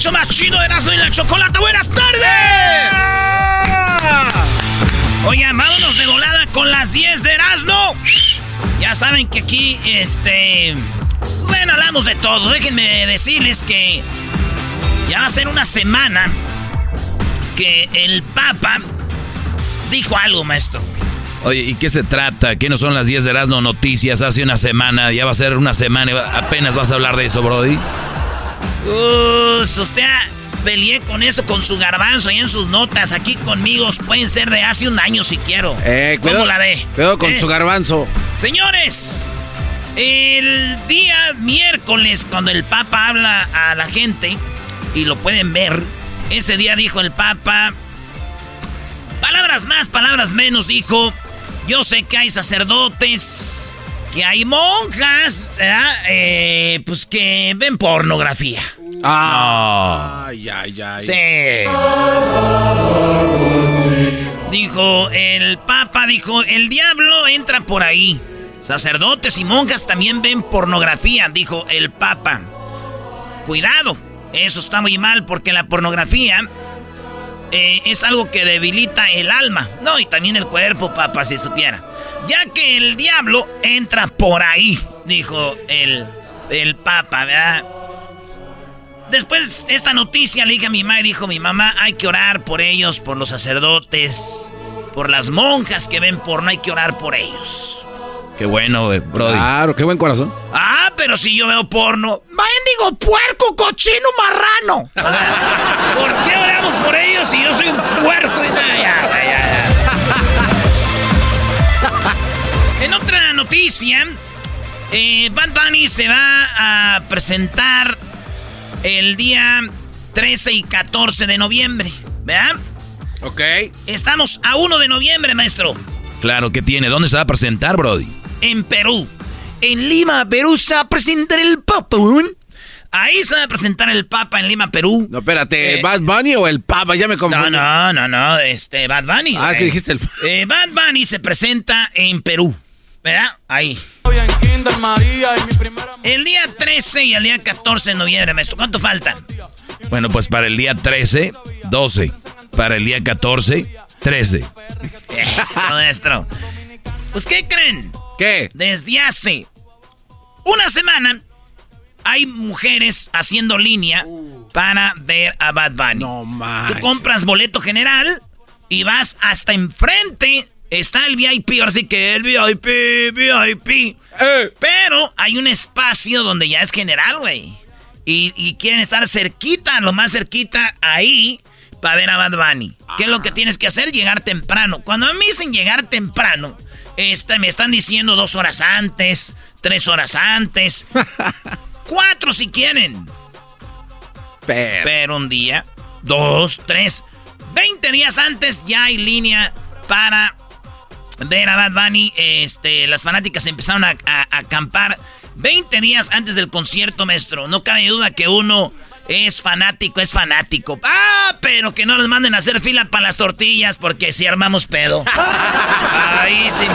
Show más chido Erasmo y la Chocolata. ¡Buenas tardes! Oye, vámonos de volada con las 10 de Erasmo. Ya saben que aquí, este... Bueno, hablamos de todo. Déjenme decirles que ya va a ser una semana que el Papa dijo algo, maestro. Oye, ¿y qué se trata? ¿Qué no son las 10 de Erasmo Noticias hace una semana? Ya va a ser una semana apenas vas a hablar de eso, Brody. Uh, usted peleé con eso, con su garbanzo ahí en sus notas. Aquí conmigo pueden ser de hace un año si quiero. Eh, ¿Cómo la ve? Cuidado con Eh. su garbanzo. Señores, el día miércoles, cuando el Papa habla a la gente, y lo pueden ver, ese día dijo el Papa, palabras más, palabras menos, dijo, yo sé que hay sacerdotes, que hay monjas, ¿verdad? Eh, pues que ven pornografía. Ah. Ay, ay, ay. Sí. Dijo el Papa, dijo, el diablo entra por ahí. Sacerdotes y monjas también ven pornografía, dijo el Papa. Cuidado, eso está muy mal porque la pornografía eh, es algo que debilita el alma, no, y también el cuerpo, Papa, si supiera. Ya que el diablo entra por ahí, dijo el, el Papa, ¿verdad? Después esta noticia le dije a mi mamá y dijo mi mamá, hay que orar por ellos, por los sacerdotes, por las monjas que ven porno, hay que orar por ellos. Qué bueno, eh, Brody. Claro, qué buen corazón. Ah, pero si yo veo porno, digo puerco, cochino, marrano. ¿Por qué oramos por ellos si yo soy un puerco? Ya, ya, ya. En otra noticia, eh, Bad Bunny se va a presentar el día 13 y 14 de noviembre, ¿verdad? Ok. Estamos a 1 de noviembre, maestro. Claro, ¿qué tiene? ¿Dónde se va a presentar, Brody? En Perú. En Lima, Perú, se va a presentar el Papa. ¿eh? Ahí se va a presentar el Papa en Lima, Perú. No, espérate, Eh, ¿Bad Bunny o el Papa? Ya me No, confundí. no, no, no, este, Bad Bunny. Ah, es que güey. dijiste el... Eh, Bad Bunny se presenta en Perú, ¿verdad? Ahí. El día 13 y el día 14 de noviembre, maestro. ¿Cuánto falta? Bueno, pues para el día 13, 12. Para el día 14, 13. Eso, maestro. Pues, ¿qué creen? ¿Qué? Desde hace una semana hay mujeres haciendo línea para ver a Bad Bunny. No más. Tú compras boleto general y vas hasta enfrente. Está el VIP, ahora sí que el VIP, VIP. Eh. Pero hay un espacio donde ya es general, güey. Y, y quieren estar cerquita, lo más cerquita, ahí, para ver a Bad Bunny. ¿Qué es lo que tienes que hacer? Llegar temprano. Cuando a mí dicen llegar temprano, este, me están diciendo dos horas antes, tres horas antes, cuatro si quieren. Pero. Pero un día, dos, tres, 20 días antes ya hay línea para ver a Bad Bunny. Este, las fanáticas empezaron a, a- a acampar 20 días antes del concierto, maestro. No cabe duda que uno es fanático, es fanático. Ah, pero que no nos manden a hacer fila para las tortillas porque si armamos pedo. Ahí sí.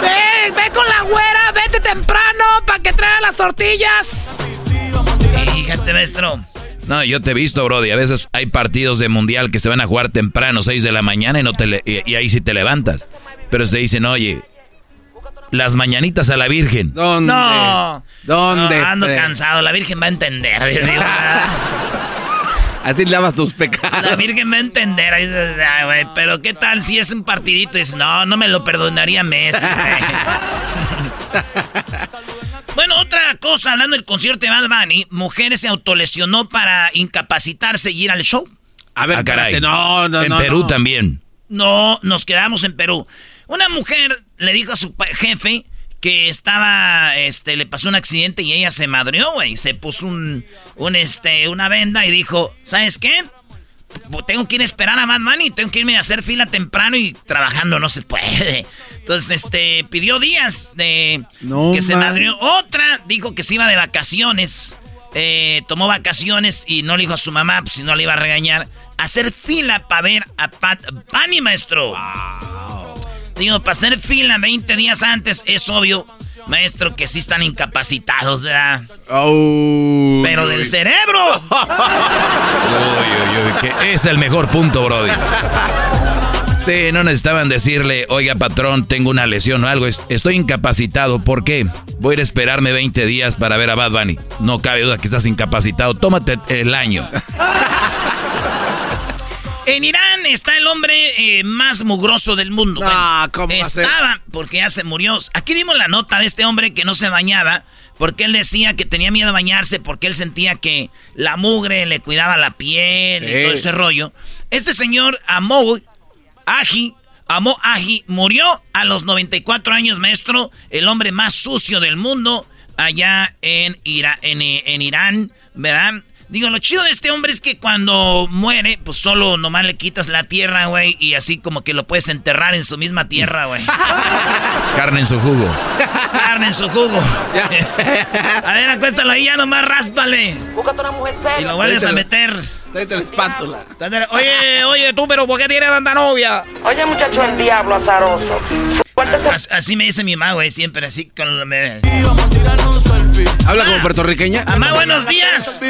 Ve, ve con la güera, vete temprano para que traiga las tortillas. Fíjate, maestro. No, yo te he visto, Brody. A veces hay partidos de mundial que se van a jugar temprano, 6 de la mañana, y, no te le- y, y ahí sí te levantas. Pero se dicen, oye, las mañanitas a la Virgen. ¿Dónde? No. ¿Dónde? No, ando cansado, la Virgen va a entender. digo, Así lavas tus pecados. La Virgen va a entender. Ay, güey, Pero qué tal si es un partidito y dices, no, no me lo perdonaría Messi. güey". bueno, otra cosa, hablando del concierto de Bad Bunny, mujeres se autolesionó para incapacitarse y ir al show. A ver, Ah, caray. espérate, no, no, en no. Perú no. también. No, nos quedamos en Perú. Una mujer le dijo a su jefe que estaba, este, le pasó un accidente y ella se madrió, güey. Se puso un, un, este, una venda y dijo, ¿sabes qué? Tengo que ir a esperar a Bad Bunny, tengo que irme a hacer fila temprano y trabajando no se puede. Entonces, este, pidió días de No que se madrió. Otra dijo que se iba de vacaciones. eh, tomó vacaciones y no le dijo a su mamá, pues si no le iba a regañar, hacer fila para ver a Pat Bunny, maestro. Digo, para hacer fila 20 días antes, es obvio, maestro, que sí están incapacitados, ¿verdad? Oh, Pero uy. del cerebro. Uy, uy, uy, que es el mejor punto, Brody. Sí, no necesitaban decirle, oiga patrón, tengo una lesión o algo, es- estoy incapacitado, ¿por qué? Voy a ir a esperarme 20 días para ver a Bad Bunny. No cabe duda que estás incapacitado, tómate el año. En Irán está el hombre eh, más mugroso del mundo. No, Bueno, ¿cómo? Estaba, porque ya se murió. Aquí dimos la nota de este hombre que no se bañaba, porque él decía que tenía miedo a bañarse, porque él sentía que la mugre le cuidaba la piel y todo ese rollo. Este señor Amo Aji, Aji, murió a los 94 años, maestro, el hombre más sucio del mundo, allá en, Ira- en, en Irán, ¿verdad? Digo, lo chido de este hombre es que cuando muere, pues solo nomás le quitas la tierra, güey, y así como que lo puedes enterrar en su misma tierra, güey. Carne en su jugo. Carne en su jugo. a ver, acuéstalo ahí, ya nomás ráspale. Y lo vuelves a meter. Tráete la espátula. Oye, oye, tú, pero ¿por qué tienes tanta novia? Oye, muchacho, el diablo azaroso. Así me dice mi mamá, güey, siempre así con... Me... ¿Habla como puertorriqueña? Mamá, buenos días.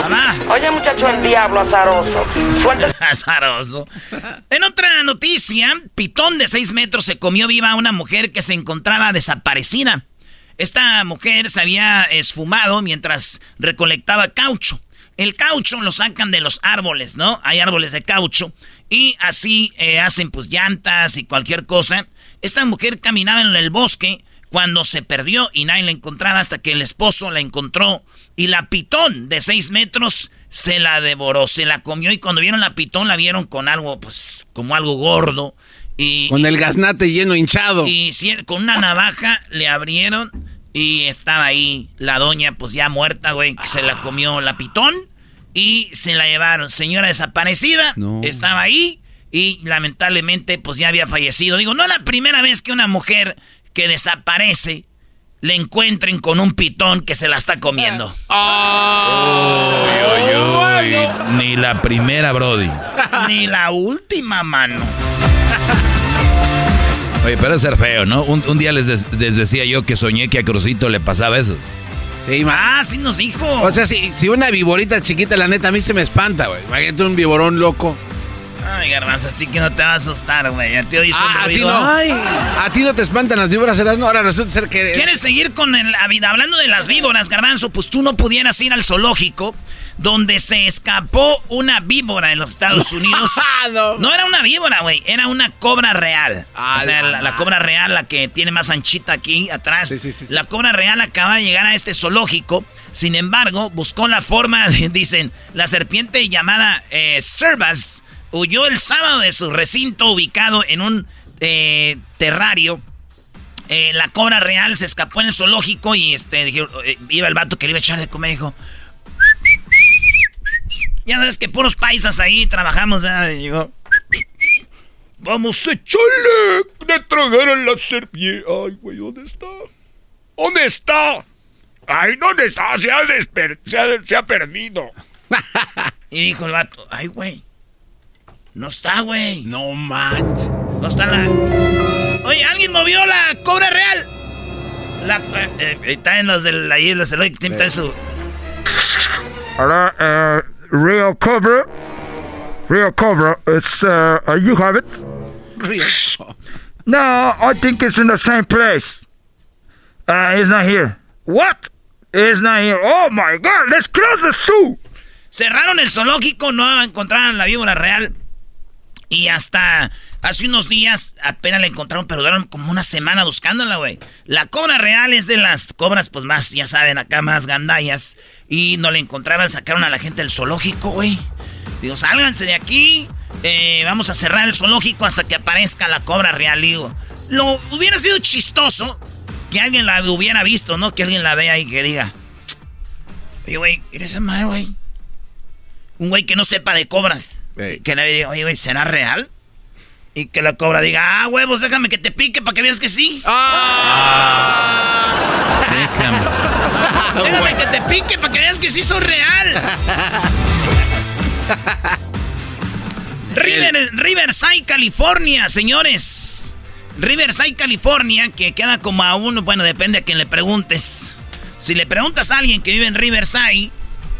Mamá. Oye, muchacho, el diablo azaroso. Suéltate Azaroso. En otra noticia, pitón de 6 metros se comió viva a una mujer que se encontraba desaparecida. Esta mujer se había esfumado mientras recolectaba caucho. El caucho lo sacan de los árboles, ¿no? Hay árboles de caucho. Y así eh, hacen pues llantas y cualquier cosa. Esta mujer caminaba en el bosque cuando se perdió y nadie la encontraba hasta que el esposo la encontró. Y la pitón de 6 metros se la devoró, se la comió. Y cuando vieron la pitón la vieron con algo, pues, como algo gordo. Y, Con el gaznate lleno hinchado. y con una navaja le abrieron y estaba ahí la doña, pues ya muerta, güey, que se la comió la pitón y se la llevaron. Señora desaparecida, No. estaba ahí y lamentablemente, pues ya había fallecido. Digo, no es la primera vez que una mujer que desaparece le encuentren con un pitón que se la está comiendo. Uy, uy, uy. Ni la primera, Brody. Ni la última mano. Oye, pero es ser feo, ¿no? Un, un día les, des- les decía yo que soñé que a Crucito le pasaba eso. Sí, Ah, sí nos dijo. O sea, si, si una viborita chiquita, la neta, a mí se me espanta, güey. Imagínate un viborón loco. Ay, garbanzo, a ti que no te va a asustar, güey. A ti hoy ah, a ti no. A ti no te espantan las víboras, no. Ahora resulta ser que. ¿Quieres seguir con el, hablando de las víboras, garbanzo? Pues tú no pudieras ir al zoológico donde se escapó una víbora en los Estados Unidos. no. no. era una víbora, güey. Era una cobra real. o sea, la, cobra real, la que tiene más anchita aquí atrás. Sí, sí, sí, la cobra real acaba de llegar a este zoológico. Sin embargo, buscó la forma, dicen, la serpiente llamada eh, Servas huyó el sábado de su recinto ubicado en un eh, terrario. Eh, la cobra real se escapó en el zoológico y este eh, iba el vato que le iba a echar de comer dijo... Ya sabes que puros paisas ahí trabajamos, ¿verdad? Y llegó... Vamos a echarle de tragar a la serpiente. Ay, güey, ¿dónde está? ¿Dónde está? Ay, ¿dónde está? Se ha, se ha, se ha perdido. y dijo el vato, ay, güey. No está, güey. No manches. No está la. Oye, ¿alguien movió la cobra real? La. Eh, eh está en los de la isla, se lo que eso. Ahora, uh, real cobra. Real cobra. It's, uh, you have it? Real No, I think it's in the same place. Uh, it's not here. What? It's not here. Oh my god, let's close the zoo. Cerraron el zoológico, no encontraron la víbora real. Y hasta hace unos días apenas la encontraron, pero duraron como una semana buscándola, güey. La cobra real es de las cobras, pues más, ya saben, acá más gandallas. Y no la encontraban, sacaron a la gente del zoológico, güey. Digo, sálganse de aquí. Eh, vamos a cerrar el zoológico hasta que aparezca la cobra real. Digo, lo hubiera sido chistoso que alguien la hubiera visto, ¿no? Que alguien la vea y que diga, oye, güey, eres mal, güey. Un güey que no sepa de cobras. Que le diga, oye, güey, ¿será real? Y que la cobra diga, ah, huevos, déjame que te pique para que veas que sí. ¡Ah! Déjame. déjame que te pique para que veas que sí soy real. River, Riverside, California, señores. Riverside, California, que queda como a uno, bueno, depende a quien le preguntes. Si le preguntas a alguien que vive en Riverside,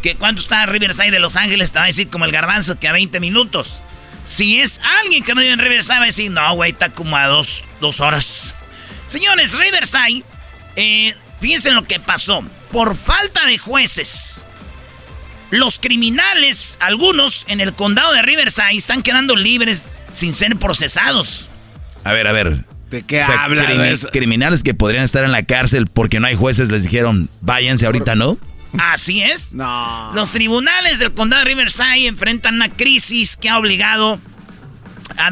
que cuánto está Riverside de Los Ángeles, te va a decir como el garbanzo que a 20 minutos. Si es alguien que no vive en Riverside, va a decir, no, güey, está como a dos, horas. Señores, Riverside, eh, fíjense en lo que pasó. Por falta de jueces, los criminales, algunos en el condado de Riverside, están quedando libres sin ser procesados. A ver, a ver. ¿De qué hablas? criminales que podrían estar en la cárcel porque no hay jueces les dijeron, váyanse ahorita, ¿no? Así es. No. Los tribunales del condado de Riverside enfrentan una crisis que ha obligado a,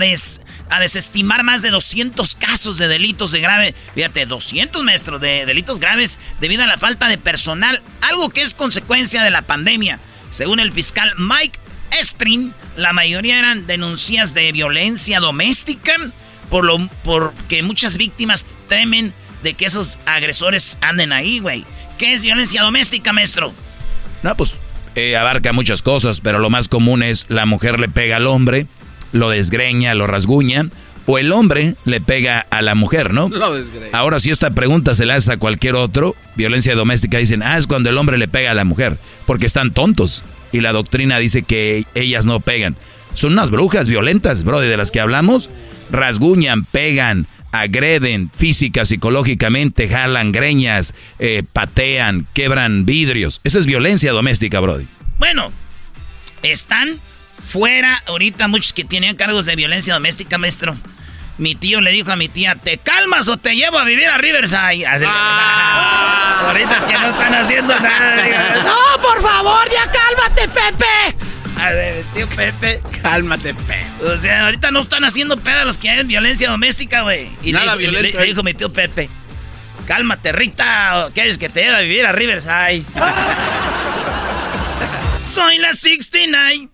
a desestimar más de 200 casos de delitos de grave. Fíjate, 200 maestros de delitos graves debido a la falta de personal, algo que es consecuencia de la pandemia. Según el fiscal Mike Estrin, la mayoría eran denuncias de violencia doméstica, por lo porque muchas víctimas temen de que esos agresores anden ahí, güey. ¿Qué es violencia doméstica, maestro? No, pues eh, abarca muchas cosas, pero lo más común es la mujer le pega al hombre, lo desgreña, lo rasguña, o el hombre le pega a la mujer, ¿no? Lo desgreña. Ahora, si esta pregunta se la hace a cualquier otro, violencia doméstica, dicen, ah, es cuando el hombre le pega a la mujer, porque están tontos. Y la doctrina dice que ellas no pegan. Son unas brujas violentas, bro, de las que hablamos. Rasguñan, pegan, agreden física, psicológicamente, jalan greñas, eh, patean, quebran vidrios. Esa es violencia doméstica, Brody. Bueno, están fuera ahorita muchos que tienen cargos de violencia doméstica, maestro. Mi tío le dijo a mi tía, ¿te calmas o te llevo a vivir a Riverside? Ah. ahorita que no están haciendo nada. no, por favor, ya cálmate, Pepe. A ver, tío Pepe. Cálmate, Pepe. O sea, ahorita no están haciendo pedo los que hay violencia doméstica, güey. Y Nada le, violento, le, dijo mi tío Pepe. Cálmate, Rita. ¿Quieres que te lleve a vivir a Riverside? Soy la 69.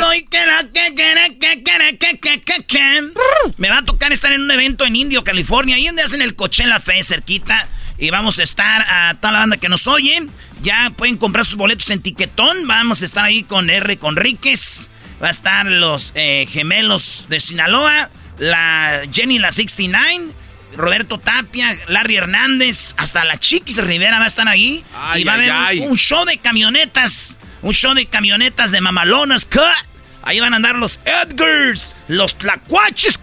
Soy que la que que que que que que que Me va a tocar estar en un evento en Indio, California, ahí donde hacen el Coachella Fe cerquita. Y vamos a estar a toda la banda que nos oye. Ya pueden comprar sus boletos en Tiquetón. Vamos a estar ahí con R. Conríquez. Va a estar los eh, gemelos de Sinaloa. La Jenny la 69. Roberto Tapia, Larry Hernández, hasta la Chiquis Rivera va a estar ahí. y va a haber Un, show de camionetas. Un show de camionetas de mamalonas. Ahí van a andar los Edgars, los Tlacuaches.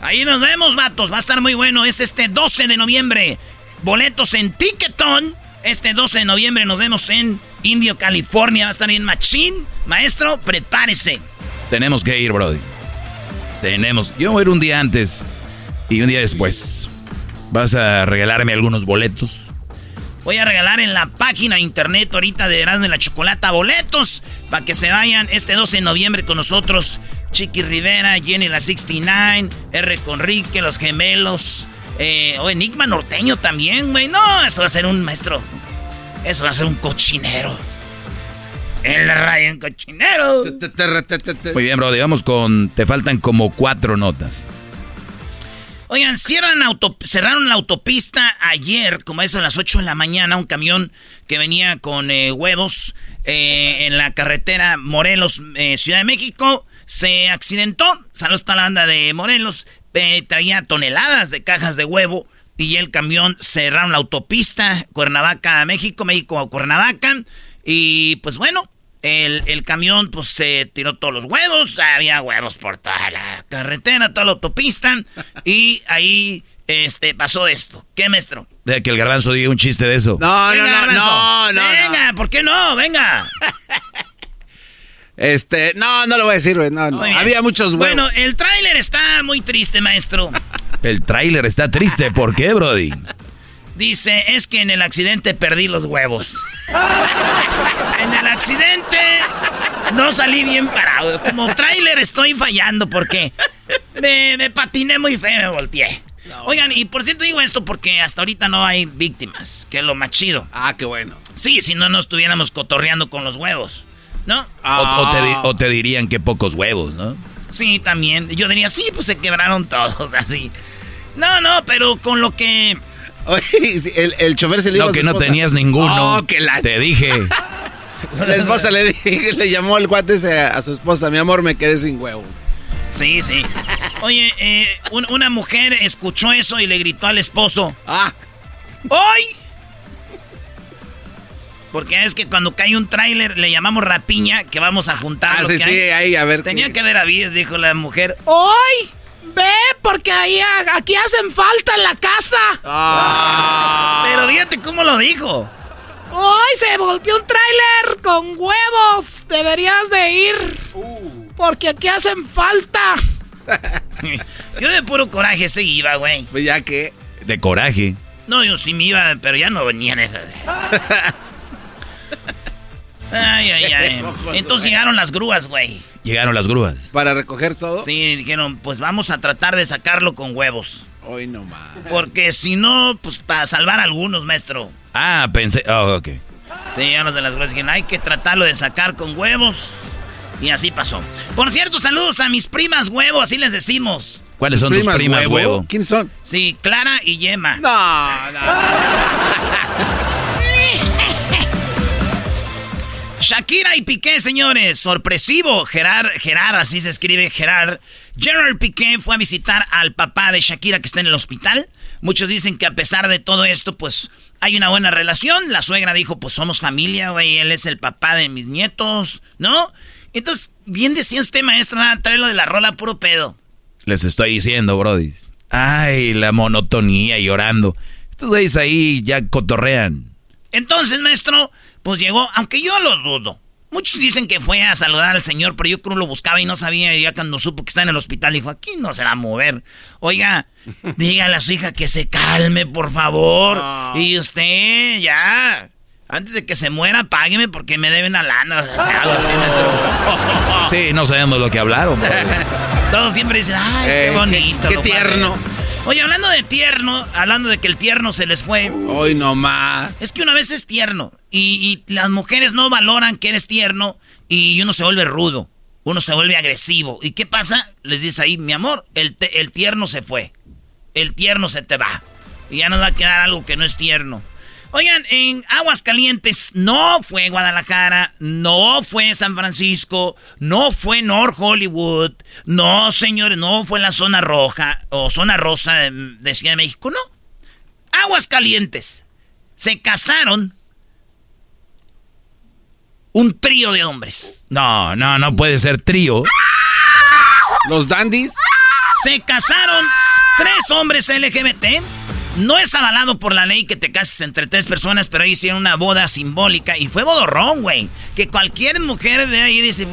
Ahí nos vemos, vatos. Va a estar muy bueno. Es este 12 de noviembre. Boletos en Ticketon. Este 12 de noviembre nos vemos en Indio, California. Va a estar en Machín. Maestro, prepárese. Tenemos que ir, Brody. Tenemos. Yo voy a ir un día antes y un día después. ¿Vas a regalarme algunos boletos? Voy a regalar en la página internet ahorita de Erasmo de la Chocolata boletos para que se vayan este 12 de noviembre con nosotros. Chiqui Rivera, Jenny la 69, R. Conrique, Los Gemelos, eh, o Enigma Norteño también, güey. No, eso va a ser un maestro. Eso va a ser un cochinero. En la radio, un cochinero. Muy bien, bro. Digamos con. Te faltan como cuatro notas. Oigan, cierran auto, cerraron la autopista ayer, como es a las 8 de la mañana, un camión que venía con eh, huevos eh, en la carretera Morelos, eh, Ciudad de México, se accidentó. Saludos a la banda de Morelos, traía toneladas de cajas de huevo y el camión cerraron la autopista Cuernavaca, México, México, Cuernavaca. Y pues bueno, el, camión pues se tiró todos los huevos, había huevos por toda la carretera, toda la autopista y ahí este pasó esto. ¿Qué maestro? De que el garbanzo diga un chiste de eso. No, no, no, no, no, Venga, ¿por qué no? Venga. este, no, no lo voy a decir, güey. No, no. Había muchos huevos. Bueno, el tráiler está muy triste, maestro. el tráiler está triste, ¿por qué, Brody? Dice, es que en el accidente perdí los huevos. en el accidente no salí bien parado. Como tráiler estoy fallando porque me, patiné muy feo, me volteé. Oigan, y por cierto digo esto porque hasta ahorita no hay víctimas, que es lo más chido. Ah, qué bueno. Sí, si no nos estuviéramos cotorreando con los huevos, ¿no? O, te, te, dirían que pocos huevos, ¿no? Sí, también. Yo diría, sí, pues se quebraron todos, así. No, no, pero con lo que Oye, el, chofer se le dijo No, que no tenías ninguno. Oh, que la... Te dije. la esposa le, dije, le llamó al guate a su esposa, mi amor, me quedé sin huevos. Sí, sí. Oye, eh, una mujer escuchó eso y le gritó al esposo. ¡Ah! ¡Hoy! Porque es que cuando cae un tráiler le llamamos rapiña, que vamos a juntar. Ah, sí, sí, ahí, a ver. Tenía que ver a Vides, dijo la mujer. ¡Hoy! Ve, porque ahí aquí hacen falta en la casa. Ah. Pero fíjate cómo lo dijo. ¡Ay, se volteó un tráiler con huevos! Deberías de ir. Porque aquí hacen falta. yo de puro coraje se iba, güey. Pues ya que. De coraje. No, yo sí me iba, pero ya no venían esas. Ay, ay, ay. Entonces llegaron las grúas, güey. Llegaron las grúas. ¿Para recoger todo? Sí, dijeron, pues vamos a tratar de sacarlo con huevos. Hoy no más. Porque si no, pues para salvar a algunos, maestro. Ah, pensé. Oh, ok. Sí, ya los de las grúas dijeron, hay que tratarlo de sacar con huevos. Y así pasó. Por cierto, saludos a mis primas huevo, así les decimos. ¿Cuáles son tus primas huevo? ¿Quiénes son? Sí, Clara y Yema. No, no. Shakira y Piqué, señores. Sorpresivo. Gerard, Gerard, así se escribe Gerard. Gerard Piqué fue a visitar al papá de Shakira que está en el hospital. Muchos dicen que a pesar de todo esto, pues hay una buena relación. La suegra dijo, pues somos familia, güey. Él es el papá de mis nietos, ¿no? Entonces, bien decía este maestro, trae lo de la rola puro pedo. Les estoy diciendo, Brody. Ay, la monotonía llorando. Estos güeyes ahí ya cotorrean. Entonces, maestro, pues llegó, aunque yo lo dudo. Muchos dicen que fue a saludar al señor, pero yo creo lo buscaba y no sabía. Y ya cuando supo que está en el hospital, dijo, aquí no se va a mover. Oiga, dígale a su hija que se calme, por favor. Y usted, ya. Antes de que se muera, págueme porque me deben a lana. O sea, algo así, Sí, no sabemos lo que hablaron. Todos siempre dicen, ay, qué eh, bonito. Qué, tierno. Oye, hablando de tierno, hablando de que el tierno se les fue. Hoy no más. Es que una vez es tierno y, las mujeres no valoran que eres tierno y uno se vuelve rudo, uno se vuelve agresivo. ¿Y qué pasa? Les dice ahí, mi amor, el, el tierno se fue, el tierno se te va y ya nos va a quedar algo que no es tierno. Oigan, en Aguascalientes no fue Guadalajara, no fue San Francisco, no fue North Hollywood, no, señores, no fue la zona roja o zona rosa de, de Ciudad de México, no. Aguascalientes. Se casaron un trío de hombres. No, no, no puede ser trío. ¿Los dandies? Se casaron tres hombres LGBT. No es avalado por la ley que te cases entre tres personas, pero ahí hicieron una boda simbólica y fue bodorrón, güey. Que cualquier mujer de ahí dice,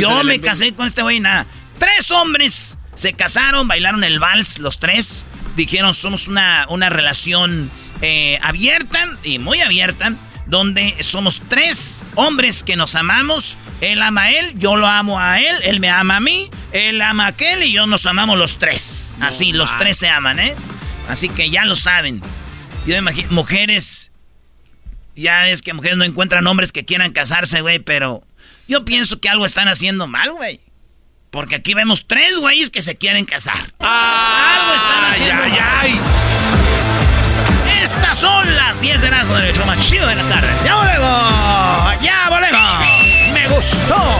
yo me casé con este güey, nada. Tres hombres se casaron, bailaron el vals, los tres. Dijeron, somos una, una relación eh, abierta y muy abierta donde somos tres hombres que nos amamos. Él ama a él, yo lo amo a él, él me ama a mí, él ama a aquel y yo nos amamos los tres. Así, los tres se aman, ¿eh? Así que ya lo saben. Yo imagino, mujeres, ya es que mujeres no encuentran hombres que quieran casarse, güey, pero yo pienso que algo están haciendo mal, güey. Porque aquí vemos tres güeyes que se quieren casar. algo están haciendo mal. Estas son las 10 de las de show más chido de las tardes. ¡Ya volvemos! ¡Ya volvemos! ¡Me gustó!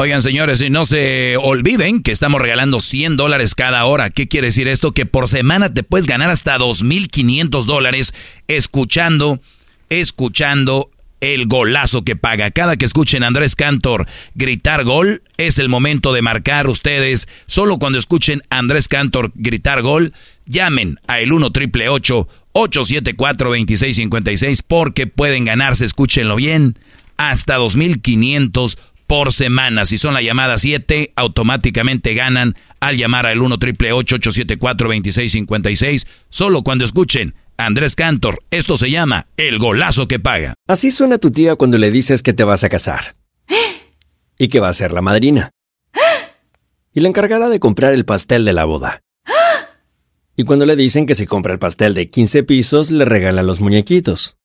Oigan, señores, y no se olviden que estamos regalando 100 dólares cada hora. ¿Qué quiere decir esto? Que por semana te puedes ganar hasta 2.500 dólares escuchando, escuchando el golazo que paga. Cada que escuchen a Andrés Cantor gritar gol, es el momento de marcar ustedes. Solo cuando escuchen a Andrés Cantor gritar gol, llamen a el 1 triple 874 2656 porque pueden ganarse, escúchenlo bien, hasta 2500 por semana. Si son la llamada 7, automáticamente ganan al llamar al 1 triple 874 2656 solo cuando escuchen Andrés Cantor, esto se llama el golazo que paga. Así suena tu tía cuando le dices que te vas a casar. y que va a ser la madrina. y la encargada de comprar el pastel de la boda. y cuando le dicen que si compra el pastel de 15 pisos, le regalan los muñequitos.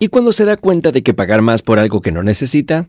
y cuando se da cuenta de que pagar más por algo que no necesita,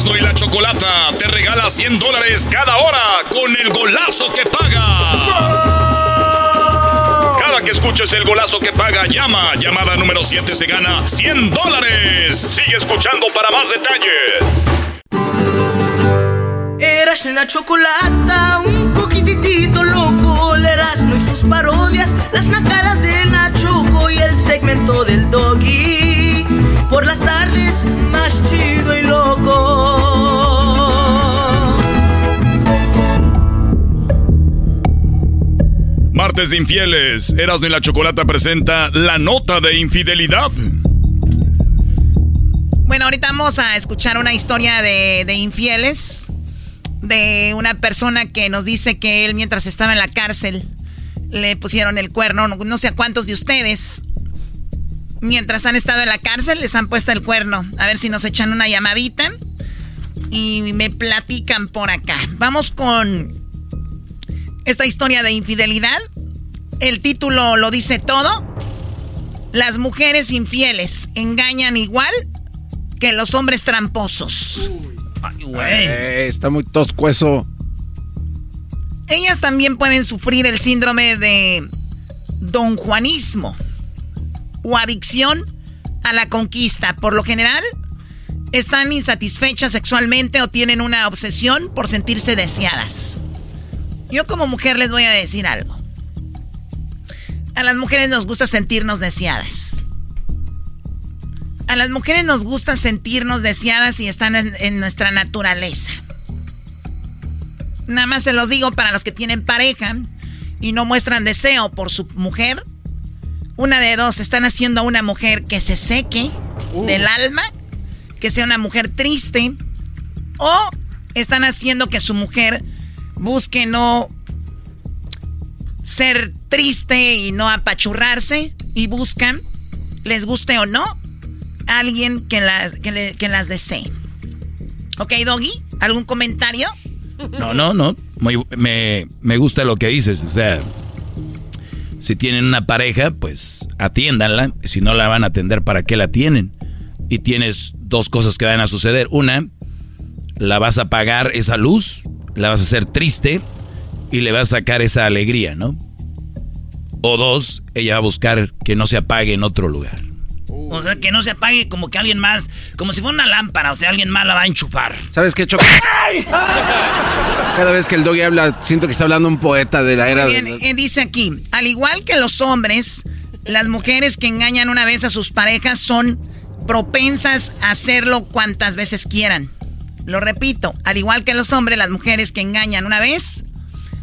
Erasmo y la Chocolata te regala 100 dólares cada hora con el golazo que paga. Cada que escuches el golazo que paga, llama. Llamada número 7 se gana 100 dólares. Sigue escuchando para más detalles. Erasmo y la Chocolata, un poquitito loco. El Erasmo y sus parodias, las nacadas de Nachoco y el segmento del doggy por las tardes más chido y loco. Martes de infieles, Erasmo y la Chocolata presenta la nota de infidelidad. Bueno, ahorita vamos a escuchar una historia de, de infieles. De una persona que nos dice que él mientras estaba en la cárcel le pusieron el cuerno. No sé a cuántos de ustedes mientras han estado en la cárcel, les han puesto el cuerno. A ver si nos echan una llamadita y me platican por acá. Vamos con esta historia de infidelidad. El título lo dice todo. Las mujeres infieles engañan igual que los hombres tramposos. Ay, güey. está muy tosco eso. Ellas también pueden sufrir el síndrome de don Juanismo o adicción a la conquista. Por lo general, están insatisfechas sexualmente o tienen una obsesión por sentirse deseadas. Yo como mujer les voy a decir algo. A las mujeres nos gusta sentirnos deseadas. A las mujeres nos gusta sentirnos deseadas y están en, nuestra naturaleza. Nada más se los digo para los que tienen pareja y no muestran deseo por su mujer. Una de dos, están haciendo a una mujer que se seque uh. del alma, que sea una mujer triste, o están haciendo que su mujer busque no ser triste y no apachurrarse y buscan, les guste o no, alguien que las, que, las desee. ¿Ok, Doggy? ¿Algún comentario? No, no, no. me, me gusta lo que dices. O sea, si tienen una pareja, pues atiéndanla. Si no la van a atender, ¿para qué la tienen? Y tienes dos cosas que van a suceder. Una, la vas a apagar esa luz, la vas a hacer triste y le vas a sacar esa alegría, ¿no? O dos, ella va a buscar que no se apague en otro lugar. O sea, que no se apague como que alguien más, como si fuera una lámpara, o sea, alguien más la va a enchufar. ¿Sabes qué, Choco? Cada vez que el doggy habla, siento que está hablando un poeta de la era. Bien, eh, dice aquí, al igual que los hombres, las mujeres que engañan una vez a sus parejas son propensas a hacerlo cuantas veces quieran. Lo repito, al igual que los hombres, las mujeres que engañan una vez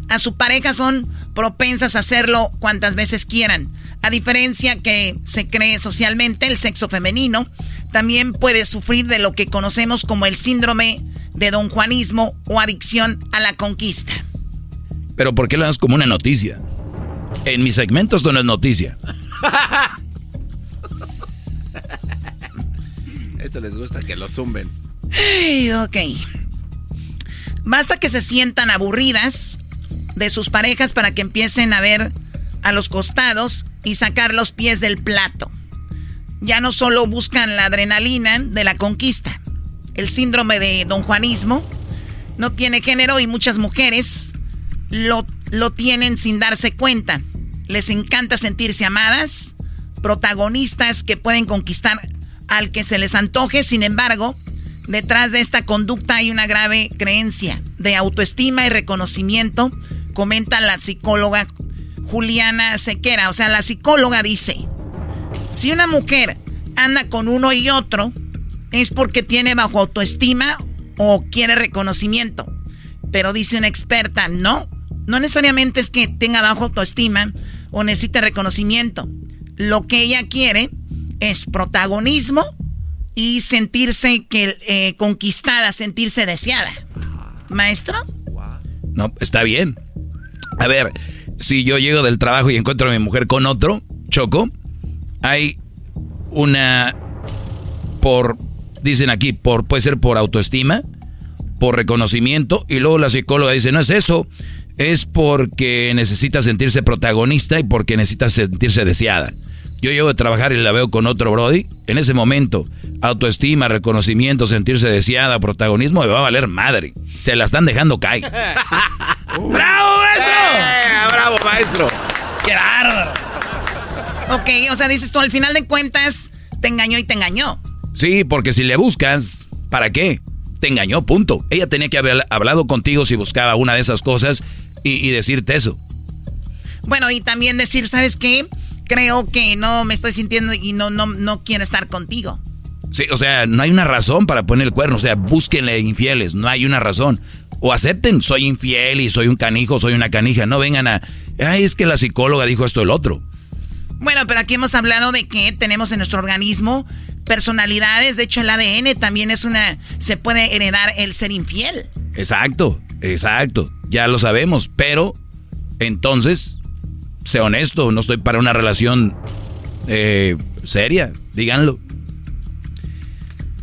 a su pareja son propensas a hacerlo cuantas veces quieran. A diferencia que se cree socialmente, el sexo femenino también puede sufrir de lo que conocemos como el síndrome de don Juanismo o adicción a la conquista. Pero ¿por qué lo das como una noticia? En mis segmentos no es noticia. Esto les gusta que lo zumben. ok. Basta que se sientan aburridas de sus parejas para que empiecen a ver a los costados y sacar los pies del plato. Ya no solo buscan la adrenalina de la conquista, el síndrome de don Juanismo no tiene género y muchas mujeres lo, lo tienen sin darse cuenta. Les encanta sentirse amadas, protagonistas que pueden conquistar al que se les antoje, sin embargo, detrás de esta conducta hay una grave creencia de autoestima y reconocimiento, comenta la psicóloga Juliana Sequera. O sea, la psicóloga dice, si una mujer anda con uno y otro, es porque tiene bajo autoestima o quiere reconocimiento. Pero dice una experta, no, no necesariamente es que tenga bajo autoestima o necesite reconocimiento. Lo que ella quiere es protagonismo y sentirse que, eh, conquistada, sentirse deseada. ¿Maestro? No, está bien. A ver, si yo llego del trabajo y encuentro a mi mujer con otro, choco, hay una por dicen aquí, por puede ser por autoestima, por reconocimiento y luego la psicóloga dice, "No es eso, es porque necesita sentirse protagonista y porque necesita sentirse deseada." Yo llego a trabajar y la veo con otro Brody. En ese momento, autoestima, reconocimiento, sentirse deseada, protagonismo, me va a valer madre. Se la están dejando caer. ¡Bravo, maestro! Eh, ¡Bravo, maestro! ¡Qué bárbaro! Ok, o sea, dices tú, al final de cuentas, te engañó y te engañó. Sí, porque si le buscas, ¿para qué? Te engañó, punto. Ella tenía que haber hablado contigo si buscaba una de esas cosas y, y decirte eso. Bueno, y también decir, ¿sabes qué? Creo que no me estoy sintiendo y no, no, no quiero estar contigo. Sí, o sea, no hay una razón para poner el cuerno. O sea, búsquenle infieles, no hay una razón. O acepten, soy infiel y soy un canijo, soy una canija. No vengan a, ay, es que la psicóloga dijo esto el otro. Bueno, pero aquí hemos hablado de que tenemos en nuestro organismo personalidades. De hecho, el ADN también es una, se puede heredar el ser infiel. Exacto, exacto. Ya lo sabemos, pero entonces sé honesto, no estoy para una relación eh, seria, díganlo.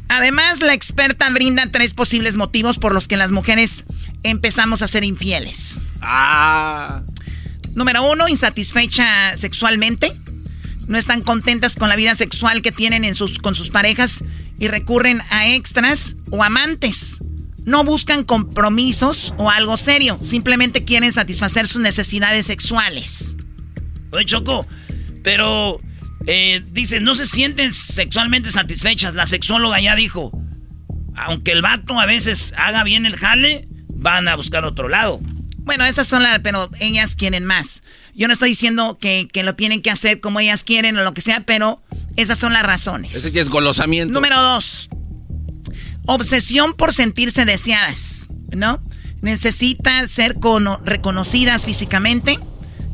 Además, la experta brinda tres posibles motivos por los que las mujeres empezamos a ser infieles. Ah. Número uno, insatisfecha sexualmente. No están contentas con la vida sexual que tienen en sus, con sus parejas y recurren a extras o amantes. No buscan compromisos o algo serio, simplemente quieren satisfacer sus necesidades sexuales. Oye, Choco, pero eh, dice, no se sienten sexualmente satisfechas. La sexóloga ya dijo, aunque el vato a veces haga bien el jale, van a buscar otro lado. Bueno, esas son las, pero ellas quieren más. Yo no estoy diciendo que, lo tienen que hacer como ellas quieren o lo que sea, pero esas son las razones. Ese sí es golosamiento. Número dos, obsesión por sentirse deseadas, ¿no? Necesitan ser reconocidas físicamente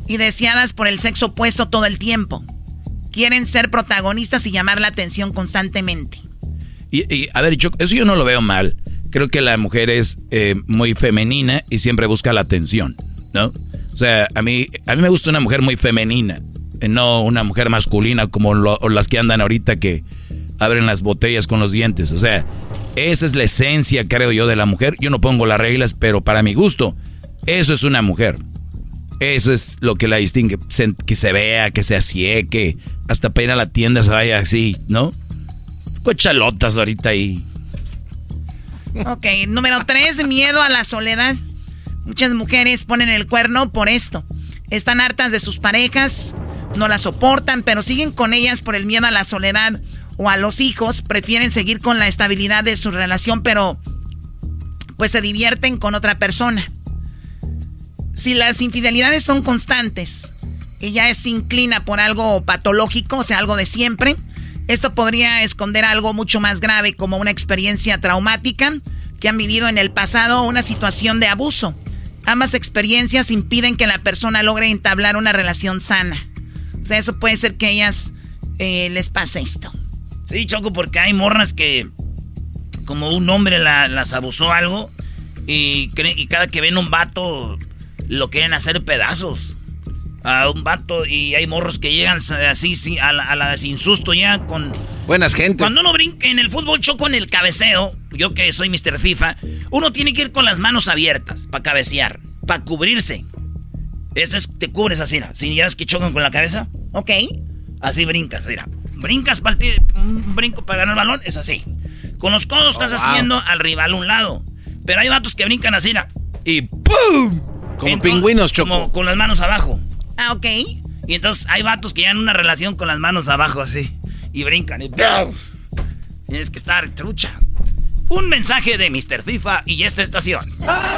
y deseadas por el sexo opuesto todo el tiempo. Quieren ser protagonistas y llamar la atención constantemente. Y, a ver, eso yo no lo veo mal. Creo que la mujer es eh, muy femenina y siempre busca la atención, ¿no? O sea, a mí, a mí me gusta una mujer muy femenina, eh, no una mujer masculina como las que andan ahorita que abren las botellas con los dientes. O sea, esa es la esencia, creo yo, de la mujer. Yo no pongo las reglas, pero para mi gusto, eso es una mujer. Eso es lo que la distingue. que se vea, que se asieque, hasta para ir a la tienda se vaya así, ¿no? Cochalotas ahorita ahí. Ok, número tres, miedo a la soledad. Muchas mujeres ponen el cuerno por esto. Están hartas de sus parejas, no las soportan, pero siguen con ellas por el miedo a la soledad o a los hijos. Prefieren seguir con la estabilidad de su relación, pero pues se divierten con otra persona. Si las infidelidades son constantes, ella se inclina por algo patológico, o sea, algo de siempre, esto podría esconder algo mucho más grave como una experiencia traumática que han vivido en el pasado o una situación de abuso. Ambas experiencias impiden que la persona logre entablar una relación sana. O sea, eso puede ser que ellas eh, les pase esto. Sí, Choco, porque hay morras que como un hombre las abusó algo y, y cada que ven un vato lo quieren hacer pedazos a un vato y hay morros que llegan así a la, a la sin susto ya con... Buenas gente. Cuando uno brinca en el fútbol choco en el cabeceo, yo que soy Mr. FIFA, uno tiene que ir con las manos abiertas para cabecear, para cubrirse. Eso es, te cubres así, ¿no? Si ya es que chocan con la cabeza, ok. Así brincas, mira. Brincas para un brinco para ganar el balón, es así. Con los codos estás oh, haciendo al rival un lado. Pero hay vatos que brincan así, ¿no? Y ¡pum! Como pingüinos, Choco. Como con las manos abajo. Ah, ok. Y entonces hay vatos que en una relación con las manos abajo así. Y brincan y... Tienes que estar trucha. Un mensaje de Mr. FIFA y esta estación.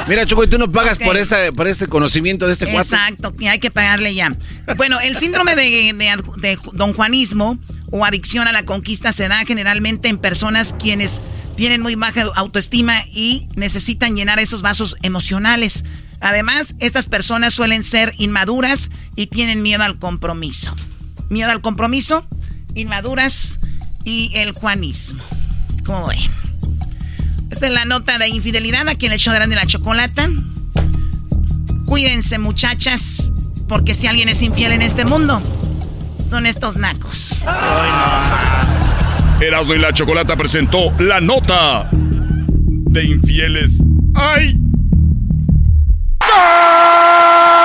Mira, Choco, y tú no pagas por, este, por este conocimiento de este cuate. Exacto, hay que pagarle ya. Bueno, el síndrome de, de don Juanismo o adicción a la conquista se da generalmente en personas quienes tienen muy baja autoestima y necesitan llenar esos vasos emocionales. Además, estas personas suelen ser inmaduras y tienen miedo al compromiso. Miedo al compromiso, inmaduras y el juanismo. ¿Cómo ven? Esta es la nota de infidelidad aquí en el show de la chocolata. Cuídense, muchachas, porque si alguien es infiel en este mundo, son estos nacos. Erasmo y la chocolata presentó la nota de infieles. ¡Ay! Score!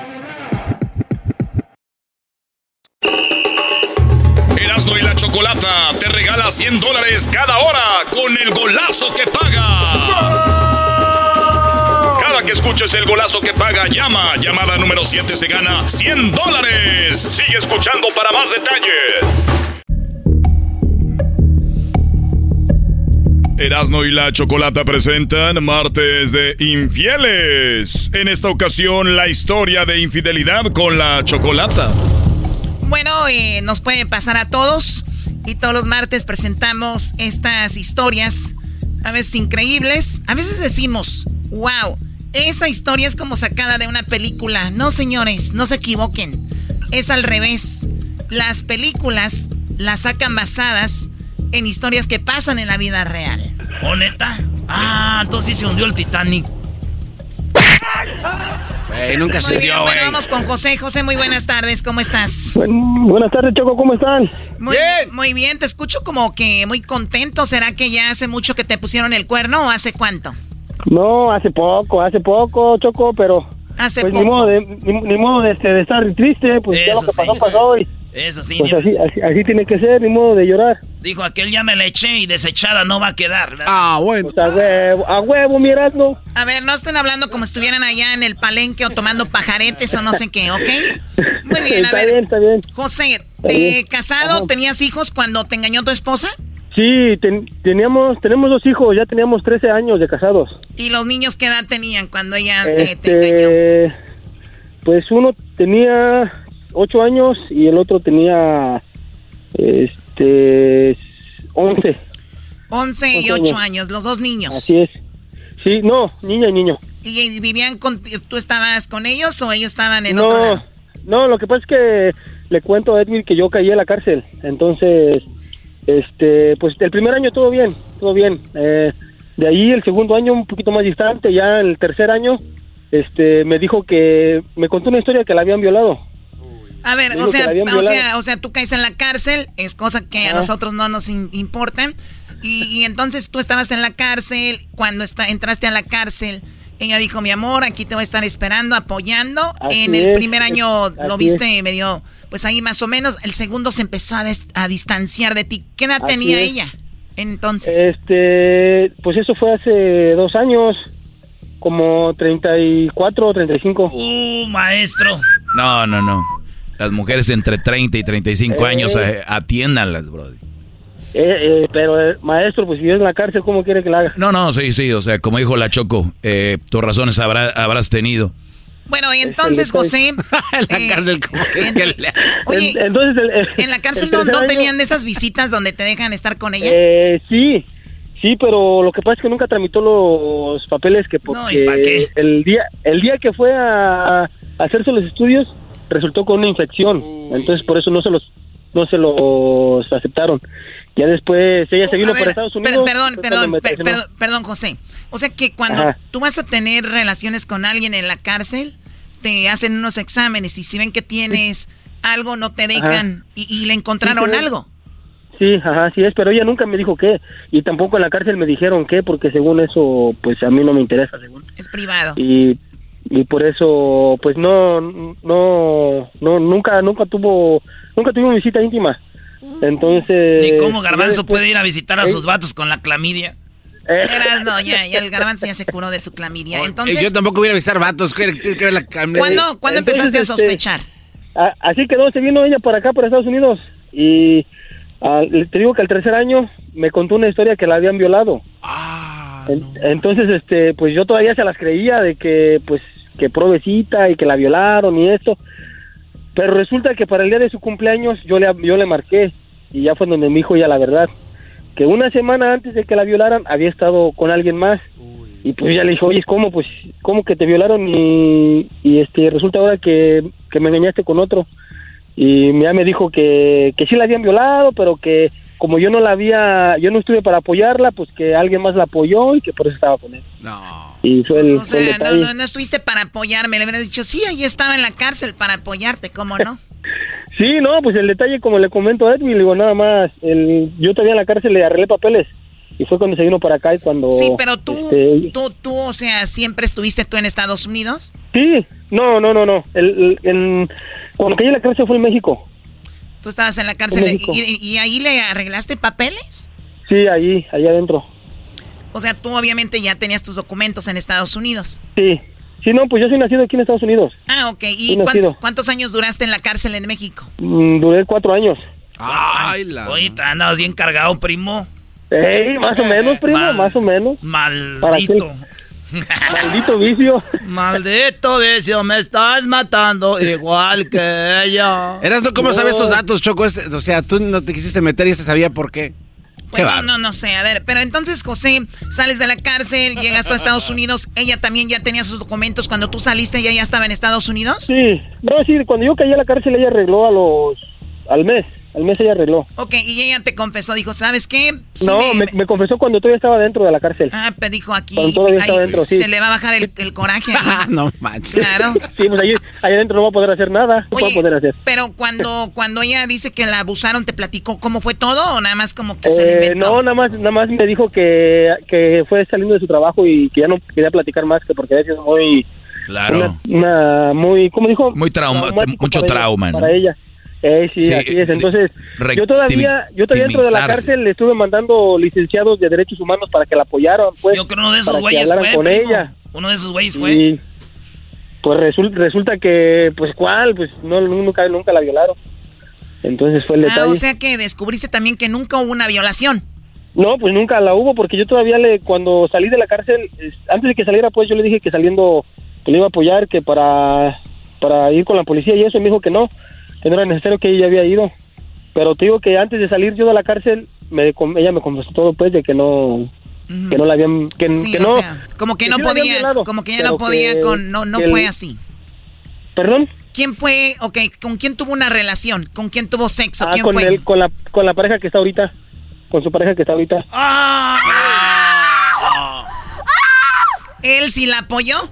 Chocolata te regala 100 dólares cada hora con el golazo que paga. Cada que escuches el golazo que paga, llama. Llamada número 7 se gana 100 dólares. Sigue escuchando para más detalles. Erasmo y la Chocolata presentan Martes de Infieles. En esta ocasión, la historia de infidelidad con la Chocolata. Bueno, eh, nos puede pasar a todos. Y todos los martes presentamos estas historias, a veces increíbles, a veces decimos, wow, esa historia es como sacada de una película. No, señores, no se equivoquen. Es al revés. Las películas las sacan basadas en historias que pasan en la vida real. ¿Oh, neta? Ah, entonces se hundió el Titanic. nunca se hundió, Bueno, vamos con José. José, muy buenas tardes. ¿Cómo estás? buenas tardes, Choco. ¿Cómo están? Muy bien. Muy bien. Te escucho como que muy contento. ¿Será que ya hace mucho que te pusieron el cuerno o hace cuánto? No, hace poco, hace poco, Choco, pero... Hace pues poco. Ni modo, de, ni, modo de, este, de, estar triste, pues ya lo que pasó, pasó. Y, Eso sí. Pues así, así, así, tiene que ser, ni modo de llorar. Dijo aquel ya me la eché y desechada no va a quedar. ¿verdad? Ah, bueno. Pues a huevo, a huevo, miradlo. A ver, no estén hablando como estuvieran allá en el palenque o tomando pajaretes o no sé qué, ¿ok? Muy bien, a está ver. Bien, está bien. José, ¿te casado? Ajá. ¿Tenías hijos cuando te engañó tu esposa? Sí, ten, teníamos, tenemos dos hijos, ya teníamos 13 años de casados. ¿Y los niños qué edad tenían cuando ella este, eh, te engañó? Pues uno tenía 8 años y el otro tenía este 11. 11 y 8 años, los dos niños. Así es. Sí, no, niña y niño. ¿Y vivían con, tú estabas con ellos o ellos estaban en no, otro lado? No, lo que pasa es que le cuento a Edwin que yo caí en la cárcel, entonces este, pues el primer año todo bien, todo bien. Eh, de ahí el segundo año un poquito más distante, ya el tercer año, este, me dijo que me contó una historia que la habían violado. A ver, o sea, o sea, o sea, tú caes en la cárcel, es cosa que ah. a nosotros no nos in importa. Y, y, entonces tú estabas en la cárcel, cuando está, entraste a la cárcel, ella dijo, mi amor, aquí te voy a estar esperando, apoyando. Así en el es, primer año lo viste es. medio, pues ahí más o menos. El segundo se empezó a, a distanciar de ti. ¿Qué edad así tenía es. ella entonces? Este, pues eso fue hace dos años, como 34 o 35. Uh, maestro. No, no, no. Las mujeres entre 30 y 35 Eh. años eh, atiéndanlas, brody. Eh, eh, pero eh, maestro, pues si es en la cárcel, ¿cómo quiere que la haga? No, no, sí, sí, o sea, como dijo la Choco, eh, tus razones habrá, habrás tenido. Bueno, y entonces, José... en la eh, cárcel, como que, en- que le- Oye, En- entonces, el- el- en la cárcel el no, no año- tenían de esas visitas donde te dejan estar con ella. Eh, sí, sí, pero lo que pasa es que nunca tramitó los papeles que porque No, ¿y pa' qué? el día el día que fue a, a hacerse los estudios resultó con una infección, entonces por eso no se los no se los aceptaron. Ya después ella se vino para Estados Unidos. Perdón, perdón, perdón, perdón, José. O sea que cuando Ajá. tú vas a tener relaciones con alguien en la cárcel, te hacen unos exámenes y si ven que tienes algo, no te dejan y, y le encontraron sí. algo. Sí, ajá, sí es, pero ella nunca me dijo qué y tampoco en la cárcel me dijeron qué porque según eso pues a mí no me interesa según. Es privado. y y por eso pues no no no nunca nunca tuvo nunca tuvimos visita íntima entonces Ni cómo Garbanzo después- puede ir a visitar a Eh, sus vatos con la clamidia. eh, Eras, no, ya, ya el garbanzo ya se curó de su clamidia. Eh, Entonces, yo tampoco voy a visitar vatos. ¿qué- tiene que ver la ¿cuándo, ¿cuándo Entonces, empezaste a este, sospechar? a- así quedó se vino ella para acá para Estados Unidos y ah, te digo que al tercer año me contó una historia que la habían violado Ah, En- entonces este pues yo todavía se las creía de que pues que provecita y que la violaron y esto. Pero resulta que para el día de su cumpleaños yo le yo le marqué y ya fue donde me dijo ya la verdad que una semana antes de que la violaran había estado con alguien más. Y pues ya le dijo oye cómo pues cómo que te violaron y, y este resulta ahora que, que me engañaste con otro. Y ya me dijo que, que sí la habían violado pero que como yo no la había yo no estuve para apoyarla pues que alguien más la apoyó y que por eso estaba con él no. y fue el, O fue el sea, no, no, no estuviste para apoyarme. Le hubieras dicho, sí, ahí estaba en la cárcel para apoyarte, ¿cómo no? Sí, no, pues el detalle, como le comento a Edwin, le digo nada más, el, yo todavía en la cárcel le arreglé papeles y fue cuando se vino para acá y cuando... Sí, pero tú, este, tú, tú, o sea, ¿siempre estuviste tú en Estados Unidos? sí, no, no, no, no, el, el- en- cuando caí en la cárcel fue en México, Tú estabas en la cárcel En y, y ahí le arreglaste papeles. sí, ahí, allá adentro, O sea, tú obviamente ya tenías tus documentos en Estados Unidos. sí, sí, no, pues yo soy nacido aquí en Estados Unidos, Ah, ok. ¿Y cuánto- cuántos años duraste en la cárcel en México? Mm, duré cuatro años, Ay, la... Oye, te andabas bien cargado, primo. Ey, más o menos, primo, Mal- más o menos, Maldito. Para Maldito vicio. Maldito vicio, me estás matando igual que ella. Eras no, ¿cómo sabes estos datos, Choco? Este, o sea, tú no te quisiste meter y este sabía por qué. Pues no, no, no sé, a ver, pero entonces José, sales de la cárcel, llegas a Estados Unidos, ella también ya tenía sus documentos cuando tú saliste, ella ya estaba en Estados Unidos. Sí, no, sí, cuando yo caí a la cárcel ella arregló a los, al mes. Al mes ella arregló. Ok, y ella te confesó, dijo, ¿sabes qué? no, me, confesó cuando todavía estaba dentro de la cárcel. Ah, pero dijo aquí, ahí, se le va a bajar el, coraje. Ah, no manches. Claro. sí, pues ahí, ahí, adentro no va a poder hacer nada. No va a poder hacer. Pero cuando, cuando ella dice que la abusaron, ¿te platicó cómo fue todo o nada más como que se le eh, inventó? No, nada más, nada más me dijo que, que fue saliendo de su trabajo y que ya no quería platicar más, que porque es muy... Claro. Una, muy, ¿cómo dijo? Muy trauma, mucho trauma, ¿no? Para ella. Eh, sí, así es. Entonces, yo todavía, yo todavía dentro de la cárcel le estuve mandando licenciados de derechos humanos para que la apoyaran, pues. Yo creo uno de esos güeyes fue, con ella. Uno de esos güeyes fue. Y, pues resulta, resulta que, pues, ¿cuál? Pues no, nunca, nunca la violaron. Entonces fue el ah, o sea que descubriste también que nunca hubo una violación. No, pues nunca la hubo, porque yo todavía le, cuando salí de la cárcel, antes de que saliera, pues yo le dije que saliendo, que le iba a apoyar, que para, para ir con la policía y eso, me dijo que no que no era necesario que ella había ido. Pero te digo que antes de salir yo de la cárcel, me, ella me confesó todo, pues, de que no que no la habían que, no como que no podía como que ella no podía con no no fue así. Perdón quién fue ok, con quién tuvo una relación con quién tuvo sexo ah, quién con fue con la con la pareja que está ahorita con su pareja que está ahorita. Ah. él sí la apoyó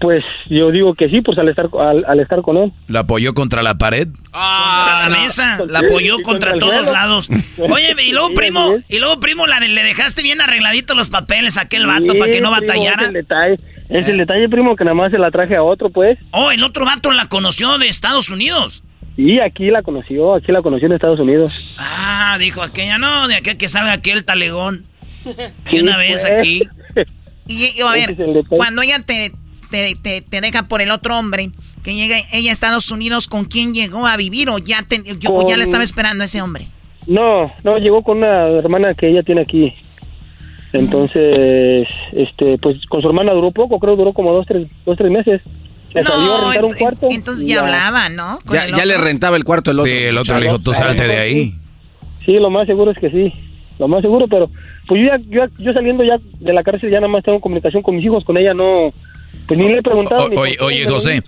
pues yo digo que sí, pues al estar al, estar con él. ¿La apoyó contra la pared? Ah, contra la mesa, la apoyó contra, todos lados. Oye, y luego primo, y luego primo, la le dejaste bien arregladitos los papeles a aquel vato para que no batallara. es el detalle, es el detalle, primo, que nada más se la traje a otro, pues. Oh, el otro vato la conoció de Estados Unidos. Sí, aquí la conoció, aquí la conoció en Estados Unidos. Ah, dijo aquella, no, de aquí que salga aquel talegón. Y una vez pues. aquí. Y, a ver, cuando ella te, te, te, deja por el otro hombre, que llega ella a Estados Unidos, ¿con quién llegó a vivir o ya, ya le estaba esperando a ese hombre? No, no, llegó con una hermana que ella tiene aquí. Entonces, este, pues con su hermana duró poco, creo duró como dos, tres, dos, tres meses. Le salió a rentar un cuarto. Entonces ya, hablaba, ¿no? Ya, le rentaba el cuarto el otro. Sí, el otro le dijo, tú salte de ahí. Sí, lo más seguro es que sí. Lo más seguro, pero pues yo, ya, yo, yo saliendo ya de la cárcel ya nada más tengo comunicación con mis hijos, con ella no, pues ni le he preguntado. oye, José,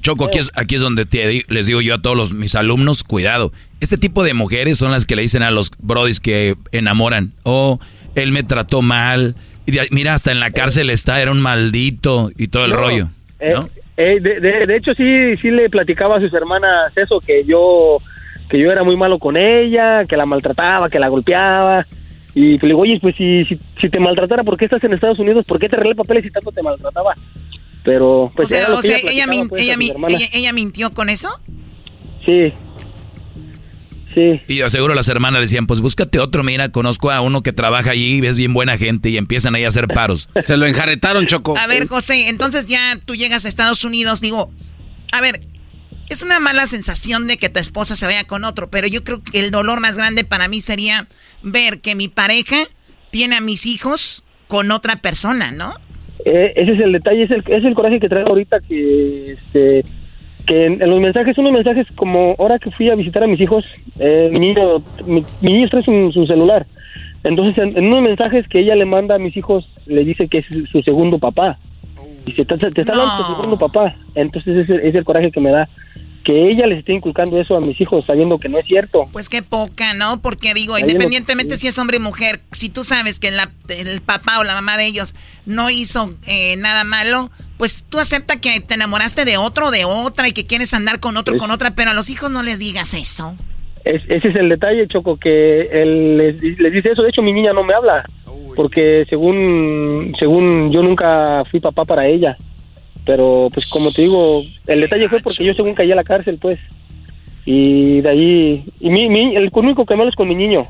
Choco, aquí es, aquí es donde les digo yo a todos los, mis alumnos, cuidado. Este tipo de mujeres son las que le dicen a los brodis que enamoran. Oh, él me trató mal. Y mira, hasta en la cárcel está, era un maldito y todo el rollo. Eh, eh, de, hecho, sí, sí le platicaba a sus hermanas eso, que yo, que yo era muy malo con ella, que la maltrataba, que la golpeaba. Y le digo, oye, pues si, si, te maltratara, ¿por qué estás en Estados Unidos? ¿Por qué te arreglé papeles si tanto te maltrataba? Pero, pues, o sea, ella, pues, ella, mintió con eso? Sí. Sí. Y yo aseguro las hermanas decían, pues búscate otro, mira, conozco a uno que trabaja allí, ves bien buena gente y empiezan ahí a hacer paros. Se lo enjaretaron, Choco. A ver, José, entonces ya tú llegas a Estados Unidos, digo, a ver, es una mala sensación de que tu esposa se vaya con otro, pero yo creo que el dolor más grande para mí sería ver que mi pareja tiene a mis hijos con otra persona, ¿no? Eh, ese es el detalle, es el, es el coraje que traigo ahorita que, este, que en, los mensajes, unos mensajes como ahora que fui a visitar a mis hijos, eh, mi niño, mi, niño trae su, celular. Entonces, en, unos mensajes que ella le manda a mis hijos, le dice que es su segundo papá. Y se te, te está segundo papá. Entonces, ese es el coraje que me da que ella les esté inculcando eso a mis hijos sabiendo que no es cierto. Pues qué poca, ¿no? Porque digo, independientemente si es hombre o mujer, si tú sabes que el papá o la mamá de ellos no hizo eh, nada malo, pues tú acepta que te enamoraste de otro o de otra y que quieres andar con otro con otra, pero a los hijos no les digas eso. Ese es el detalle, Choco, que él les, les, dice eso. De hecho, mi niña no me habla, porque según, según yo nunca fui papá para ella. Pero pues como te digo, el detalle fue porque yo según caí a la cárcel, pues. Y de ahí, y mi, mi, el único que me habla es con mi niño,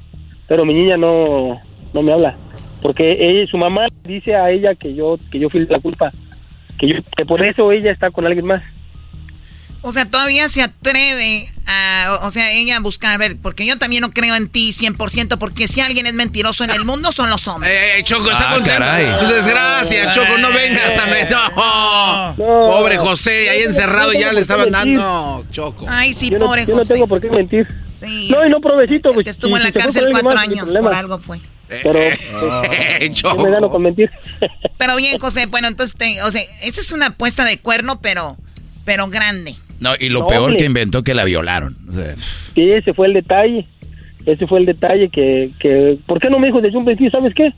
pero mi niña no, no me habla. Porque ella, su mamá dice a ella que yo, que yo fui la culpa, que, yo, que por eso ella está con alguien más. O sea, todavía se atreve a, o sea, ella a buscar, a ver, porque yo también no creo en ti 100%, porque si alguien es mentiroso en el mundo son los hombres. Eh, Choco, está Ah, contento. caray. Su desgracia, Choco, no vengas a meter. No. Pobre José, ahí encerrado ya le estaban dando. Choco. Ay, sí, yo no, pobre yo no José. tengo por qué mentir. Sí. No, y no, provechito. Pues, que estuvo en la cárcel cuatro años, problema. por algo fue. Pero, Eh, pues, Choco. yo me gano con mentir. Pero bien, José, bueno, entonces, te- o sea, esa es una puesta de cuerno, pero, pero grande. No, y lo No, peor hombre. que inventó que la violaron. O sea, Sí, ese fue el detalle. Ese fue el detalle que, que... ¿Por qué no me dijo desde un principio, sabes qué?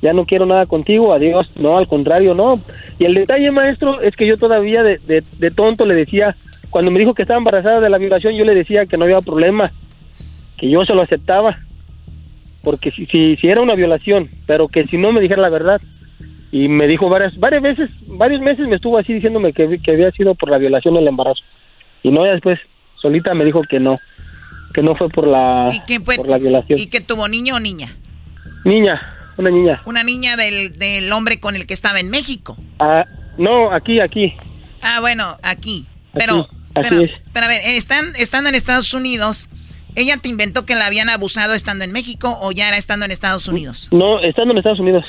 Ya no quiero nada contigo, adiós. No, al contrario, no. Y el detalle, maestro, es que yo todavía de, de, de tonto le decía... Cuando me dijo que estaba embarazada de la violación, yo le decía que no había problema. Que yo se lo aceptaba. Porque si, si, si era una violación, pero que si no me dijera la verdad. Y me dijo varias, varias veces, varios meses me estuvo así diciéndome que, que había sido por la violación el embarazo. Y no, ya después, solita me dijo que no, que no fue por la, ¿Y qué fue? por la violación. ¿Y que tuvo niño o niña? Niña, una niña. Una niña del, del hombre con el que estaba en México. Ah, no, aquí, aquí. Ah, bueno, aquí. Pero, así pero, es. pero a ver, están, estando en Estados Unidos, ¿ella te inventó que la habían abusado estando en México o ya era estando en Estados Unidos? No, estando en Estados Unidos.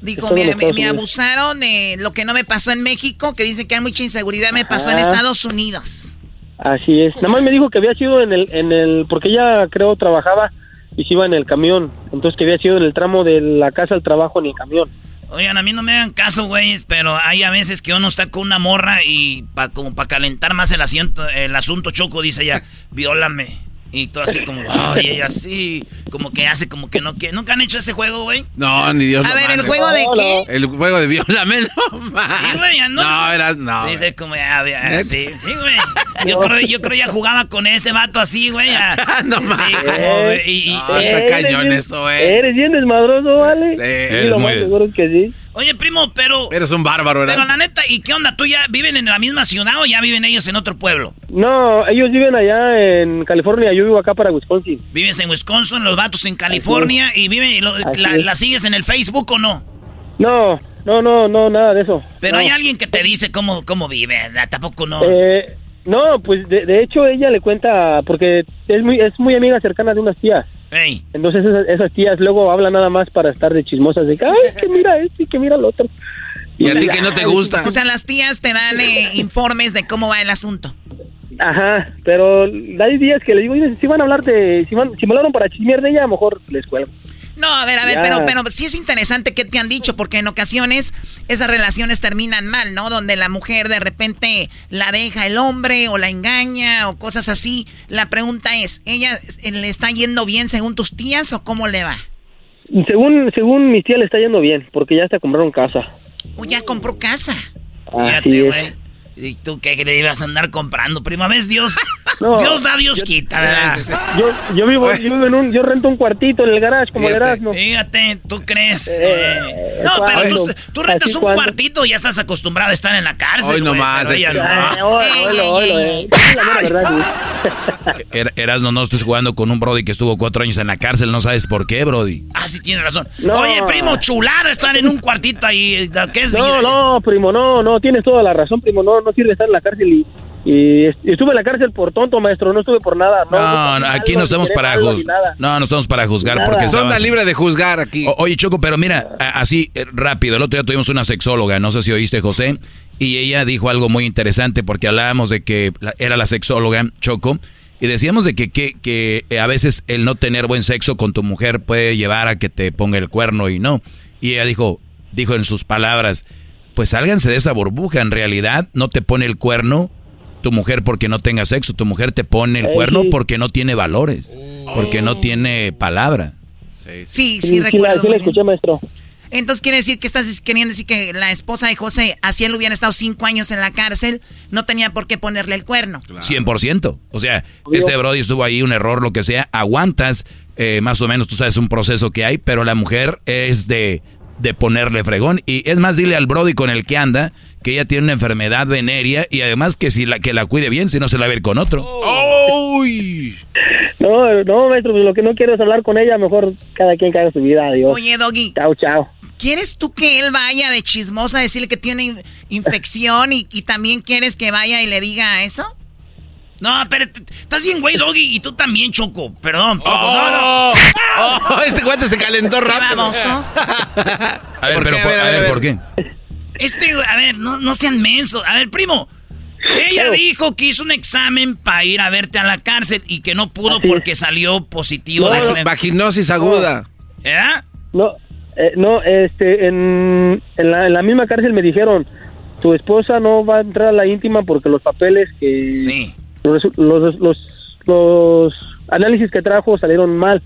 Dijo, me, abusaron de lo que no me pasó en México, que dice que hay mucha inseguridad, me pasó en Ajá. Estados Unidos. Así es. Nada más me dijo que había sido en el, en el, porque ella creo trabajaba y se iba en el camión. Entonces que había sido en el tramo de la casa al trabajo en el camión. Oigan, a mí no me hagan caso, güeyes, pero hay a veces que uno está con una morra y pa, como para calentar más el, asiento, el asunto, Choco, dice ella, viólame. Y todo así como, ay, ella así, como que hace como que no quiere. ¿Nunca han hecho ese juego, güey? No, ni Dios A lo ver, ¿el juego de qué? El juego de violame, no más. Sí, güey, ya no. No, eras, no. Dice como, ya, ya, sí, sí, güey. Yo creo, yo creo ya jugaba con ese vato así, güey. No Sí, mames. como, güey, y- No, está cañón bien- eso, eh. Eres bien desmadroso, ¿vale? Sí. Eres lo muy- más seguro es que sí. Oye, primo, pero... Eres un bárbaro, Pero ¿verdad? la neta, ¿y qué onda? ¿Tú ya viven en la misma ciudad o ya viven ellos en otro pueblo? No, ellos viven allá en California, yo vivo acá para Wisconsin. Vives en Wisconsin, los vatos en California y viven, y lo- la, es. la sigues en el Facebook o no? No, no, no, no, nada de eso. Pero No. hay alguien que te dice cómo, cómo vive, ¿verdad? tampoco no. Eh, no, pues de, de hecho ella le cuenta, porque es muy, es muy amiga cercana de unas tías. Entonces esas, esas tías luego hablan nada más para estar de chismosas de que, ay, que mira esto y que mira lo otro. Y a ti que no te gusta. O sea, las tías te dan eh, informes de cómo va el asunto. Ajá, pero hay días que le digo, "Oye, si van a hablar de, si, van, si me hablaron para chismear de ella, a lo mejor les cuelgo. No, a ver, a ver, Ya. pero, pero sí es interesante que te han dicho, porque en ocasiones esas relaciones terminan mal, ¿no? Donde la mujer de repente la deja el hombre o la engaña o cosas así. La pregunta es, ¿ella le está yendo bien según tus tías o cómo le va? Según, según mi tía le está yendo bien, porque ya hasta compraron casa. O ya compró casa. Así fíjate, es. güey. ¿Y tú qué le ibas a andar comprando? Prima, ¿ves? Dios, No, Dios da, Dios quita, ¿verdad? Yo, yo vivo, yo vivo en un, yo rento un cuartito en el garage como el Fíjate. Erasmo. Fíjate, ¿tú crees? Eh, eh? No, pero tú, rentas ¿Así un cuartito y ya estás acostumbrado a estar en la cárcel. Hoy nomás, este- no. Eh. verdad, sí. Er- no estés jugando con un Brody que estuvo cuatro años en la cárcel, no sabes por qué, Brody. Ah, sí, tienes razón. No. Oye, primo, chulada estar en un cuartito ahí. ¿Qué es? No, mi- no, primo, no, no, tienes toda la razón, primo, no, no sirve estar en la cárcel y, y est- estuve en la cárcel por tonto, maestro, no estuve por nada. No, No, no, aquí no estamos para juzgar. No, no estamos para juzgar Nada. porque Son tan libres de juzgar aquí. O- oye, Choco, pero mira, a- así eh, rápido. El otro día tuvimos una sexóloga, no sé si oíste, José, y ella dijo algo muy interesante porque hablábamos de que la- era la sexóloga, Choco, y decíamos de que, que, que eh, a veces el no tener buen sexo con tu mujer puede llevar a que te ponga el cuerno y no. Y ella dijo, dijo en sus palabras, pues sálganse de esa burbuja, en realidad no te pone el cuerno tu mujer porque no tenga sexo, tu mujer te pone el Ey, cuerno porque no tiene valores, porque no tiene palabra. Sí, Sí, sí, recuerdo. sí la escuché, maestro. Entonces quiere decir que estás queriendo decir que la esposa de José, así él hubiera estado cinco años en la cárcel, no tenía por qué ponerle el cuerno. 100%. O sea, este Brody estuvo ahí, un error, lo que sea. Aguantas, eh, más o menos, tú sabes, un proceso que hay, pero la mujer es de, de ponerle fregón. Y es más, dile al Brody con el que anda que ella tiene una enfermedad venérea y además que si la, que la cuide bien, si no se la va a ir con otro. ¡Uy! No, no, maestro, pues lo que no quiero es hablar con ella, mejor cada quien haga su vida, adiós. Oye, Doggy, Chao, chao. ¿quieres tú que él vaya de chismosa a decirle que tiene in- infección y, y también quieres que vaya y le diga eso? No, pero estás bien, güey, Doggy, y tú también, Choco. Perdón, Choco. Oh, oh, este guante se calentó rápido. Vamos, A ver, pero, a, ver, ¿por qué? Este, a ver, no, no sean mensos. A ver, primo, ella dijo que hizo un examen para ir a verte a la cárcel y que no pudo porque salió positivo. de vaginosis aguda. ¿Eh? No, eh, no, este, en, en, la, en la misma cárcel me dijeron, tu esposa no va a entrar a la íntima porque los papeles que... Sí. Los, los, los, análisis que trajo salieron mal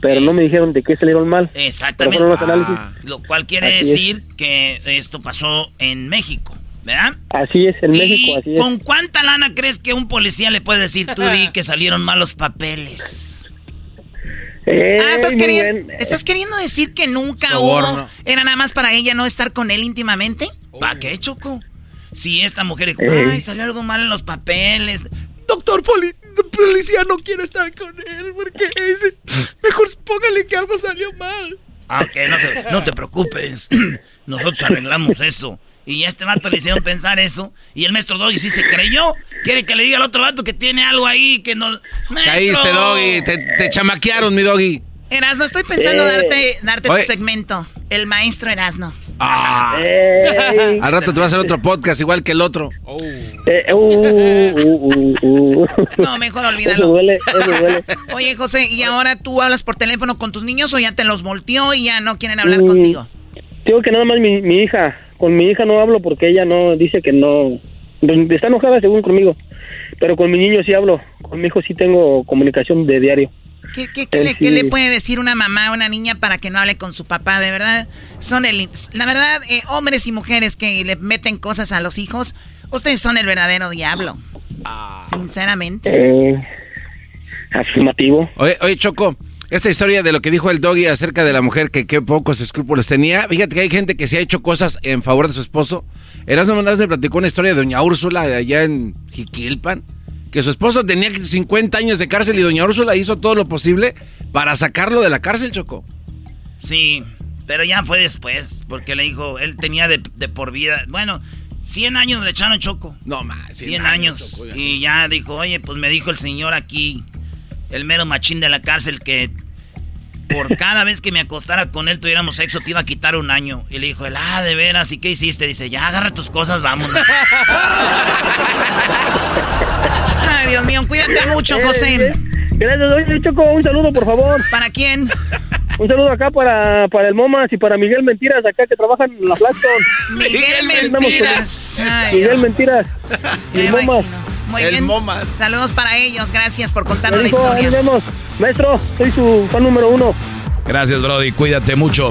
pero no me dijeron de qué salieron mal. Exactamente. Los análisis. lo cual quiere decir que esto pasó en México. ¿verdad? Así es, en México, así es. ¿Con cuánta lana crees que un policía le puede decir, tú di que salieron malos papeles? Eh, ah, ¿estás, queriendo, ¿estás queriendo decir que nunca hubo, era nada más para ella no estar con él íntimamente? ¿Para qué, Choco? Si esta mujer dijo, eh. ay, salió algo mal en los papeles. Doctor policía no quiere estar con él porque mejor póngale que algo salió mal. Ah, ok, no, no te preocupes. Nosotros arreglamos esto. Y a este vato le hicieron pensar eso. Y el maestro Doggy sí se creyó. Quiere que le diga al otro vato que tiene algo ahí que no. Caíste, Doggy. Te, chamaquearon, mi Doggy. Erasno, estoy pensando darte, darte tu segmento. El maestro Erasno. Ah. Al rato te va a hacer otro podcast igual que el otro. Eh, uh, uh, uh, no, mejor olvídalo. Eso duele, eso duele. Oye, José, ¿y ahora tú hablas por teléfono con tus niños o ya te los volteó y ya no quieren hablar mm, contigo? Digo que nada más mi, mi hija con mi hija no hablo porque ella no dice que no está enojada según conmigo pero con mi niño sí hablo con mi hijo sí tengo comunicación de diario ¿Qué, qué, le, puede decir una mamá a una niña para que no hable con su papá? De verdad, son el... La verdad, eh, hombres y mujeres que le meten cosas a los hijos, ustedes son el verdadero diablo. Ah. Sinceramente. Eh, afirmativo. Oye, oye, Choco, esta historia de lo que dijo el doggy acerca de la mujer que qué pocos escrúpulos tenía. Fíjate que hay gente que se ha hecho cosas en favor de su esposo. Erasmo Mandás me platicó una historia de doña Úrsula allá en Jiquilpan. Que su esposo tenía 50 años de cárcel y doña Úrsula hizo todo lo posible para sacarlo de la cárcel, Choco. Sí, pero ya fue después, porque le dijo, él tenía de, por vida, bueno, 100 años le echaron Choco. No más, 100, años. y ya dijo, oye, pues me dijo el señor aquí, el mero machín de la cárcel que por cada vez que me acostara con él tuviéramos sexo te iba a quitar un año. Y le dijo él, ah, de veras, ¿y qué hiciste? Dice, ya agarra tus cosas, vámonos. Ay, Dios mío, cuídate mucho, José. Gracias, oye, Choco, un saludo, por favor. ¿Para quién? Un saludo acá para, para el Momas y para Miguel Mentiras, acá que trabajan en la Flaxton. Miguel Mentiras. Miguel Mentiras. Y el Momas. Muy bien. Saludos para ellos. Gracias por contarnos la historia. Maestro, soy su fan número uno. Gracias, Brody. Cuídate mucho.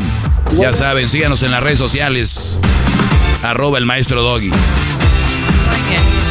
Ya saben, síganos en las redes sociales. Arroba el maestro Doggy. Muy bien.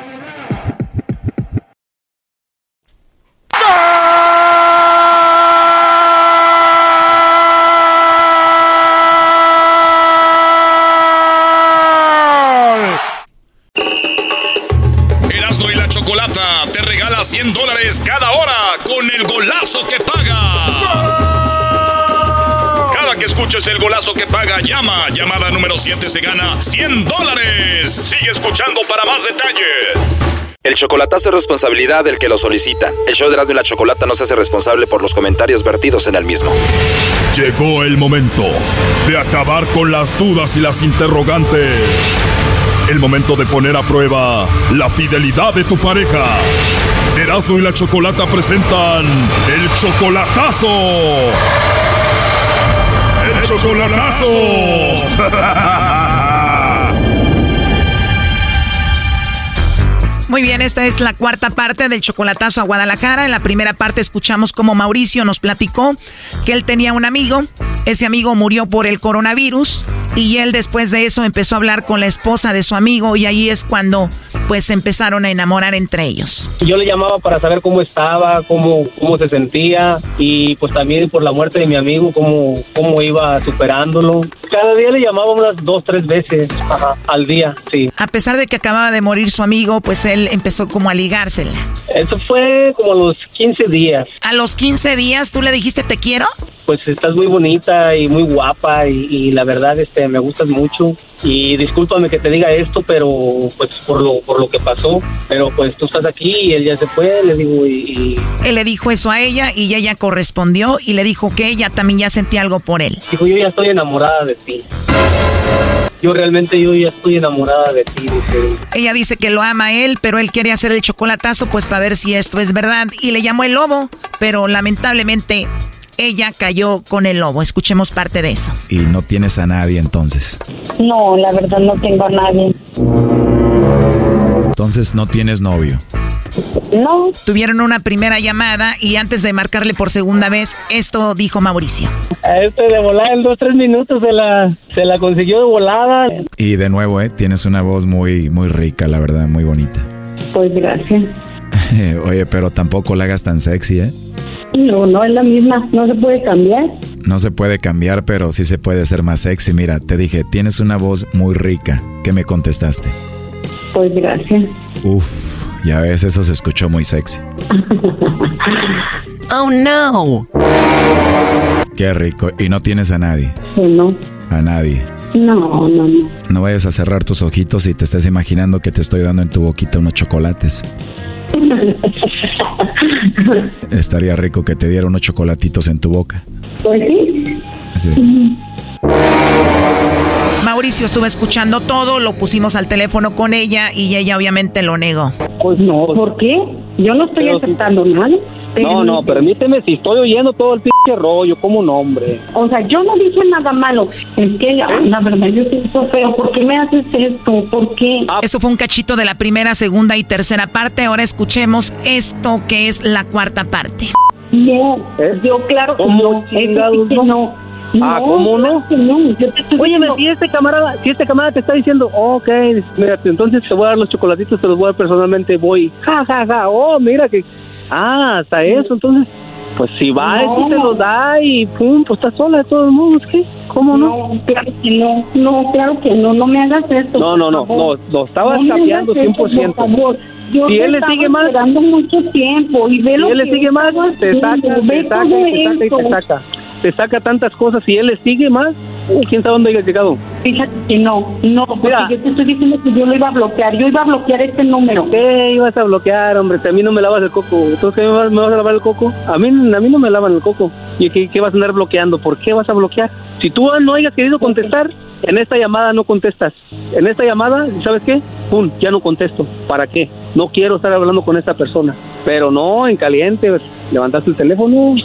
Llama. Llamada número 7 se gana 100 dólares. Sigue escuchando para más detalles. El chocolatazo es responsabilidad del que lo solicita. El show de Erasmo y la Chocolata no se hace responsable por los comentarios vertidos en el mismo. Llegó el momento de acabar con las dudas y las interrogantes el momento de poner a prueba la fidelidad de tu pareja. Erasmo y la Chocolata presentan el chocolatazo. Chocolatazo. Muy bien, esta es la cuarta parte del chocolatazo a Guadalajara. En la primera parte escuchamos cómo Mauricio nos platicó que él tenía un amigo. Ese amigo murió por el coronavirus y él después de eso empezó a hablar con la esposa de su amigo y ahí es cuando pues empezaron a enamorar entre ellos. Yo le llamaba para saber cómo estaba, cómo, cómo se sentía y pues también por la muerte de mi amigo, cómo, cómo iba superándolo. Cada día le llamaba unas dos, tres veces al día, sí. A pesar de que acababa de morir su amigo, pues él empezó como a ligársela. Eso fue como a los 15 días. ¿A los 15 días tú le dijiste te quiero? Pues estás muy bonita y muy guapa y, la verdad este me gustas mucho y discúlpame que te diga esto, pero pues por lo por lo que pasó, pero pues tú estás aquí y él ya se fue, le digo y, Él le dijo eso a ella y ella correspondió y le dijo que ella también ya sentía algo por él. Dijo, yo ya estoy enamorada de ti yo realmente yo ya estoy enamorada de ti. Ella dice que lo ama a él, pero él quiere hacer el chocolatazo pues para ver si esto es verdad y le llamó el lobo, pero lamentablemente ella cayó con el lobo. Escuchemos parte de eso. ¿Y no tienes a nadie entonces? No, la verdad no tengo a nadie. Entonces no tienes novio. No. Tuvieron una primera llamada y antes de marcarle por segunda vez, esto dijo Mauricio. A este de volada en dos, tres minutos se la, se la consiguió de volada. Y de nuevo, ¿eh? Tienes una voz muy, muy rica, la verdad, muy bonita. Pues gracias. Oye, pero tampoco la hagas tan sexy, ¿eh? No, no es la misma, no se puede cambiar. No se puede cambiar, pero sí se puede ser más sexy. Mira, te dije, tienes una voz muy rica. ¿Qué me contestaste? Pues gracias. Uf, ya ves, eso se escuchó muy sexy. oh no. Qué rico. ¿Y no tienes a nadie? no. A nadie. No, no, no. No vayas a cerrar tus ojitos y te estés imaginando que te estoy dando en tu boquita unos chocolates. Estaría rico que te diera unos chocolatitos en tu boca. Pues sí. Mauricio estuvo escuchando todo, lo pusimos al teléfono con ella y ella obviamente lo negó. Pues no, ¿por qué? Yo no estoy aceptando nada. No, no, permíteme, si estoy oyendo todo el pinche rollo, como un hombre. O sea, yo no dije nada malo. Es que, la verdad, yo siento feo. ¿Por qué me haces esto? ¿Por qué? Ah. Eso fue un cachito de la primera, segunda y tercera parte. Ahora escuchemos esto que es la cuarta parte. No, yo claro que no. no. Ah, ¿cómo no? Oye, si este camarada, si este camarada te está diciendo, ok, mira, entonces te voy a dar los chocolatitos, te los voy a dar personalmente, voy, ja, ja, ja, oh, mira que Ah, hasta eso, entonces, pues si va, no. te lo da y pum, pues está sola de todos modos, ¿qué? ¿Cómo no? No, claro que no, no, claro que no, no me hagas esto. No, no, no, no, lo estabas no cambiando 100%. Por favor. Yo si él le sigue más, esperando mucho tiempo y ve si lo él le sigue más, te saca, te saca, te saca y te saca. Te saca tantas cosas, si él le sigue más, quién sabe dónde haya llegado. Fíjate que no, no, porque Mira, yo te estoy diciendo que yo lo iba a bloquear, yo iba a bloquear este número. ¿Qué ibas a bloquear, hombre? Si a mí no me lavas el coco, ¿entonces qué me vas, a lavar el coco? A mí, a mí no me lavan el coco. ¿Y qué, qué vas a andar bloqueando? ¿Por qué vas a bloquear? Si tú no hayas querido contestar, en esta llamada no contestas. En esta llamada, ¿sabes qué? Pum, ya no contesto. ¿Para qué? No quiero estar hablando con esta persona. Pero no, en caliente, levantaste el teléfono.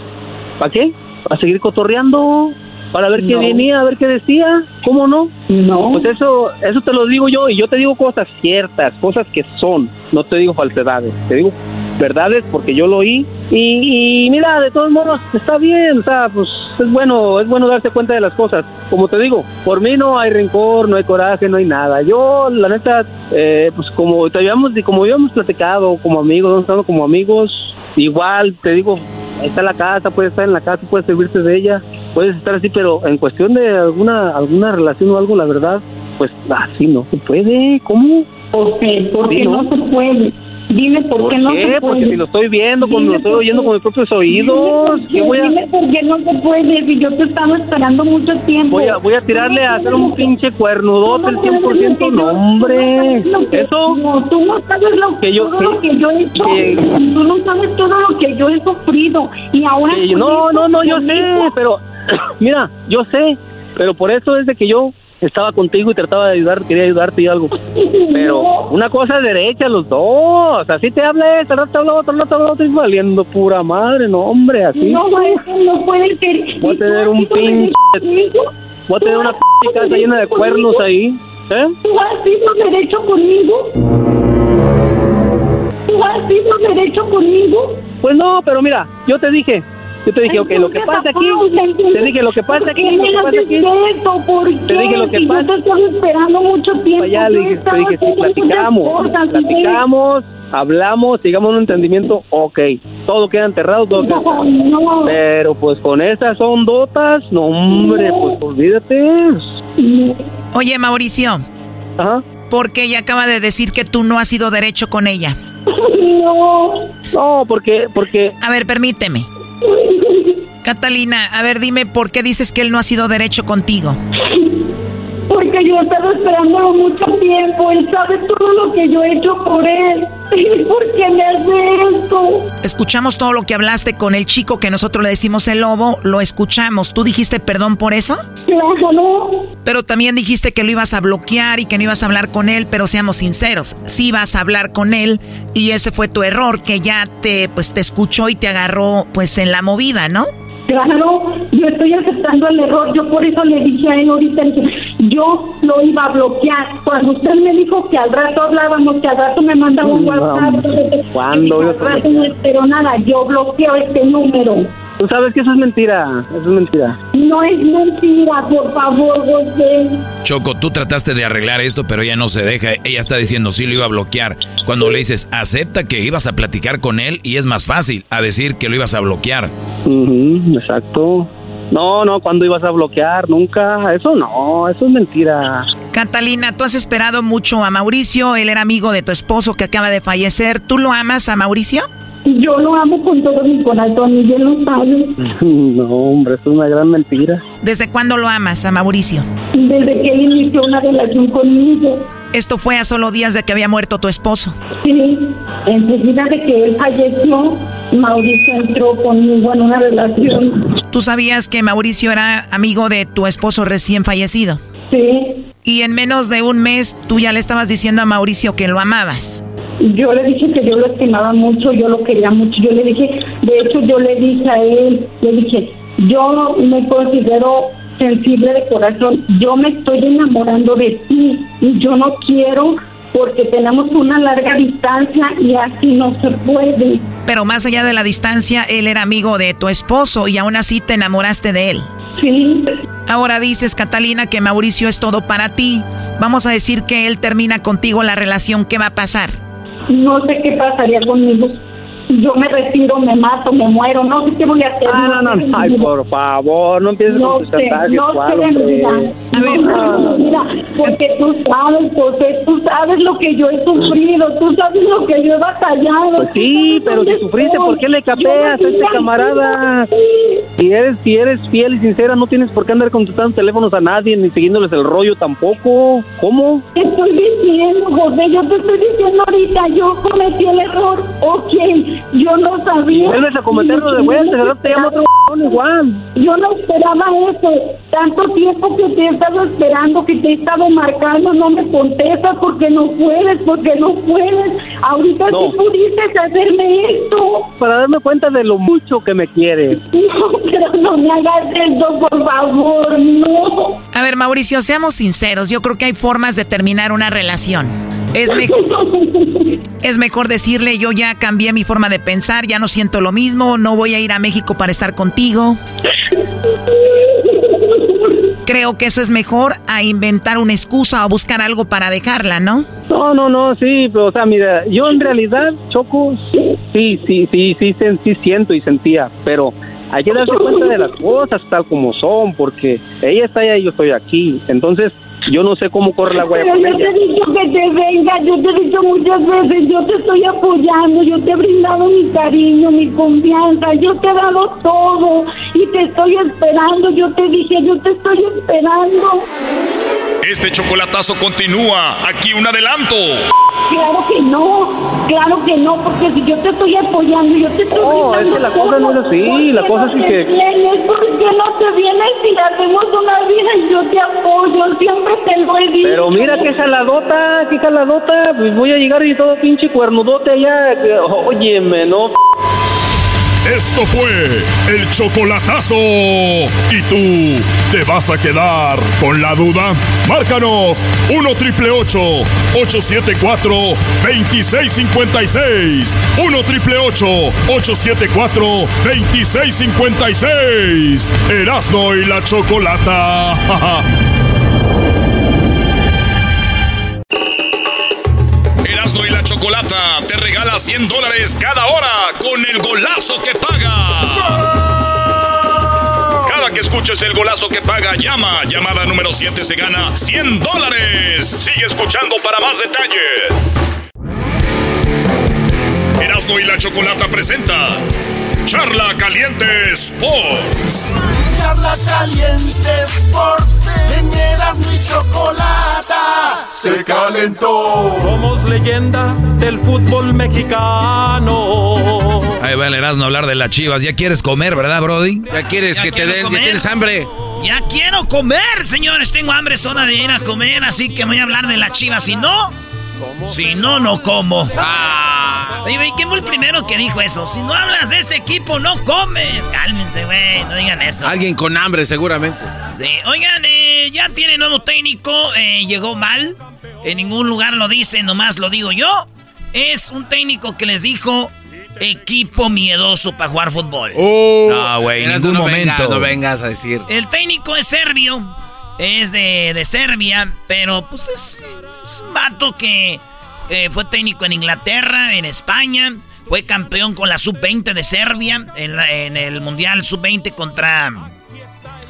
¿Para qué? ¿Para seguir cotorreando? para ver qué venía, a ver qué decía, ¿cómo no? No. Pues eso, eso te lo digo yo y yo te digo cosas ciertas, cosas que son, no te digo falsedades, te digo verdades porque yo lo oí y, y, mira, de todos modos está bien, o sea, pues es bueno, es bueno darse cuenta de las cosas. Como te digo, por mí no hay rencor, no hay coraje, no hay nada. Yo, la neta, eh, pues como te habíamos, como habíamos platicado como amigos, como amigos, igual te digo, ahí está la casa, puedes estar en la casa, puedes servirte de ella, puedes estar así, pero en cuestión de alguna alguna relación o algo, la verdad, pues así no se puede. ¿Cómo? ¿Por qué? Porque no? no se puede. Dime por, ¿Por qué no se puede. Porque si lo estoy viendo, cuando lo estoy oyendo con mis propios oídos. Dime, voy a... dime por qué no se puede. Si yo te estaba esperando mucho tiempo. Voy a, voy a tirarle a hacer un pinche cuernudote el 100%. No, hombre. Eso. No, tú no sabes lo que, yo, todo lo que yo he hecho. Tú no sabes todo lo que yo he sufrido. Y ahora. No, no, no, yo sé, pero. Mira, yo sé. Pero por eso es de que yo estaba contigo y trataba de ayudar, quería ayudarte y algo. Pero una cosa es derecha, los dos. Así te habla este, rato habla otro, rato habla otro, y valiendo pura madre, no, hombre, así. No, no puede ser. Voy a tener un pinche. Voy a tener una pinche casa llena de cuernos ahí. ¿Eh? ¿Tú has sido derecho conmigo? ¿Tú has sido derecho conmigo? Pues no, pero mira, yo te dije, Yo te dije, ok, lo que pasa aquí, te dije lo que pasa aquí, lo que pasa aquí. Te dije lo que pasa. Yo te esperando mucho tiempo. Allá le dije, te dije, sí, platicamos, platicamos, hablamos, llegamos a un entendimiento, ok, todo queda enterrado, todo queda enterrado. Pero pues con esas ondotas, no hombre, pues olvídate. Oye, Mauricio. Ajá. Porque ella acaba de decir que tú no has sido derecho con ella. No. No, porque, porque. A ver, permíteme. Catalina, a ver, dime por qué dices que él no ha sido derecho contigo. Porque yo he estado esperando mucho tiempo. Él sabe todo lo que yo he hecho por él. ¿Por qué me hace esto? Escuchamos todo lo que hablaste con el chico que nosotros le decimos el lobo. Lo escuchamos. ¿Tú dijiste perdón por eso? Claro, no. Pero también dijiste que lo ibas a bloquear y que no ibas a hablar con él. Pero seamos sinceros. Sí ibas a hablar con él y ese fue tu error. Que ya te, pues, te escuchó y te agarró pues en la movida, ¿no? Claro, yo estoy aceptando el error. Yo por eso le dije a él ahorita, yo lo iba a bloquear. Cuando usted me dijo que al rato hablábamos, que al rato me mandaba un WhatsApp. ¿Cuándo? Al rato no espero nada. Yo bloqueo este número. Tú sabes que eso es mentira. Eso es mentira. No es mentira, por favor, José. Choco, tú trataste de arreglar esto, pero ella no se deja. Ella está diciendo sí lo iba a bloquear. Cuando le dices, acepta que ibas a platicar con él y es más fácil a decir que lo ibas a bloquear. exacto. No, no, cuando ibas a bloquear? Nunca. Eso no, eso es mentira. Catalina, tú has esperado mucho a Mauricio. Él era amigo de tu esposo que acaba de fallecer. ¿Tú lo amas a Mauricio? Yo lo amo con todo mi corazón y él lo sabe. No, hombre, es una gran mentira. ¿Desde cuándo lo amas a Mauricio? Desde que él inició una relación conmigo. Esto fue a solo días de que había muerto tu esposo. Sí, enseguida de que él falleció, Mauricio entró conmigo en una relación. ¿Tú sabías que Mauricio era amigo de tu esposo recién fallecido? Sí. Y en menos de un mes tú ya le estabas diciendo a Mauricio que lo amabas. Yo le dije que yo lo estimaba mucho, yo lo quería mucho. Yo le dije, de hecho yo le dije a él, le dije, yo me considero sensible de corazón, yo me estoy enamorando de ti y yo no quiero porque tenemos una larga distancia y así no se puede. Pero más allá de la distancia, él era amigo de tu esposo y aún así te enamoraste de él. Sí. Ahora dices, Catalina, que Mauricio es todo para ti. Vamos a decir que él termina contigo la relación, ¿qué va a pasar? No sé qué pasaría conmigo. Yo me retiro, me mato, me muero, no sé qué voy a hacer. Ah, no, no, ay, por favor, no empieces no con tus chantajes, no ¿cuál, sé, mira, no, mira, porque tú sabes, José, tú sabes lo que yo he sufrido, tú sabes lo que yo he batallado. Pues sí, pero si sufriste, ¿por qué le capeas a este camarada? Si eres, si eres fiel y sincera, no tienes por qué andar contestando teléfonos a nadie ni siguiéndoles el rollo tampoco. ¿Cómo? Te estoy diciendo, José, yo te estoy diciendo ahorita, yo cometí el error, ok, yo no sabía. Vuelves a cometerlo de vuelta, ¿verdad? Te llamo otro igual. Yo no esperaba eso. Tanto tiempo que te he estado esperando, que te he estado marcando, no me contestas porque no puedes, porque no puedes. Ahorita No. sí pudiste hacerme esto. Para darme cuenta de lo mucho que me quieres. No, pero no me hagas esto, por favor, no. A ver, Mauricio, seamos sinceros. Yo creo que hay formas de terminar una relación. Es mejor, es mejor decirle, yo ya cambié mi forma de pensar, ya no siento lo mismo, no voy a ir a México para estar contigo. Creo que eso es mejor a inventar una excusa o buscar algo para dejarla, ¿no? No, no, no, sí, pero o sea, mira, yo en realidad, Choco, sí, sí, sí, sí, sí, sí, sí siento y sentía, pero hay que darse cuenta de las cosas tal como son, porque ella está allá y yo estoy aquí, entonces yo no sé cómo corre la guaya Pero yo te he dicho que te vengas, yo te he dicho muchas veces, yo te estoy apoyando, yo te he brindado mi cariño, mi confianza, yo te he dado todo y te estoy esperando, yo te dije, yo te estoy esperando. Este chocolatazo continúa. Aquí un adelanto. Claro que no, claro que no, porque si yo te estoy apoyando, yo te estoy No, es brindando que la cosa no es así, ¿por la cosa no sí te que- vienes? ¿Por qué no te vienes si hacemos una vida y yo te apoyo? Siempre Pero mira qué jaladota, qué jaladota, pues voy a llegar y todo pinche cuernudote allá, óyeme, no. Esto fue el chocolatazo. ¿Y tú te vas a quedar con la duda? Márcanos 1 triple 874 2656. 1 triple 874 2656. Erasno y la chocolata. chocolata te regala 100 dólares cada hora con el golazo que paga. Cada que escuches el golazo que paga, llama. Llamada número 7 se gana 100 dólares. Sigue escuchando para más detalles. Erasno y la chocolata presenta Charla Caliente Sports. Charla Caliente Sports. En Erasmo y chocolata se calentó. Somos leyenda del fútbol mexicano. Ahí va el Erasmo a hablar de las chivas. ¿Ya quieres comer, verdad, Brody? Ya quieres que te den, ya tienes hambre. Ya quiero comer, señores. Tengo hambre, es hora de ir a comer, así que voy a hablar de las chivas. Si no, si no, no como. Ah. Oye, ¿quién fue el primero que dijo eso? Si no hablas de este equipo, no comes. Cálmense, güey, no digan eso. Alguien con hambre, seguramente. Sí, oigan, eh, ya tiene nuevo técnico, eh, llegó mal. En ningún lugar lo dice, nomás lo digo yo. Es un técnico que les dijo equipo miedoso para jugar fútbol. Oh, no, güey, en ningún no momento. vengas, no vengas a decir. El técnico es serbio, es de, de Serbia, pero pues es, es un vato que eh, fue técnico en Inglaterra, en España, fue campeón con la sub-20 de Serbia en, la- en el Mundial sub-20 contra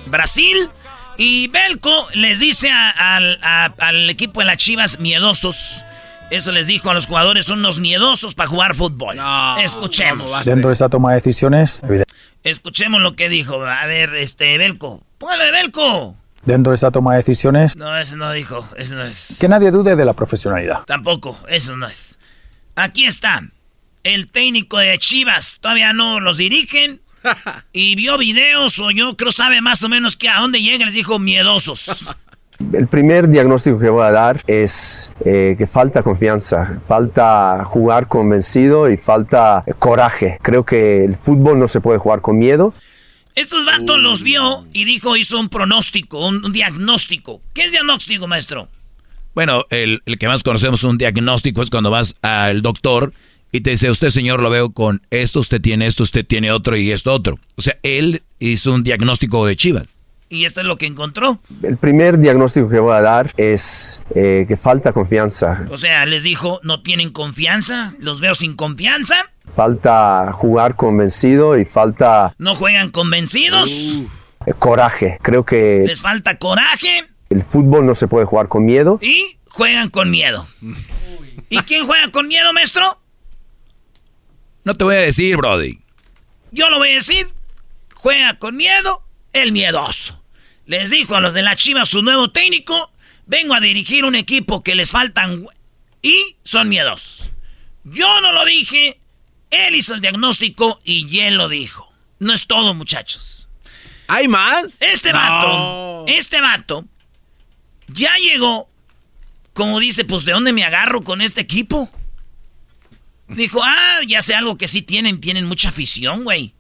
Brasil. Y Belko les dice a- al, a- al equipo de las Chivas miedosos. Eso les dijo a los jugadores, son unos miedosos para jugar fútbol. Escuchemos. Dentro de esa toma de decisiones, Escuchemos lo que dijo. A ver, este, Belko. ¡Póngale, Belko! Dentro de esa toma de decisiones, No, eso no dijo. Eso no es. que nadie dude de la profesionalidad. Tampoco, eso no es. Aquí está. El técnico de Chivas. Todavía no los dirigen. Y vio videos o yo creo sabe más o menos que a dónde llegan. Les dijo miedosos. El primer diagnóstico que voy a dar es eh, que falta confianza, falta jugar convencido y falta coraje. Creo que el fútbol no se puede jugar con miedo. Estos vatos los vio y dijo, hizo un pronóstico, un, un diagnóstico. ¿Qué es diagnóstico, maestro? Bueno, el, el que más conocemos un diagnóstico es cuando vas al doctor y te dice, usted señor lo veo con esto, usted tiene esto, usted tiene otro y esto otro. O sea, él hizo un diagnóstico de Chivas. Y esto es lo que encontró. El primer diagnóstico que voy a dar es eh, que falta confianza, O sea, les dijo, no tienen confianza, los veo sin confianza, falta jugar convencido y falta no juegan convencidos, eh, coraje. Creo que les falta coraje el fútbol no se puede jugar con miedo. y juegan con miedo. ¿Y quién juega con miedo, maestro? No te voy a decir, Brody. Yo lo voy a decir. Juega con miedo el miedoso. Les dijo a los de la Chivas su nuevo técnico, vengo a dirigir un equipo que les faltan y son miedosos. Yo no lo dije, él hizo el diagnóstico y él lo dijo. No es todo, muchachos. ¿Hay más? Este No. vato, este vato, ya llegó, como dice, pues ¿de dónde me agarro con este equipo? Dijo, ah, ya sé algo que sí tienen, tienen mucha afición, güey.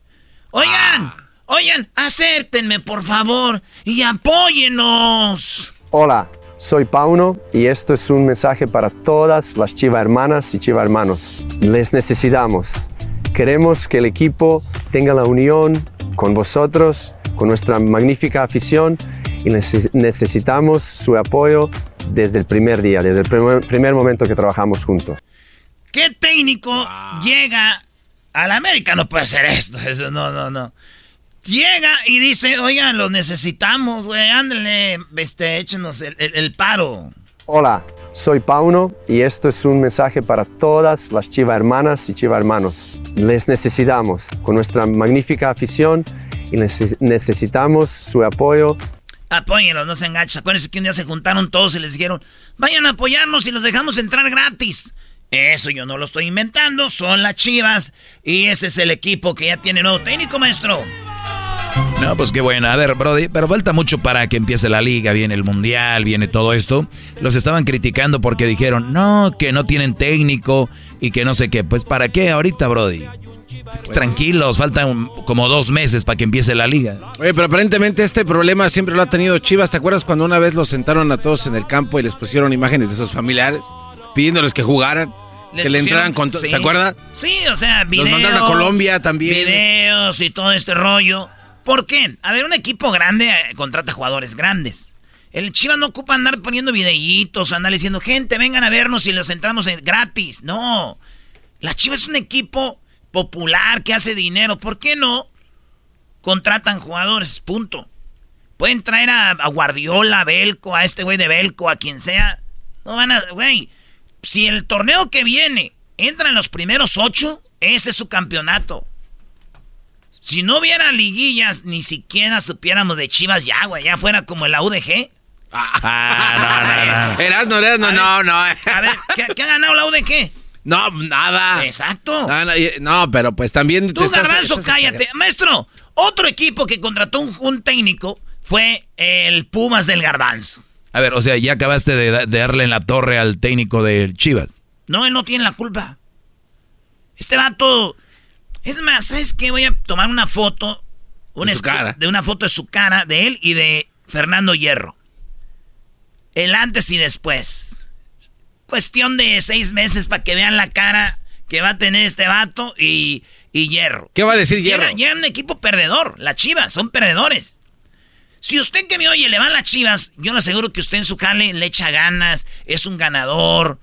Oigan, oigan, acéptenme, por favor, y apóyenos. Hola, soy Pauno y esto es un mensaje para todas las chiva hermanas y chiva hermanos. Les necesitamos. Queremos que el equipo tenga la unión con vosotros, con nuestra magnífica afición y neces- necesitamos su apoyo desde el primer día, desde el primer, primer momento que trabajamos juntos. ¿Qué técnico llega a la América? No puede ser esto, no, no, no. Llega y dice, oigan, los necesitamos, güey, ándale, este, échenos el, el- el paro. Hola, soy Pauno y esto es un mensaje para todas las chiva hermanas y chiva hermanos. Les necesitamos con nuestra magnífica afición y neces- necesitamos su apoyo Apóyenlos, no se enganchen. Acuérdense que un día se juntaron todos y les dijeron, vayan a apoyarnos y los dejamos entrar gratis. Eso yo no lo estoy inventando, son las chivas. Y ese es el equipo que ya tiene nuevo técnico, maestro. No, pues qué bueno. A ver, Brody, pero falta mucho para que empiece la liga, viene el mundial, viene todo esto. Los estaban criticando porque dijeron, no, que no tienen técnico y que no sé qué. Pues ¿para qué ahorita, Brody? tranquilos, faltan como dos meses para que empiece la liga. Oye, pero aparentemente este problema siempre lo ha tenido Chivas. ¿Te acuerdas cuando una vez los sentaron a todos en el campo y les pusieron imágenes de sus familiares pidiéndoles que jugaran? que le entraran con... ¿Te acuerdas? Sí, o sea, videos. Los mandaron a Colombia también. Videos y todo este rollo. ¿Por qué? A ver, un equipo grande eh, contrata jugadores grandes. El Chivas no ocupa andar poniendo videitos, andar diciendo, gente, vengan a vernos y los entramos gratis. No. La Chivas es un equipo popular que hace dinero. ¿Por qué no? Contratan jugadores, punto. Pueden traer a, Guardiola, a Belco, a este güey de Belco, a quien sea. No van a, güey. Si el torneo que viene entra en los primeros ocho, ese es su campeonato. Si no hubiera liguillas, ni siquiera supiéramos de Chivas ya, güey. Ya fuera como la UDG. Ah, no, no, no. Erasno, Erasno, no, no. A ver, ¿qué, ha ganado la UDG? No, nada. Exacto. No, pero pues también... Tú, Garbanzo, cállate. Maestro, otro equipo que contrató un, técnico fue el Pumas del Garbanzo. A ver, o sea, ya acabaste de, darle en la torre al técnico del Chivas. No, él no tiene la culpa. Este vato... Es más, ¿sabes qué? Voy a tomar una foto... Una de, cara. de una foto de su cara, de él y de Fernando Hierro. El antes y después. Cuestión de seis meses para que vean la cara que va a tener este vato y, Hierro. ¿Qué va a decir Hierro? Ya un equipo perdedor. Las chivas son perdedores. Si usted que me oye le van las chivas, yo le aseguro que usted en su jale le echa ganas, es un ganador.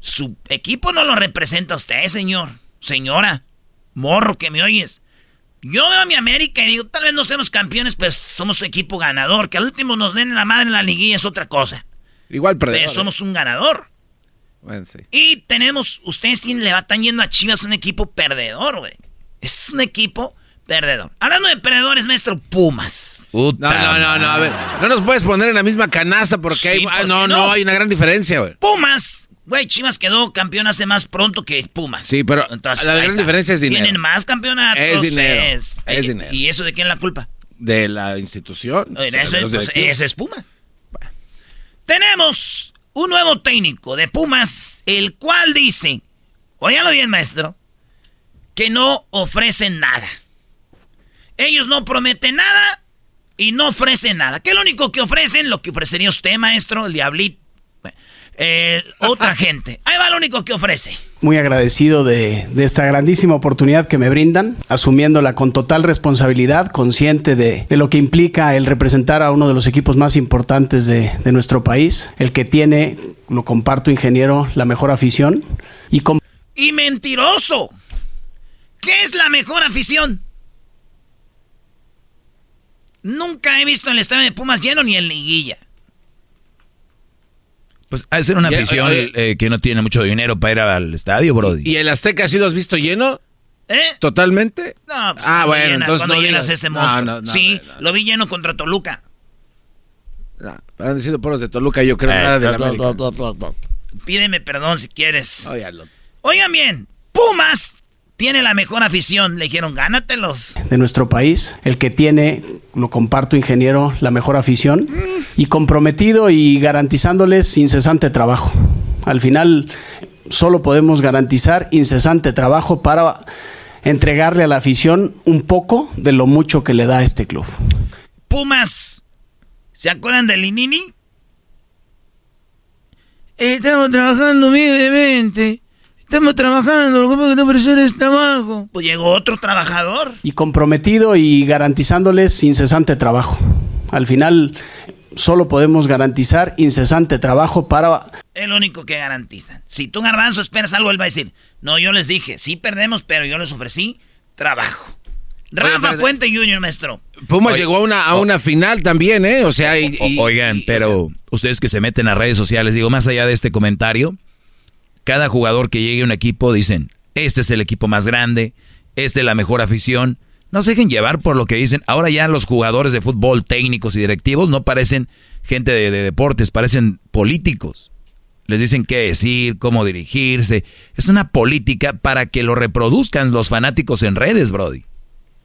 Su equipo no lo representa a usted, señor. Señora, morro que me oyes. Yo veo a mi América y digo, tal vez no seamos campeones, pues somos equipo ganador. Que al último nos den la madre en la liguilla es otra cosa. Igual perdedor. somos un ganador. Y tenemos, ustedes le están yendo a Chivas un equipo perdedor, güey. Es un equipo perdedor. Hablando de perdedores, maestro, Pumas. no, no, no, no, a ver. No nos puedes poner en la misma canasta porque hay, ah, no, no, hay una gran diferencia, güey. Pumas. Güey, Chivas quedó campeón hace más pronto que Pumas. Sí, pero la gran diferencia es dinero. Tienen más campeonatos. Es dinero. Es, dinero. ¿Y eso de quién es la culpa? De la institución. Eso, pues, ese es Puma. Tenemos un nuevo técnico de Pumas, el cual dice, óyalo bien maestro, que no ofrecen nada. Ellos no prometen nada y no ofrecen nada. ¿Qué es lo único que ofrecen? Lo que ofrecería usted, maestro, el diablito. Eh, otra gente. Ahí va lo único que ofrece. Muy agradecido de, esta grandísima oportunidad que me brindan, asumiéndola con total responsabilidad, consciente de, lo que implica el representar a uno de los equipos más importantes de, nuestro país, el que tiene, lo comparto ingeniero, la mejor afición. Y, y mentiroso. ¿Qué es la mejor afición? Nunca he visto el estadio de Pumas lleno ni en liguilla. Pues ha de ser una afición eh, que no tiene mucho dinero para ir al estadio, Brody. ¿Y el Azteca sí lo has visto lleno? ¿Eh? ¿Totalmente? No, pues ah, bueno, entonces no llenas ese monstruo. sí, lo vi lleno contra Toluca. No, han sido poros de Toluca, yo creo eh, nada de la Pídeme perdón si quieres. Oigan bien, Pumas tiene la mejor afición. Le dijeron, gánatelos. De nuestro país, el que tiene, lo comparto, ingeniero, la mejor afición y comprometido y garantizándoles incesante trabajo. Al final, solo podemos garantizar incesante trabajo para entregarle a la afición un poco de lo mucho que le da a este club. Pumas, ¿se acuerdan del Linini? Estamos trabajando humildemente Estamos trabajando, lo que no ofrecer es trabajo. Pues llegó otro trabajador. Y comprometido y garantizándoles incesante trabajo. Al final, solo podemos garantizar incesante trabajo para... El único que garantizan. Si tú, Garbanzo, esperas algo, él va a decir, no, yo les dije, sí perdemos, pero yo les ofrecí trabajo. Rafa Puente Junior, maestro. Pumas llegó a una, a una final también, ¿eh? O sea, oigan, pero ustedes que se meten a redes sociales, digo, más allá de este comentario, cada jugador que llegue a un equipo dicen, este es el equipo más grande, este es la mejor afición. No se dejen llevar por lo que dicen. Ahora ya los jugadores de fútbol, técnicos y directivos, no parecen gente de, deportes, parecen políticos. Les dicen qué decir, cómo dirigirse. Es una política para que lo reproduzcan los fanáticos en redes, Brody.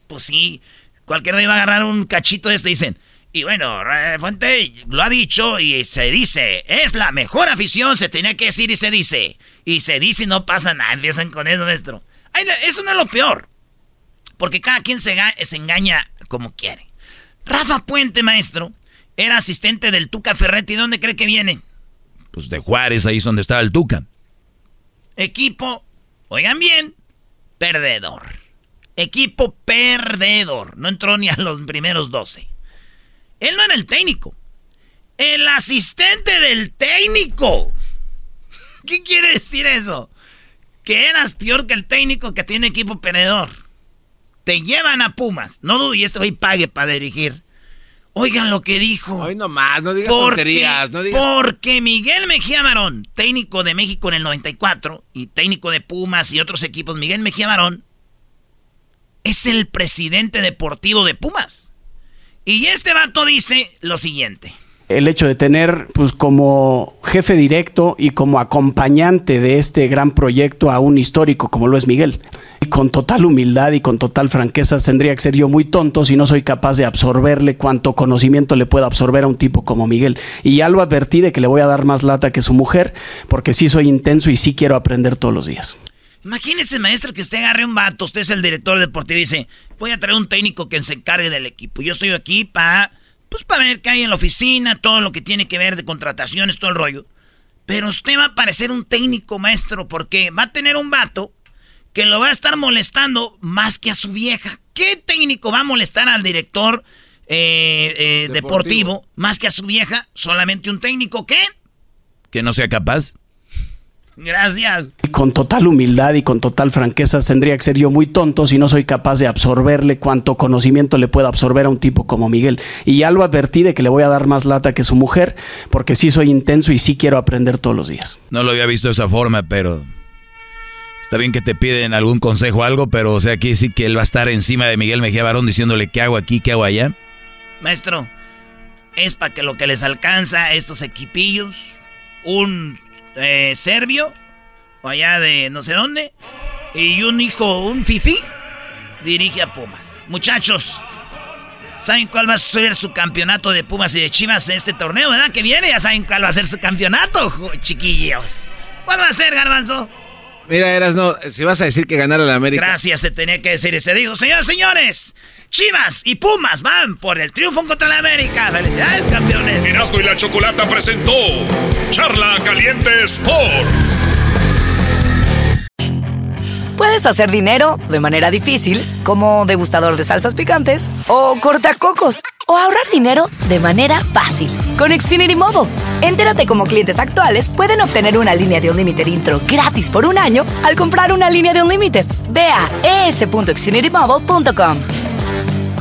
Pues sí, cualquiera iba a agarrar un cachito de este dicen, y bueno, Fuente lo ha dicho y se dice, es la mejor afición, se tenía que decir y se dice. Y se dice y no pasa nada, empiezan con eso, maestro. Eso no es lo peor. porque cada quien se, se engaña como quiere. Rafa Puente, maestro, era asistente del Tuca Ferretti. ¿Dónde cree que viene? Pues de Juárez, ahí es donde estaba el Tuca. Equipo, oigan bien, perdedor. Equipo perdedor. No entró ni a los primeros 12. Él no era el técnico. El asistente del técnico. ¿Qué quiere decir eso? Que eras peor que el técnico que tiene equipo perdedor. Te llevan a Pumas. No dudo y este güey pague para dirigir. Oigan lo que dijo. Hoy nomás, no digas tonterías. No digas... Porque Miguel Mejía Barón, técnico de México en el 94 y técnico de Pumas y otros equipos, Miguel Mejía Barón es el presidente deportivo de Pumas. Y este vato dice lo siguiente el hecho de tener pues como jefe directo y como acompañante de este gran proyecto a un histórico como lo es Miguel. Y con total humildad y con total franqueza tendría que ser yo muy tonto si no soy capaz de absorberle cuanto conocimiento le pueda absorber a un tipo como Miguel. Y ya lo advertí de que le voy a dar más lata que su mujer, porque sí soy intenso y sí quiero aprender todos los días. Imagínese, maestro, que usted agarre un vato, usted es el director deportivo y dice, voy a traer un técnico que se encargue del equipo. Yo estoy aquí para pues para ver qué hay en la oficina, todo lo que tiene que ver de contrataciones, todo el rollo. Pero usted va a parecer un técnico maestro porque va a tener un vato que lo va a estar molestando más que a su vieja. ¿Qué técnico va a molestar al director eh, eh, deportivo. más que a su vieja? Solamente un técnico ¿qué? que no sea capaz. Gracias. Con total humildad y con total franqueza tendría que ser yo muy tonto si no soy capaz de absorberle cuanto conocimiento le pueda absorber a un tipo como Miguel. Y ya lo advertí de que le voy a dar más lata que su mujer, porque sí soy intenso y sí quiero aprender todos los días. No lo había visto de esa forma, pero está bien que te piden algún consejo o algo, pero o sea, aquí sí que él va a estar encima de Miguel Mejía Barón diciéndole qué hago aquí, qué hago allá. Maestro, es para que lo que les alcanza a estos equipillos, un eh, serbio, o allá de no sé dónde, y un hijo, un fifi, dirige a Pumas. Muchachos, ¿saben cuál va a ser su campeonato de Pumas y de Chivas en este torneo, verdad? Que viene, ya saben cuál va a ser su campeonato, chiquillos. ¿Cuál va a ser, Garbanzo? Mira, Eras, no, si vas a decir que ganara la América. Gracias, se tenía que decir ese. Digo, señores, señores, Chivas y Pumas van por el triunfo contra la América. ¡Felicidades, campeones! Erasmo y la Chocolata presentó Charla Caliente Sports. Puedes hacer dinero de manera difícil, como degustador de salsas picantes, o cortacocos, o ahorrar dinero de manera fácil con Xfinity Mobile. Entérate cómo clientes actuales pueden obtener una línea de un límite intro gratis por un año al comprar una línea de un límite. Ve a es.xfinitymobile.com.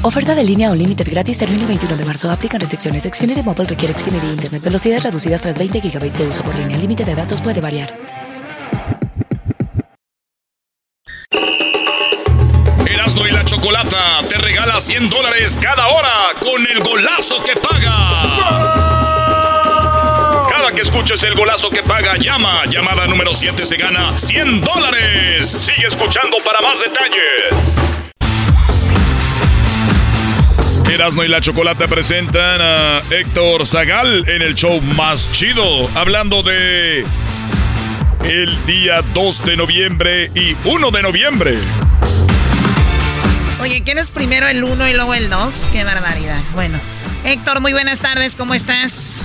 Oferta de línea o límite gratis termina el 21 de marzo. Aplican restricciones. Xfinity Mobile requiere Xfinity Internet. Velocidades reducidas tras 20 GB de uso por línea. El límite de datos puede variar. Erasmo y la Chocolata te regala 100 dólares cada hora con el golazo que paga. Cada que escuches el golazo que paga, llama. Llamada número 7 se gana 100 dólares. Sigue escuchando para más detalles. Erasmo y la Chocolata presentan a Héctor Zagal en el show más chido, hablando de el día 2 de noviembre y 1 de noviembre. Oye, ¿quién es primero el 1 y luego el 2? Qué barbaridad. Bueno, Héctor, muy buenas tardes, ¿cómo estás?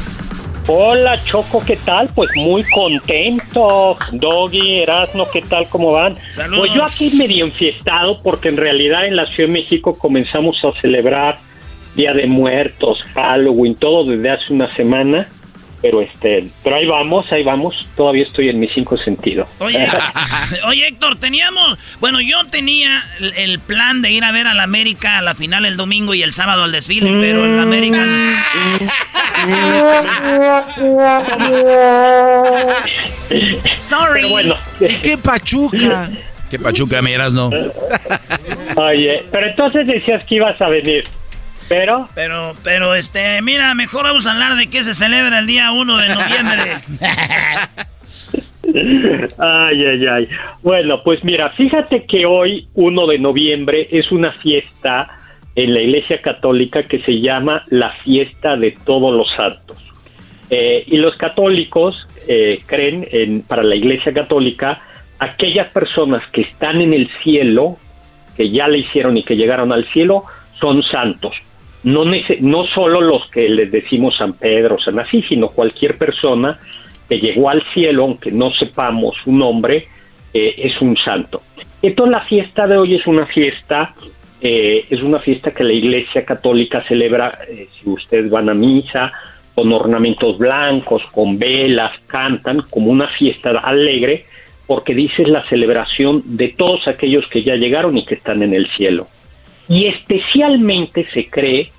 Hola Choco, ¿qué tal? Pues muy contento. Doggy, Erasmo, ¿qué tal? ¿Cómo van? Saludos. Pues yo aquí medio enfiestado porque en realidad en la Ciudad de México comenzamos a celebrar Día de Muertos, Halloween, todo desde hace una semana. Pero este, pero ahí vamos, ahí vamos. Todavía estoy en mis cinco sentidos. Oye, oye, Héctor, teníamos, bueno, yo tenía el, el plan de ir a ver a la América a la final el domingo y el sábado al desfile, pero en la América. Sorry. Pero bueno. ¿Y qué pachuca? ¿Qué pachuca miras, no? Oye, pero entonces decías que ibas a venir. Pero. Pero, pero, este, mira, mejor vamos a hablar de que se celebra el día 1 de noviembre. Ay, ay, ay. Bueno, pues mira, fíjate que hoy, 1 de noviembre, es una fiesta en la Iglesia Católica que se llama la Fiesta de Todos los Santos. Eh, y los católicos eh, creen en, para la Iglesia Católica, aquellas personas que están en el cielo que ya le hicieron y que llegaron al cielo son santos. No, no solo los que les decimos San Pedro, San Así, sino cualquier persona que llegó al cielo, aunque no sepamos su nombre, eh, es un santo. Entonces la fiesta de hoy es una fiesta, eh, es una fiesta que la Iglesia Católica celebra, eh, si ustedes van a misa, con ornamentos blancos, con velas, cantan como una fiesta alegre, porque dice la celebración de todos aquellos que ya llegaron y que están en el cielo. Y especialmente se cree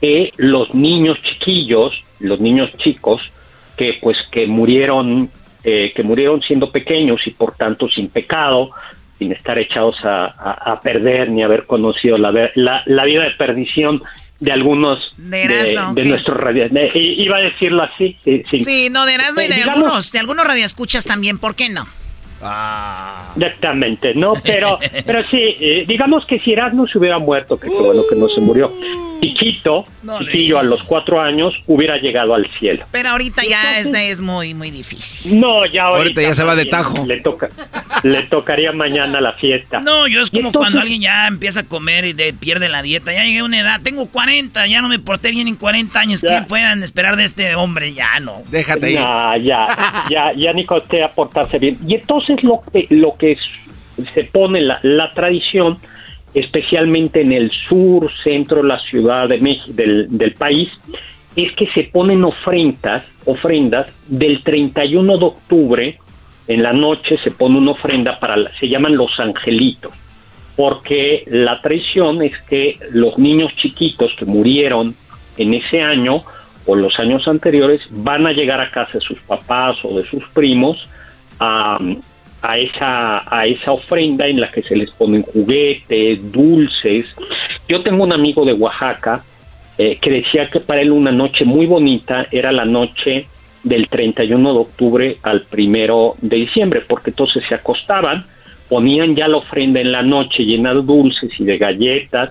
que los niños chiquillos, los niños chicos, que pues que murieron, eh, que murieron siendo pequeños y por tanto sin pecado, sin estar echados a, perder ni haber conocido la, la, vida de perdición de algunos de, nuestros radios. Iba a decirlo así. Sí, sí. no, de y de algunos, de algunos radioescuchas también, ¿por qué no? Ah. Exactamente, no, pero, pero sí, eh, digamos que si Erasmo se hubiera muerto, que qué bueno que no se murió, chiquito, chiquillo a los cuatro años, hubiera llegado al cielo. Pero ahorita ya este es muy, muy difícil. No, ya ahorita, ya se va de tajo. Le toca, le tocaría mañana la fiesta. No, yo es como cuando alguien ya empieza a comer y pierde la dieta. Ya llegué a una edad, tengo 40, ya no me porté bien en 40 años. ¿Qué puedan esperar de este hombre? Ya no. Déjate ir. ya, ya, ya ni costea portarse bien. Y entonces lo que, lo que se pone la, la tradición especialmente en el sur, centro, la ciudad de México, del, país, es que se ponen ofrendas, ofrendas del 31 de octubre, en la noche se pone una ofrenda para, se llaman los angelitos, porque la tradición es que los niños chiquitos que murieron en ese año o los años anteriores van a llegar a casa de sus papás o de sus primos a, a esa, a esa ofrenda en la que se les ponen juguetes, dulces. Yo tengo un amigo de Oaxaca eh, que decía que para él una noche muy bonita era la noche del 31 de octubre al primero de diciembre, porque entonces se acostaban, ponían ya la ofrenda en la noche llena de dulces y de galletas,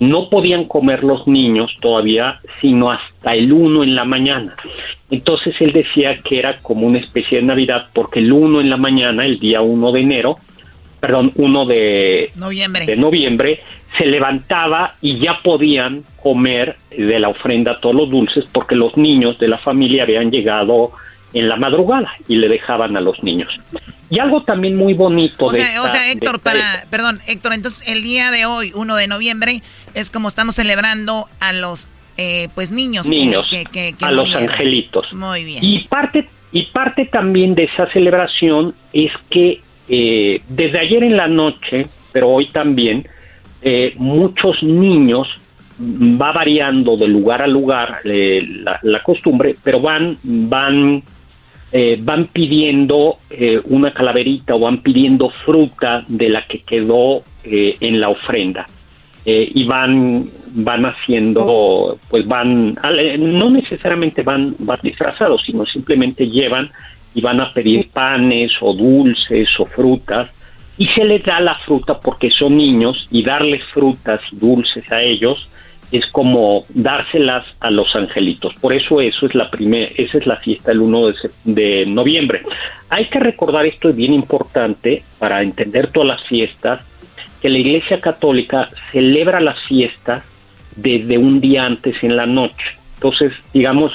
no podían comer los niños todavía sino hasta el 1 en la mañana. Entonces él decía que era como una especie de Navidad porque el 1 en la mañana, el día 1 de enero, perdón, 1 de noviembre. de noviembre, se levantaba y ya podían comer de la ofrenda todos los dulces porque los niños de la familia habían llegado en la madrugada y le dejaban a los niños. Y algo también muy bonito o sea, O sea, Héctor, para, perdón, Héctor, entonces el día de hoy, 1 de noviembre, es como estamos celebrando a los eh, pues niños, niños que, a los angelitos. Muy bien. Y parte, y parte también de esa celebración es que eh, desde ayer en la noche, pero hoy también, eh, muchos niños va variando de lugar a lugar la, la, costumbre, pero van, van eh, van pidiendo eh, una calaverita o van pidiendo fruta de la que quedó eh, en la ofrenda. y van, van haciendo, pues van, no necesariamente van, van disfrazados, sino simplemente llevan y van a pedir panes o dulces o frutas y se les da la fruta porque son niños y darles frutas y dulces a ellos es como dárselas a los angelitos. Por eso eso es la primera, esa es la fiesta el 1 de, de, noviembre. Hay que recordar esto es bien importante para entender todas las fiestas que la Iglesia Católica celebra las fiestas desde un día antes en la noche. Entonces, digamos,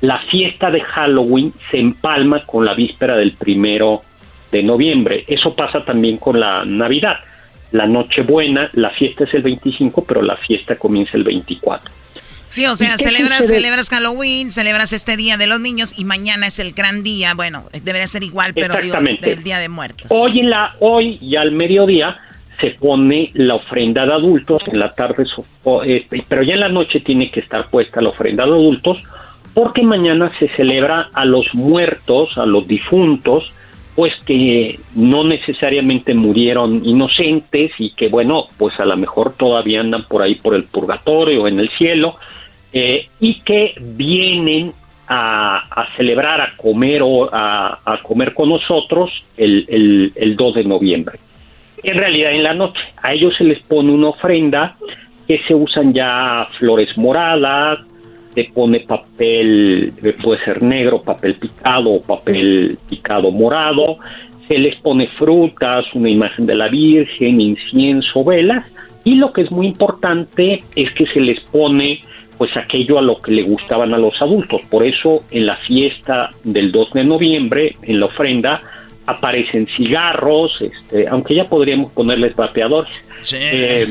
la fiesta de Halloween se empalma con la víspera del primero de noviembre. Eso pasa también con la Navidad la Nochebuena, la fiesta es el 25, pero la fiesta comienza el 24. Sí, o sea, celebras, celebras Halloween, celebras este Día de los Niños y mañana es el gran día. Bueno, debería ser igual, pero digo, del Día de Muertos. Hoy, en la, hoy y al mediodía se pone la ofrenda de adultos, en la tarde, este, pero ya en la noche tiene que estar puesta la ofrenda de adultos, porque mañana se celebra a los muertos, a los difuntos, pues que no necesariamente murieron inocentes y que bueno, pues a lo mejor todavía andan por ahí por el purgatorio o en el cielo eh, y que vienen a, celebrar, a comer o a, comer con nosotros el, el, el 2 de noviembre. En realidad en la noche a ellos se les pone una ofrenda que se usan ya flores moradas, se pone papel, puede ser negro, papel picado o papel picado morado, se les pone frutas, una imagen de la Virgen, incienso, velas, y lo que es muy importante es que se les pone pues aquello a lo que le gustaban a los adultos. Por eso en la fiesta del 2 de noviembre, en la ofrenda, aparecen cigarros, este, aunque ya podríamos ponerles vapeadores. Eh,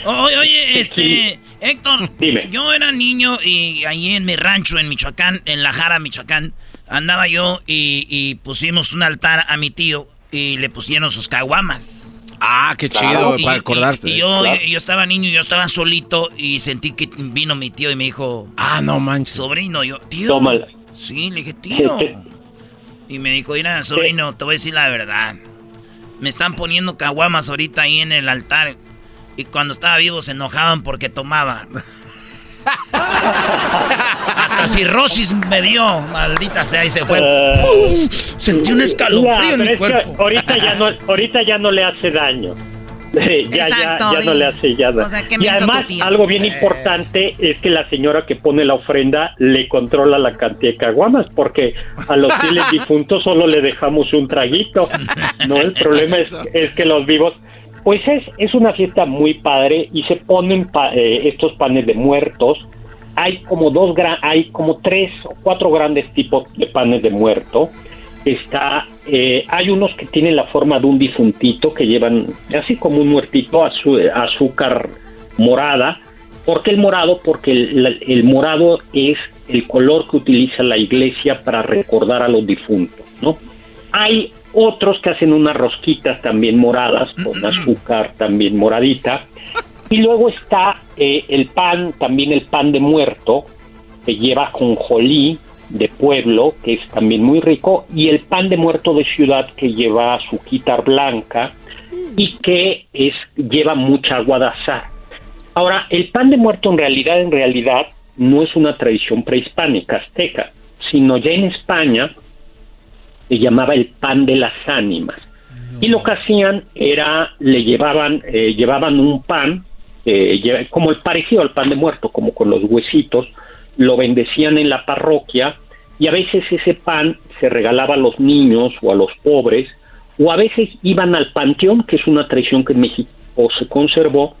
oye, oye, este, Héctor, Dime. yo era niño y ahí en mi rancho en Michoacán, en La Jara, Michoacán, andaba yo y, y pusimos un altar a mi tío y le pusieron sus caguamas. Ah, qué chido, Y- para y- acordarte. Y, yo, Claro. yo estaba niño, yo estaba solito y sentí que vino mi tío y me dijo, ah, no manches. Sobrino, yo, tío. Tómala. Sí, le dije, tío. Y me dijo, mira, sobrino, te voy a decir la verdad. Me están poniendo caguamas ahorita ahí en el altar. Y cuando estaba vivo se enojaban porque tomaba. Hasta cirrosis me dio, maldita sea, y se fue. Eh, Sentí un escalofrío ya, en mi es que cuerpo. ahorita ya no, ahorita ya no le hace daño. Ya, ya- Exacto, ya, no y- le hace ya o sea, qué Y además, tío. algo bien importante es que la señora que pone la ofrenda le controla la cantidad de caguamas, porque a los fieles difuntos solo le dejamos un traguito. No, el problema es, es que los vivos. Pues es, es una fiesta muy padre y se ponen pa- eh, estos panes de muertos. Hay como dos gran, hay como tres o cuatro grandes tipos de panes de muerto. Está, eh, hay unos que tienen la forma de un difuntito que llevan así como un muertito azúcar morada. ¿Por qué el morado? Porque el, la- el morado es el color que utiliza la iglesia para recordar a los difuntos, ¿no? Hay otros que hacen unas rosquitas también moradas, con azúcar también moradita. Y luego está eh, el pan, también el pan de muerto, que lleva jonjolí de pueblo, que es también muy rico, y el pan de muerto de ciudad, que lleva azuquita blanca y que es lleva mucha agua de azar. Ahora, el pan de muerto en realidad, en realidad, no es una tradición prehispánica azteca, sino ya en España se llamaba el pan de las ánimas. Y lo que hacían era, le llevaban, eh, llevaban un pan, eh, como el parecido al pan de muerto, como con los huesitos, lo bendecían en la parroquia y a veces ese pan se regalaba a los niños o a los pobres, o a veces iban al panteón, que es una tradición que en México se conservó,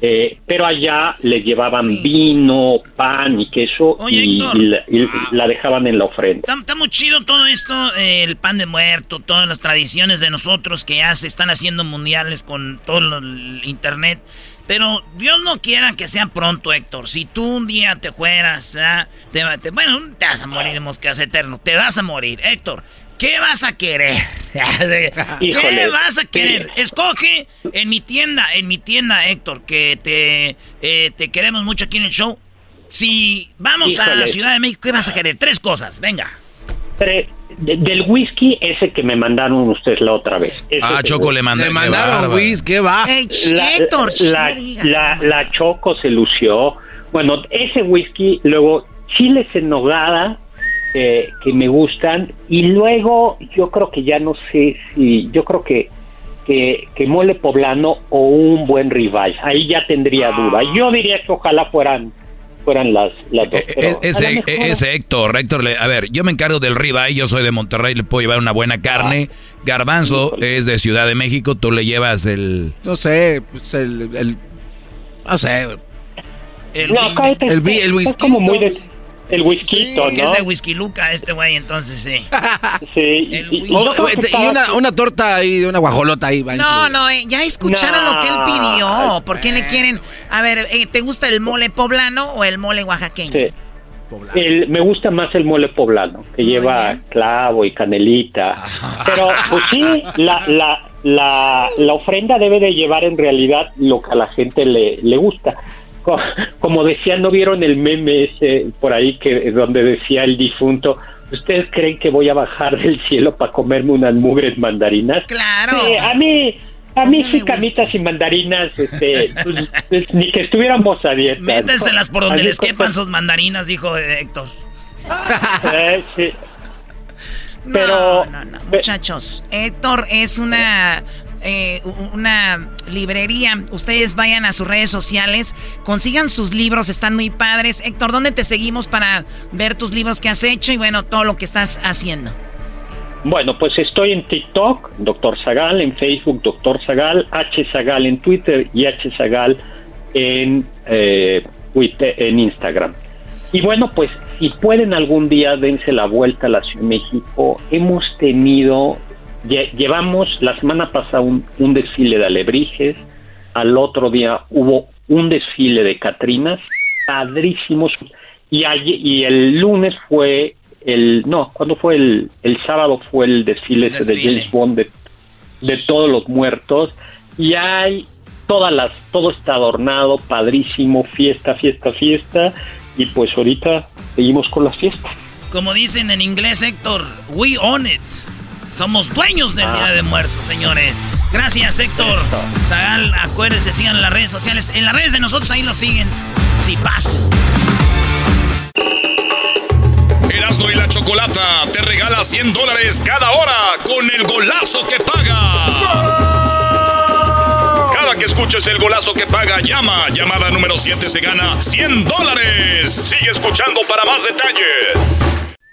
eh, pero allá le llevaban vino, pan y queso y, Héctor. y la, y la dejaban en la ofrenda. Está, está muy chido todo esto, eh, el pan de muerto, todas las tradiciones de nosotros que ya se están haciendo mundiales con todo el internet. Pero Dios no quiera que sea pronto, Héctor. Si tú un día te fueras. Te, te- bueno, te vas a morir moscas eterno. Te vas a morir, Héctor. ¿Qué vas a querer? ¿Qué Híjole, vas a querer? Escoge en mi tienda, en mi tienda, Héctor, que te, eh, te queremos mucho aquí en el show. Si vamos a Híjole. Ciudad de México, ¿qué vas a querer? Tres cosas, venga. De- del whisky ese que me mandaron ustedes la otra vez. Ese Ah, Choco, el- le mandé- Le mandaron whisky, ¿qué va? la, Choco se lució. Bueno, ese whisky, luego chiles en nogada, eh, que me gustan, y luego yo creo que ya no sé si, yo creo que, que, que mole poblano o un buen ribeye. Ahí ya tendría duda. Yo diría que ojalá fueran fueran las, las dos. pero E- a lo ese, mejor- ese Héctor, Héctor, le- a ver, yo me encargo del ribeye, yo soy de Monterrey, le puedo llevar una buena carne. Garbanzo es de Ciudad de México, tú le llevas el... No sé, pues el, el- no sé. El, No, cállate, El el es whisky, como muy de- el whisky, que ¿no? es de whisky luca este güey, entonces sí. Sí, y- El Oh, que una, una torta ahí, una guajolota ahí. va No, no, eh, ya escucharon No. lo que él pidió. ¿Por qué le quieren? A ver, eh, ¿te gusta el mole poblano o el mole oaxaqueño? Sí. El- me gusta más el mole poblano, que lleva clavo y canelita. Pero, pues sí, la, la, la, la ofrenda debe de llevar en realidad lo que a la gente le, le gusta. Co- Como decía, ¿no vieron el meme ese por ahí que donde decía el difunto? ¿Ustedes creen que voy a bajar del cielo para comerme unas mugres mandarinas? Claro. Sí, a mí, a mí sí camitas y mandarinas, este, pues, pues, ni que estuviéramos a dieta. ¿no? Métenselas por donde les quepan sus mandarinas, dijo Héctor. Eh, sí. No, Pero- no, no, muchachos. Héctor es una eh, una librería. Ustedes vayan a sus redes sociales, consigan sus libros, están muy padres. Héctor, ¿dónde te seguimos para ver tus libros que has hecho y bueno, todo lo que estás haciendo? Bueno, pues estoy en TikTok, Doctor Zagal, en Facebook, Doctor Zagal, H Zagal en Twitter y H Zagal en, eh, en Instagram. Y bueno, pues si pueden algún día dense la vuelta a la Ciudad de México, hemos tenido, llevamos la semana pasada un, un desfile de alebrijes, al otro día hubo un desfile de Catrinas, padrísimos, y, y el lunes fue el no, cuando fue el, el sábado fue el desfile, de James Bond de, todos los muertos y hay todas las todo está adornado, padrísimo, fiesta, fiesta, fiesta y pues ahorita seguimos con las fiestas. Como dicen en inglés, Héctor, we own it. Somos dueños del Día de Muertos, señores. Gracias, Héctor. Zagal, acuérdense, sigan en las redes sociales. En las redes de nosotros ahí lo siguen. Tipazo. Erasmo y la Chocolata te regala 100 dólares cada hora con el golazo que paga. Cada que escuches el golazo que paga, llama. Llamada número 7 se gana 100 dólares. Sigue escuchando para más detalles.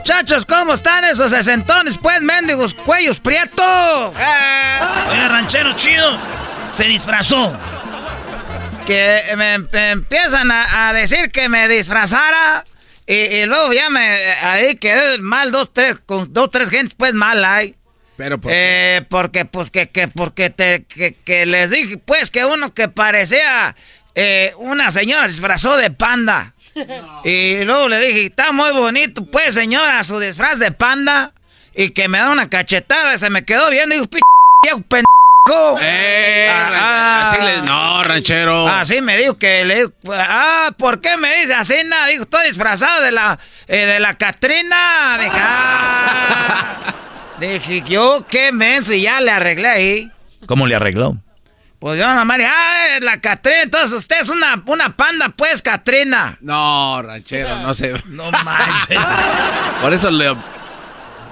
Muchachos, ¿cómo están esos sesentones? Pues mendigos, cuellos prietos. Eh. Oiga, ranchero chido. Se disfrazó que me, empiezan a, decir que me disfrazara y, luego ya me ahí quedé mal dos tres con dos tres gentes pues mal ahí pero ¿por eh, porque pues que, que porque te que, les dije pues que uno que parecía eh, una señora se disfrazó de panda y luego le dije está muy bonito pues señora su disfraz de panda y que me da una cachetada y se me quedó bien digo pendejo eh, ah, así le, no, ranchero. Así me dijo que le ah, ¿por qué me dice así? Nada, dijo, estoy disfrazado de la, eh, de la Catrina. Dije, ah. Dije, yo qué menso, y ya le arreglé ahí. ¿Cómo le arregló? Pues yo nomás dije, ah, la Catrina, entonces usted es una, una panda, pues, Catrina. No, ranchero, no sé. No manches. Por eso le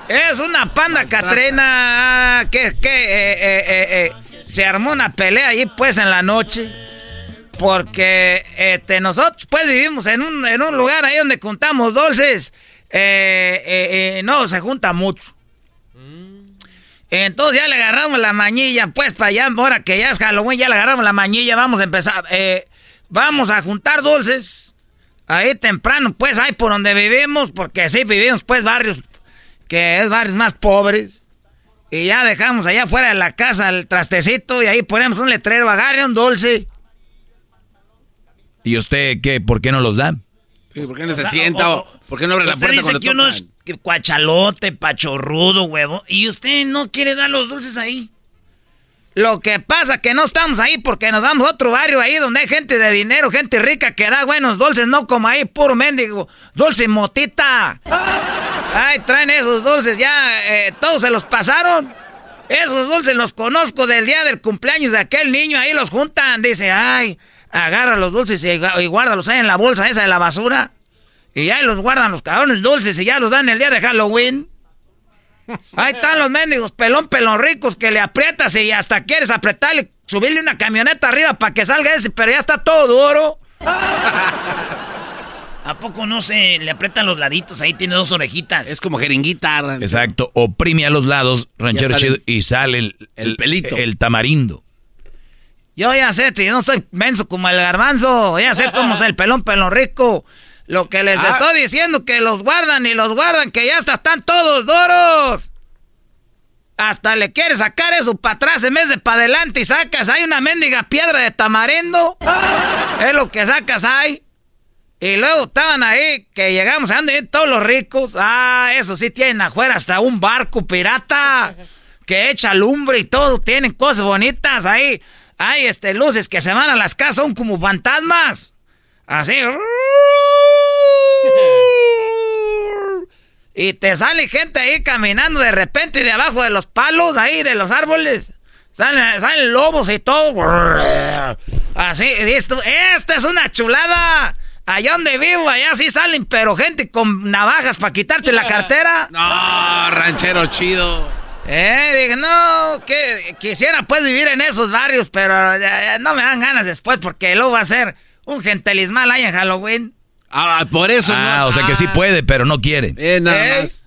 es una panda Catrina que, que eh, eh, eh, se armó una pelea allí pues en la noche. Porque este, nosotros pues vivimos en un, en un lugar ahí donde juntamos dulces. no se junta mucho. Entonces ya le agarramos la mañilla, pues para allá, ahora que ya es Halloween, ya le agarramos la mañilla, vamos a empezar, vamos a juntar dulces. Ahí temprano, pues ahí por donde vivimos, porque sí vivimos pues barrios que es barrios más pobres. Y ya dejamos allá afuera de la casa el trastecito y ahí ponemos un letrero, agarre un dulce. ¿Y usted qué? ¿Por qué no los da? ¿Por qué no se sienta? O, ¿Por qué no abre la puerta dice que uno es cuachalote, pachorrudo, huevo. Y usted no quiere dar los dulces ahí. Lo que pasa que no estamos ahí porque nos damos otro barrio ahí donde hay gente de dinero, gente rica que da buenos dulces, no como ahí, puro mendigo, dulce motita. Ay, traen esos dulces, ya eh, todos se los pasaron. Esos dulces los conozco del día del cumpleaños de aquel niño, ahí los juntan. Dice, ay, agarra los dulces y, y guárdalos ahí en la bolsa esa de la basura. Y ahí los guardan los cabrones dulces y ya los dan el día de Halloween. Ahí están los mendigos pelón, pelón ricos que le aprietas y hasta quieres apretarle, subirle una camioneta arriba para que salga ese, pero ya está todo duro. ¿A poco no se le aprietan los laditos? Ahí tiene dos orejitas. Es como jeringuita. Exacto. Oprime a los lados, ranchero chido, y sale el, pelito. El tamarindo. Yo ya sé, yo no soy menso como el garbanzo. Ya sé cómo es el pelón, pelón rico. Lo que les ah. estoy diciendo, que los guardan y los guardan, que ya están todos doros. Hasta le quieres sacar eso para atrás en vez de para adelante y sacas hay una mendiga piedra de tamarindo. es lo que sacas ahí. Y luego estaban ahí, que llegamos a donde todos los ricos. Ah, eso sí, tienen afuera hasta un barco pirata que echa lumbre y todo. Tienen cosas bonitas ahí. Hay este, luces que se van a las casas, son como fantasmas. Así. Y te sale gente ahí caminando de repente de abajo de los palos, ahí de los árboles. Salen, salen lobos y todo. Así, esto, esta es una chulada. Allá donde vivo, allá sí salen, pero gente con navajas para quitarte la cartera. No, ranchero chido. Eh, dije, no, que quisiera pues vivir en esos barrios, pero no me dan ganas después porque luego va a ser un gentelismal ahí en Halloween. Ah, por eso ah, o sea que sí ah. puede, pero no quiere. Eh, nada más.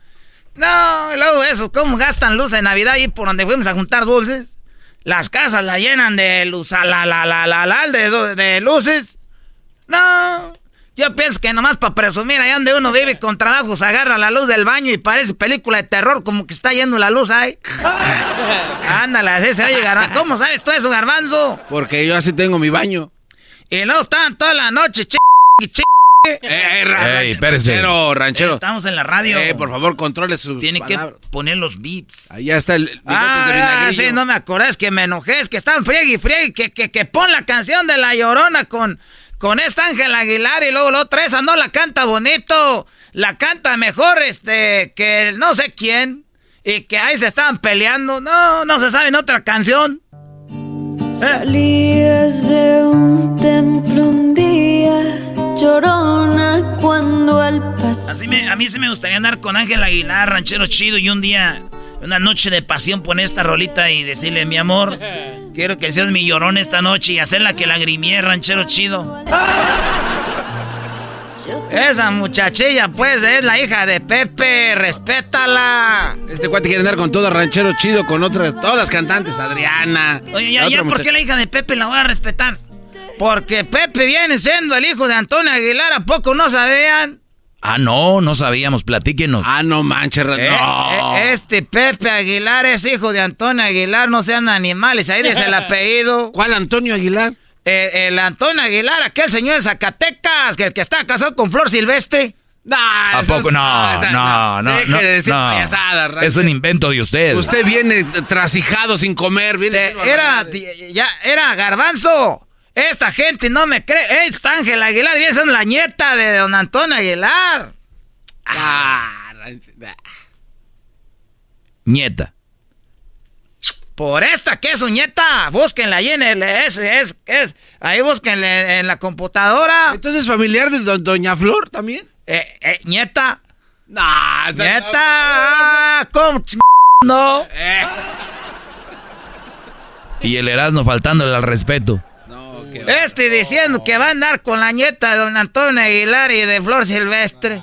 No, luego eso, ¿cómo gastan luz en Navidad ahí por donde fuimos a juntar dulces? Las casas la llenan de luz, la, la, la, la, la, de, de luces. No, yo pienso que nomás para presumir, allá donde uno vive con trabajos, agarra la luz del baño y parece película de terror, como que está yendo la luz ahí. Ándale, así se oye, garbanzo. ¿Cómo sabes tú eso, garbanzo? Porque yo así tengo mi baño. Y luego estaban toda la noche, ch... ch eh, eh, ranchero, ranchero. estamos en la radio. Eh, por favor, controle sus Tiene que poner los beats. Ahí está el ah, de sí, no me acordé, es que me enojé, es que están friegue y friegue, que, que, que pon la canción de La Llorona con con esta Ángel Aguilar y luego la otra esa no la canta bonito, la canta mejor este que no sé quién y que ahí se estaban peleando. No, no se sabe en otra canción. Salías de un templo llorona cuando al pasar. Así me, a mí sí me gustaría andar con Ángel Aguilar, ranchero chido, y un día una noche de pasión poner esta rolita y decirle, mi amor, quiero que seas mi llorón esta noche y hacerla que lagrimie, ranchero chido. Esa muchachilla, pues, es la hija de Pepe, respétala. Este cuate quiere andar con todo ranchero chido, con otras, todas las cantantes, Adriana. Oye, ya, ya, ¿por qué la hija de Pepe la voy a respetar? Porque Pepe viene siendo el hijo de Antonio Aguilar, ¿a poco no sabían? Ah, no, no sabíamos, platíquenos. Ah, no manches, no. Eh, eh, este Pepe Aguilar es hijo de Antonio Aguilar, no sean animales, ahí dice el apellido. ¿Cuál Antonio Aguilar? Eh, el Antonio Aguilar, aquel señor de Zacatecas, que el que está casado con Flor Silvestre. ¿A poco? No, no, no. no, es un invento de usted. Usted viene trasijado sin comer. Viene era, ya, era garbanzo. Esta gente no me cree. Esta Ángel Aguilar y esa es la nieta de don Antonio Aguilar. Ah, nieta. Por esta que es su nieta. Búsquenla ahí en el. Es, es, es. Ahí búsquenla en la computadora. Entonces, familiar de doña Flor también. Eh, eh, nieta. Nah, nieta. ¿Cómo no? Eh. Y el Erasmo faltándole al respeto. Este diciendo que va a andar con la nieta de don Antonio Aguilar y de Flor Silvestre.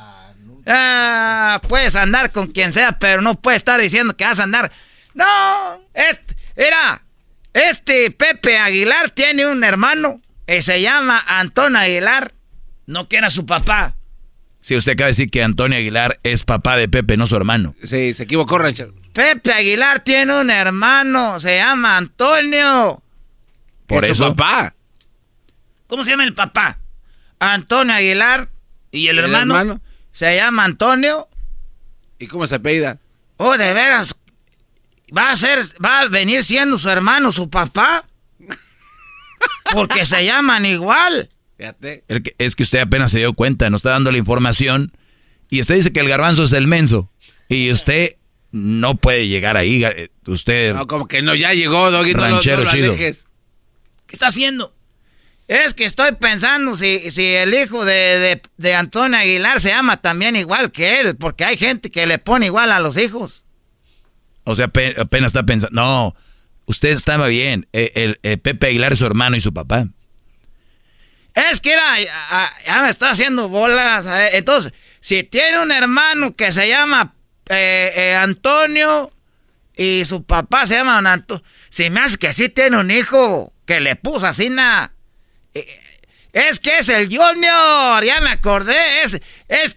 Ah, puedes andar con quien sea, pero no puedes estar diciendo que vas a andar. No, este, era, este Pepe Aguilar tiene un hermano y se llama Antonio Aguilar. No que era su papá. Si usted acaba de decir que Antonio Aguilar es papá de Pepe, no su hermano. Sí, se equivocó, Rancho. Pepe Aguilar tiene un hermano, se llama Antonio. Por eso. Su papá. ¿Cómo se llama el papá? Antonio Aguilar. ¿Y el, hermano? Se llama Antonio. ¿Y cómo se apellida? Oh, de veras. ¿Va a ser, va a venir siendo su hermano, su papá? Porque se llaman igual. Fíjate. es que usted apenas se dio cuenta, nos está dando la información. Y usted dice que el garbanzo es el menso. Y usted no puede llegar ahí. Eh, usted. No, como que no, ya llegó, Doggy. Ranchero chido. ¿Qué está haciendo? Es que estoy pensando si, si el hijo de, Antonio Aguilar se llama también igual que él, porque hay gente que le pone igual a los hijos. O sea, apenas está pensando. No, usted estaba bien. E, el, Pepe Aguilar es su hermano y su papá. Es que era, ya me estoy haciendo bolas. Entonces, si tiene un hermano que se llama eh, eh, Antonio y su papá se llama Antonio, si me hace que sí tiene un hijo que le puso así nada es que es el Junior, ya me acordé. Es, es,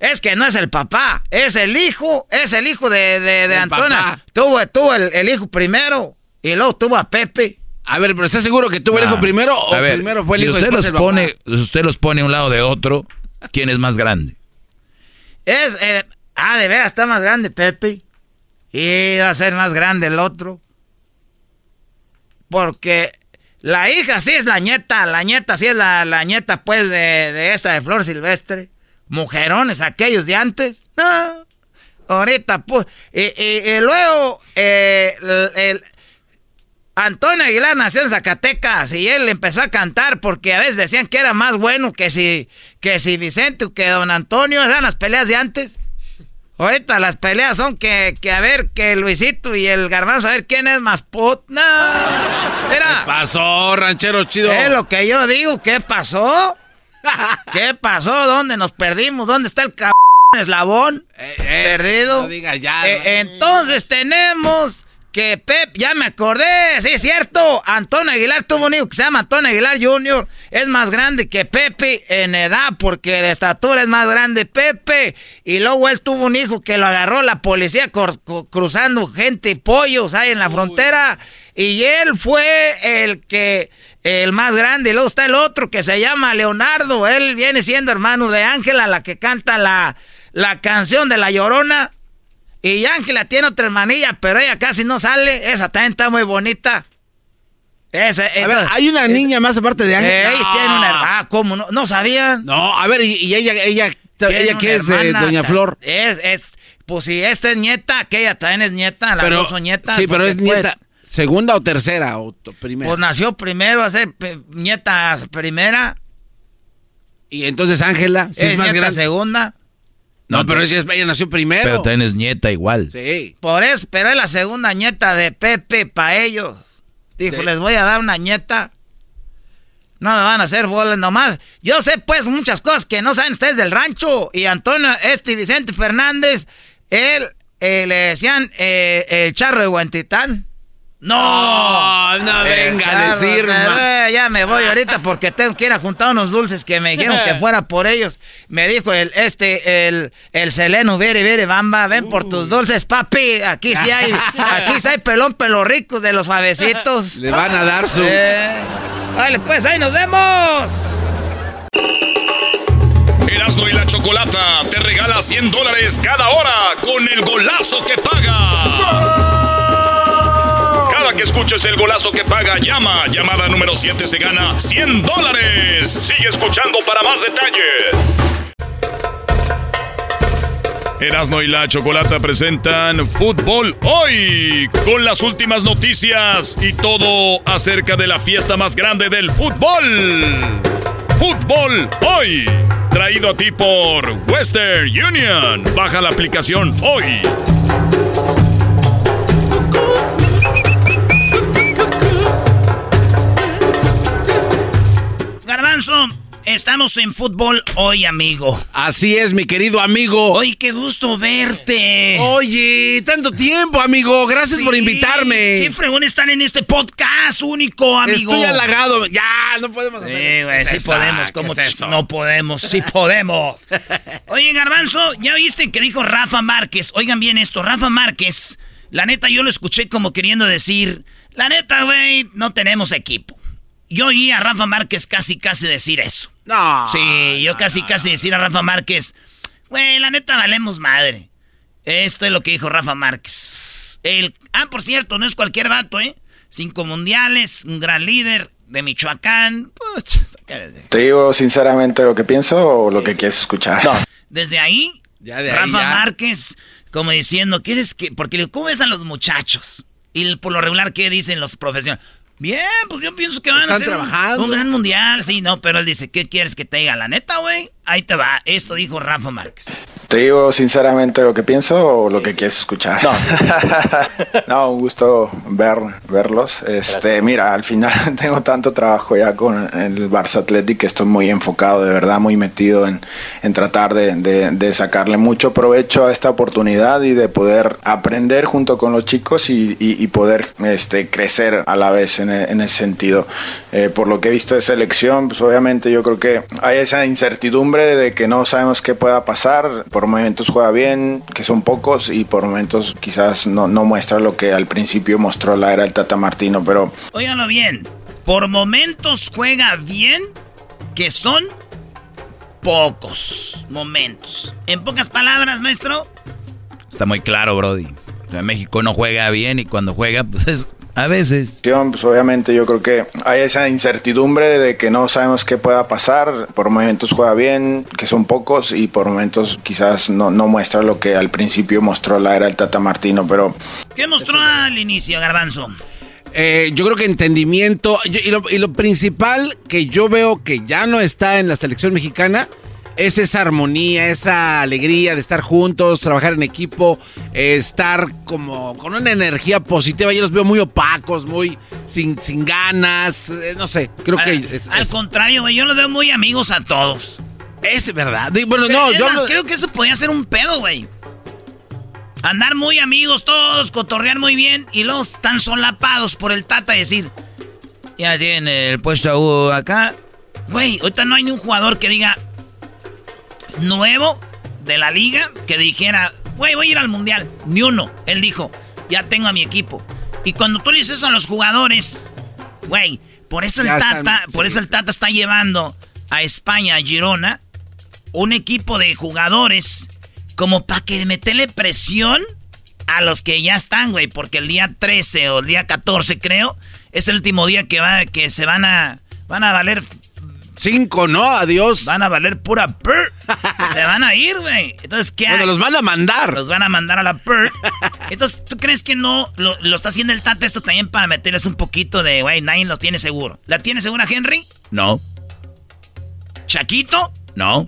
es que no es el papá, es el hijo, es el hijo de, de, Antonio. Tuvo, tuvo el, hijo primero y luego tuvo a Pepe. A ver, pero ¿está seguro que tuvo el hijo primero o primero fue el si hijo usted los pone, usted los pone a un lado de otro, ¿quién es más grande? Es, eh, ah, de veras, está más grande Pepe. Y va a ser más grande el otro. Porque La hija sí es la nieta, la nieta sí es la, la nieta, pues, de, de esta de Flor Silvestre. Mujerones, aquellos de antes. No. Ahorita, pues. Y, luego, eh, el, Antonio Aguilar nació en Zacatecas y él empezó a cantar porque a veces decían que era más bueno que si, que si Vicente o que don Antonio. Eran las peleas de antes. Ahorita las peleas son que, que a ver, que Luisito y el Garbanzo, a ver quién es más put. No. ¿Qué pasó, ranchero chido? Es lo que yo digo, ¿qué pasó? ¿Qué pasó? ¿Dónde nos perdimos? ¿Dónde está el cabrón eslabón? Eh, eh, Perdido. No diga ya. Eh, entonces tenemos que Pep, ya me acordé, sí es cierto, Antonio Aguilar tuvo un hijo que se llama Antonio Aguilar Jr., es más grande que Pepe en edad, porque de estatura es más grande Pepe, y luego él tuvo un hijo que lo agarró la policía cruzando gente y pollos ahí en la frontera, y él fue el que, el más grande, y luego está el otro que se llama Leonardo, él viene siendo hermano de Ángela, la que canta la, la canción de La Llorona, y Ángela tiene otra hermanilla, pero ella casi no sale. Esa también está muy bonita. Esa, a ver, hay una niña más aparte de Ángela. Ella tiene una Ah, ¿cómo no? ¿No sabían? No, a ver, y, ella, ella, ella qué es de Doña Flor. Es, es, pues si esta es nieta, aquella también es nieta, las dos son nietas. Sí, pero es nieta. ¿Segunda o tercera o primera? Pues nació primero, a ser nieta primera. Y entonces Ángela, si es, más grande. segunda. No, pero ella, ella, nació primero. Pero tienes nieta igual. Sí. Por eso, pero es la segunda nieta de Pepe para ellos. Dijo, les voy a dar una nieta. No me van a hacer bolas nomás. Yo sé pues muchas cosas que no saben ustedes del rancho. Y Antonio, este Vicente Fernández, él eh, le decían eh, el charro de Guantitán. No, no venga a decirme. ya me voy ahorita porque tengo que ir a juntar unos dulces que me dijeron que fuera por ellos. Me dijo el este el el Seleno, vere, vere, bamba, ven por tus dulces, papi. Aquí sí hay aquí sí hay pelón pelo ricos de los suavecitos. Le van a dar su Vale, pues ahí nos vemos. Erasmo y la Chocolata te regala 100 dólares cada hora con el golazo que paga que escuches el golazo que paga, llama. Llamada número 7 se gana 100 dólares. Sigue escuchando para más detalles. Erasno y la Chocolata presentan Fútbol Hoy con las últimas noticias y todo acerca de la fiesta más grande del fútbol. Fútbol Hoy, traído a ti por Western Union. Baja la aplicación hoy. Garbanzo, estamos en fútbol hoy, amigo. Así es, mi querido amigo. Oye, qué gusto verte. Oye, tanto tiempo, amigo. Gracias por invitarme. Qué fregón están en este podcast único, amigo. Estoy halagado. Ya, no podemos hacer Sí, güey, sí podemos. ¿Cómo eso? no podemos? Sí podemos. Oye, Garbanzo, ¿ya oíste que dijo Rafa Márquez? Oigan bien esto, Rafa Márquez. La neta, yo lo escuché como queriendo decir, la neta, güey, no tenemos equipo. Yo oí a Rafa Márquez casi, casi decir eso. No. Sí, yo casi, casi decir a Rafa Márquez, güey, la neta valemos madre. Esto es lo que dijo Rafa Márquez. El, ah, por cierto, no es cualquier vato, ¿eh? Cinco mundiales, un gran líder de Michoacán. ¿Te digo sinceramente lo que pienso o lo que quieres escuchar? No. Desde ahí, Rafa Márquez, como diciendo, ¿quieres que...? Porque, ¿cómo ves a los muchachos? Y por lo regular, ¿qué dicen los profesionales? Bien, pues yo pienso que van a ser un, gran mundial. Sí, no, pero él dice, ¿qué quieres que te diga? La neta, güey. Ahí te va. Esto dijo Rafa Márquez. ¿Te digo sinceramente lo que pienso o lo que quieres escuchar? No. no, un gusto ver, verlos. Este, mira, al final tengo tanto trabajo ya con el Barça Athletic que estoy muy enfocado, de verdad, muy metido en, en tratar de, de, sacarle mucho provecho a esta oportunidad y de poder aprender junto con los chicos y, y, poder este, crecer a la vez en, en ese sentido. Eh, por lo que he visto de selección, pues obviamente yo creo que hay esa incertidumbre de que no sabemos qué pueda pasar. Por momentos juega bien, que son pocos, y por momentos quizás no, no muestra lo que al principio mostró la era del Tata Martino, pero... Óiganlo bien, por momentos juega bien, que son pocos momentos. En pocas palabras, maestro. Está muy claro, Brody. México no juega bien y cuando juega, pues es A veces. Pues obviamente yo creo que hay esa incertidumbre de que no sabemos qué pueda pasar. Por momentos juega bien, que son pocos, y por momentos quizás no, no muestra lo que al principio mostró la era el Tata Martino, pero... ¿Qué mostró al inicio, Garbanzo? Eh, yo creo que entendimiento y, lo, y lo principal que yo veo que ya no está en la selección mexicana es esa armonía, esa alegría de estar juntos, trabajar en equipo, eh, estar como con una energía positiva. Yo los veo muy opacos, muy sin, sin ganas, eh, no sé, creo que... al contrario, yo los veo muy amigos a todos. Es verdad. Bueno, no, yo... creo que eso podía ser un pedo, güey. Andar muy amigos todos, cotorrear muy bien y luego están solapados por el tata y decir, ya tiene el puesto acá. Güey, ahorita no hay ni un jugador que diga, nuevo de la liga que dijera, güey, voy a ir al mundial. Ni uno. Él dijo, ya tengo a mi equipo. Y cuando tú le dices eso a los jugadores, güey, por eso el Tata, por eso el Tata está llevando a España, a Girona, un equipo de jugadores como para que meterle presión a los que ya están, güey, porque el día 13 o el día 14, creo, es el último día que va que se van a van a valer Cinco, ¿no? Adiós. Van a valer pura per. Se van a ir, güey. Entonces, ¿qué Bueno, los van a mandar. Los van a mandar a la per. Entonces, ¿tú crees que no lo, está haciendo el Tata esto también para meterles un poquito de, güey, nadie lo tiene seguro? ¿La tiene segura Henry? No. ¿Chaquito? No.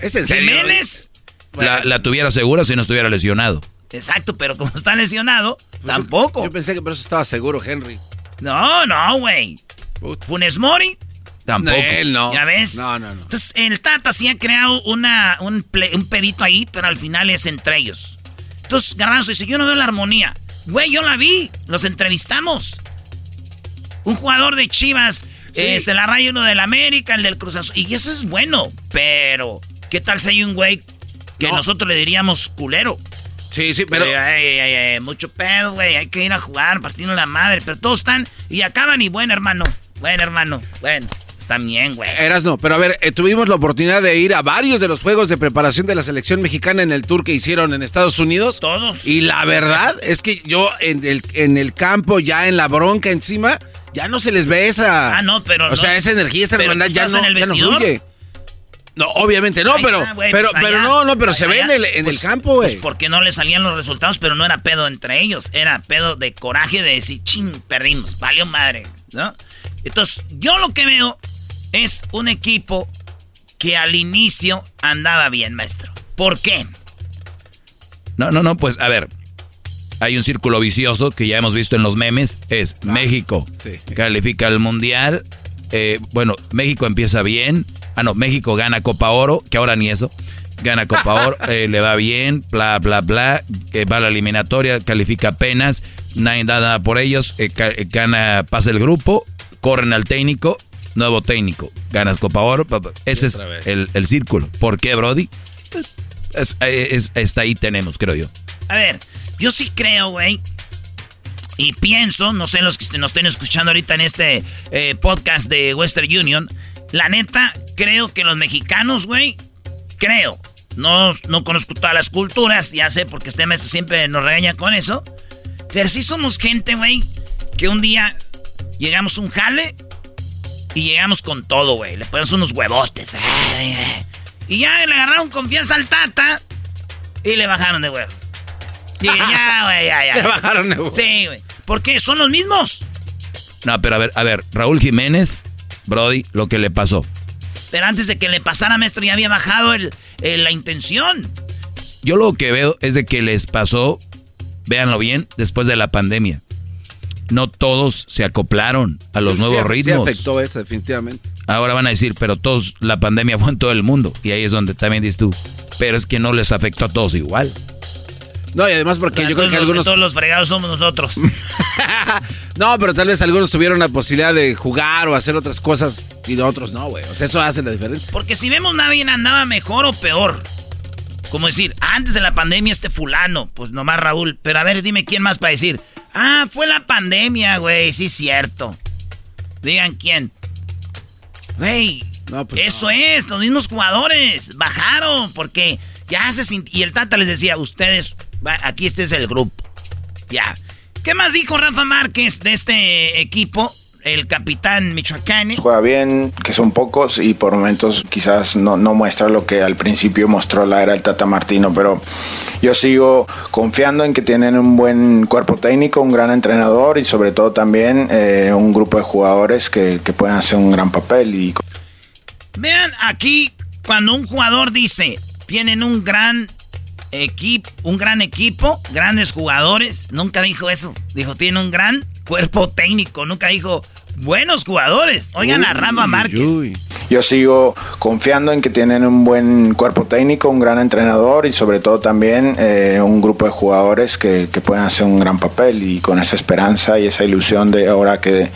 ¿Es en serio? ¿Jiménez? La, la, tuviera segura si no estuviera lesionado. Exacto, pero como está lesionado, pues tampoco. Yo, pensé que por eso estaba seguro, Henry. No, no, güey. Funes Mori, Tampoco. no. ¿Ya ves? No, no, no. Entonces, el Tata sí ha creado una, un, pedito ahí, pero al final es entre ellos. Entonces, Garbanzo dice, yo no veo la armonía. Güey, yo la vi. Los entrevistamos. Un jugador de Chivas eh, se la raya uno del América, el del Cruz Azul. Y eso es bueno. Pero, ¿qué tal si hay un güey que nosotros le diríamos culero? Sí, sí, pero... mucho pedo, güey. Hay que ir a jugar, partiendo la madre. Pero todos están y acaban y bueno, hermano. Bueno, hermano. Bueno. También, güey. Eras no, pero a ver, eh, tuvimos la oportunidad de ir a varios de los juegos de preparación de la selección mexicana en el tour que hicieron en Estados Unidos. Todos. Y la verdad es que yo en el, en el campo, ya en la bronca encima, ya no se les ve esa. Ah, no, pero. O sea, esa energía, esa hermandad ya no, ya no fluye. No, obviamente no, pero, pero, pues pero no, no, pero se ve en el, en pues, el campo, güey. Pues porque no le salían los resultados, pero no era pedo entre ellos, era pedo de coraje de decir, ching, perdimos, valió madre, ¿no? Entonces, yo lo que veo es un equipo que al inicio andaba bien, maestro. ¿Por qué? No, no, no, pues a ver. Hay un círculo vicioso que ya hemos visto en los memes. Es ah, México califica al Mundial. Eh, bueno, México empieza bien. Ah, no, México gana Copa Oro, que ahora ni eso. Gana Copa Oro, eh, le va bien, bla, bla, bla. Eh, va a la eliminatoria, califica apenas. Nadie da nada por ellos. gana, pasa el grupo, corren al técnico nuevo técnico, ganas Copa Oro. Ese es el, círculo. ¿Por qué, Brody? Pues, es, está ahí tenemos, creo yo. A ver, yo sí creo, güey. Y pienso, no sé los que nos estén escuchando ahorita en este eh, podcast de Western Union. La neta, creo que los mexicanos, güey, creo. No, no conozco todas las culturas, ya sé, porque este mes siempre nos regaña con eso. Pero sí somos gente, güey, que un día llegamos a un jale y llegamos con todo, güey. Le ponemos unos huevotes. Y ya le agarraron confianza al Tata y le bajaron de huevos. Y ya, güey, ya, ya. Le bajaron de huevos. Sí, güey. ¿Por qué? Son los mismos. No, pero a ver, a ver, Raúl Jiménez, Brody, lo que le pasó. Pero antes de que le pasara, maestro, ya había bajado el, la intención. Yo lo que veo es de que les pasó, véanlo bien, después de la pandemia no todos se acoplaron a los nuevos ritmos. Sí afectó eso, definitivamente. Ahora van a decir, pero todos, la pandemia fue en todo el mundo. Y ahí es donde también dices tú, pero es que no les afectó a todos igual. No, y además porque yo creo que algunos... Todos los fregados somos nosotros. no, pero tal vez algunos tuvieron la posibilidad de jugar o hacer otras cosas y otros no, güey. O sea, eso hace la diferencia. Porque si vemos nadie andaba mejor o peor. Como decir, antes de la pandemia este fulano, pues nomás Raúl. Pero a ver, dime quién más para decir. Ah, fue la pandemia, güey, sí cierto. Digan quién. Güey, pues eso es, los mismos jugadores bajaron porque ya se Y el Tata les decía, ustedes, aquí este es el grupo. Ya. ¿Qué más dijo Rafa Márquez de este equipo? El capitán Michoacán. Juega bien, que son pocos y por momentos quizás no, no muestra lo que al principio mostró la era el Tata Martino, pero yo sigo confiando en que tienen un buen cuerpo técnico, un gran entrenador y sobre todo también eh, un grupo de jugadores que, que pueden hacer un gran papel. Y... Vean aquí, cuando un jugador dice, tienen un gran equipo, un gran equipo, grandes jugadores, nunca dijo eso, dijo, tiene un gran cuerpo técnico. Nunca dijo buenos jugadores. Oigan a Rafa Márquez. Yo sigo confiando en que tienen un buen cuerpo técnico, un gran entrenador y sobre todo también eh, un grupo de jugadores que, que, pueden hacer un gran papel y con esa esperanza y esa ilusión de ahora que,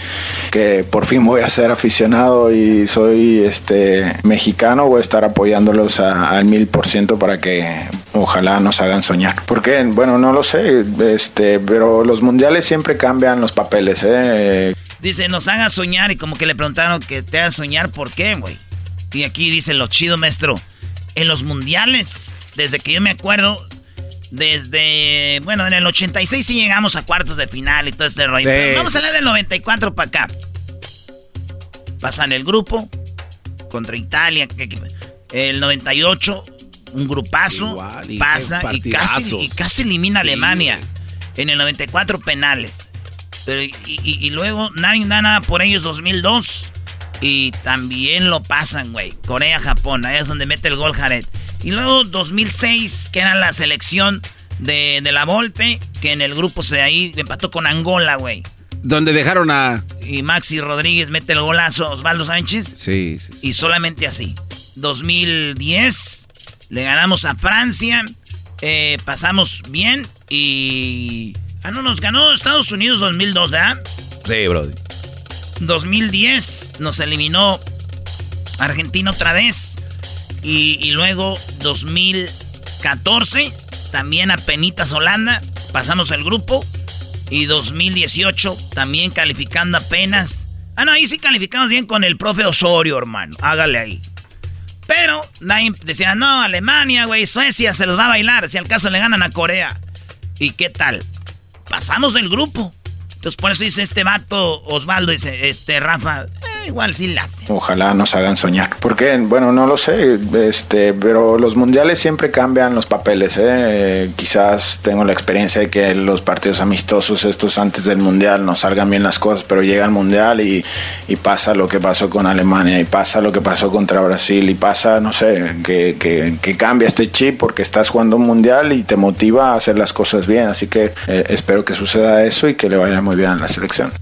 que por fin voy a ser aficionado y soy este mexicano, voy a estar apoyándolos al mil por ciento para que ojalá nos hagan soñar. Porque, bueno, no lo sé, este, pero los mundiales siempre cambian los papeles. ¿eh? Dice, nos haga soñar y como que le preguntaron que te haga soñar, ¿por qué, güey? Y aquí dice lo chido, maestro. En los mundiales, desde que yo me acuerdo, desde, bueno, en el 86 sí llegamos a cuartos de final y todo este rollo. vamos a hablar del 94 para acá. Pasan el grupo contra Italia. El 98, un grupazo, pasa y casi, y casi elimina a Alemania. En el 94 penales. Pero, y, luego nadie da nada por ellos 2002. Y también lo pasan, güey. Corea, Japón. Ahí es donde mete el gol Jared. Y luego 2006, que era la selección de, la Volpe, que en el grupo se ahí empató con Angola, güey. Donde dejaron a... Y Maxi Rodríguez mete el golazo a Osvaldo Sánchez. Sí, sí, Y solamente así. 2010, le ganamos a Francia. Eh, pasamos bien y Ah, no, nos ganó Estados Unidos 2002, ¿verdad? Sí, Brody. 2010 nos eliminó Argentina otra vez. Y, luego 2014, también a Penitas Holanda, pasamos el grupo. Y 2018, también calificando apenas. Ah, no, ahí sí calificamos bien con el profe Osorio, hermano. Hágale ahí. Pero nadie decía, no, Alemania, güey, Suecia se los va a bailar. Si al caso le ganan a Corea. ¿Y qué tal? Pasamos el grupo. Entonces por eso dice este vato, Osvaldo, dice, este Rafa, igual sí la hace. Ojalá nos hagan soñar. Porque, bueno, no lo sé, este, pero los mundiales siempre cambian los papeles. ¿eh? Quizás tengo la experiencia de que los partidos amistosos, estos antes del mundial, no salgan bien las cosas, pero llega el mundial y, pasa lo que pasó con Alemania, y pasa lo que pasó contra Brasil, y pasa, no sé, que, que, que cambia este chip porque estás jugando un mundial y te motiva a hacer las cosas bien. Así que eh, espero que suceda eso y que le vaya muy bien a la selección.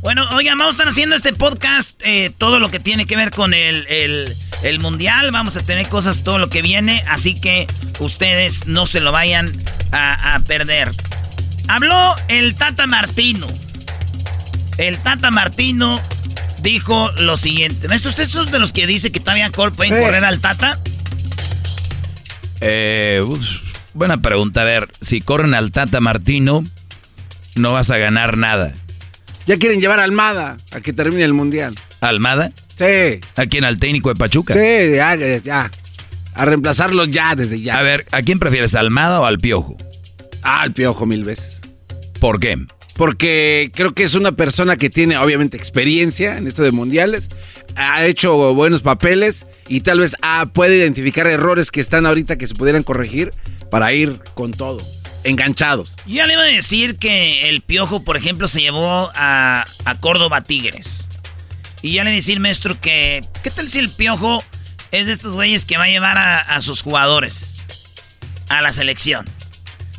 Bueno, oigan, vamos a estar haciendo este podcast, eh, todo lo que tiene que ver con el, el, mundial. Vamos a tener cosas, todo lo que viene, así que ustedes no se lo vayan a, perder. Habló el Tata Martino. El Tata Martino dijo lo siguiente. ¿Usted ¿ustedes son de los que dice que todavía pueden correr al Tata? Eh, buena pregunta. A ver, si corren al Tata Martino, no vas a ganar nada. Ya quieren llevar a Almada a que termine el mundial. ¿Almada? Sí. ¿A quién? ¿Al técnico de Pachuca? Sí, ya, ya. A reemplazarlos ya desde ya. A ver, ¿a quién prefieres, Almada o al Piojo? Ah, al Piojo mil veces. ¿Por qué? Porque creo que es una persona que tiene obviamente experiencia en esto de mundiales, ha hecho buenos papeles y tal vez ah, puede identificar errores que están ahorita que se pudieran corregir para ir con todo enganchados. Ya le iba a decir que el Piojo, por ejemplo, se llevó a, Córdoba Tigres. Y ya le decir, maestro, que ¿qué tal si el Piojo es de estos güeyes que va a llevar a, sus jugadores a la selección?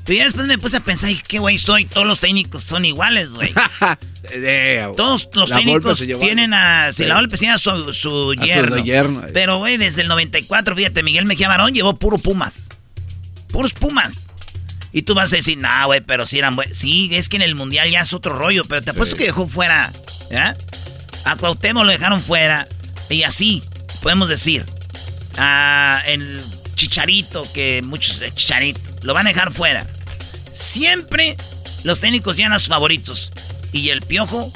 Pero ya después me puse a pensar, ¿qué güey soy? Todos los técnicos son iguales, güey. Todos los técnicos tienen a... Si la Volpe tiene a su, su yerno. Pero, güey, desde el 94, fíjate, Miguel Mejía Barón llevó puro Pumas. Puros Pumas. Y tú vas a decir, no, güey, pero si eran buenos. Sí, es que en el mundial ya es otro rollo, pero te apuesto que dejó fuera. ¿Ya? A Cuauhtémoc lo dejaron fuera. Y así, podemos decir. A el Chicharito, que muchos Chicharito, lo van a dejar fuera. Siempre los técnicos llegan a sus favoritos. Y el piojo,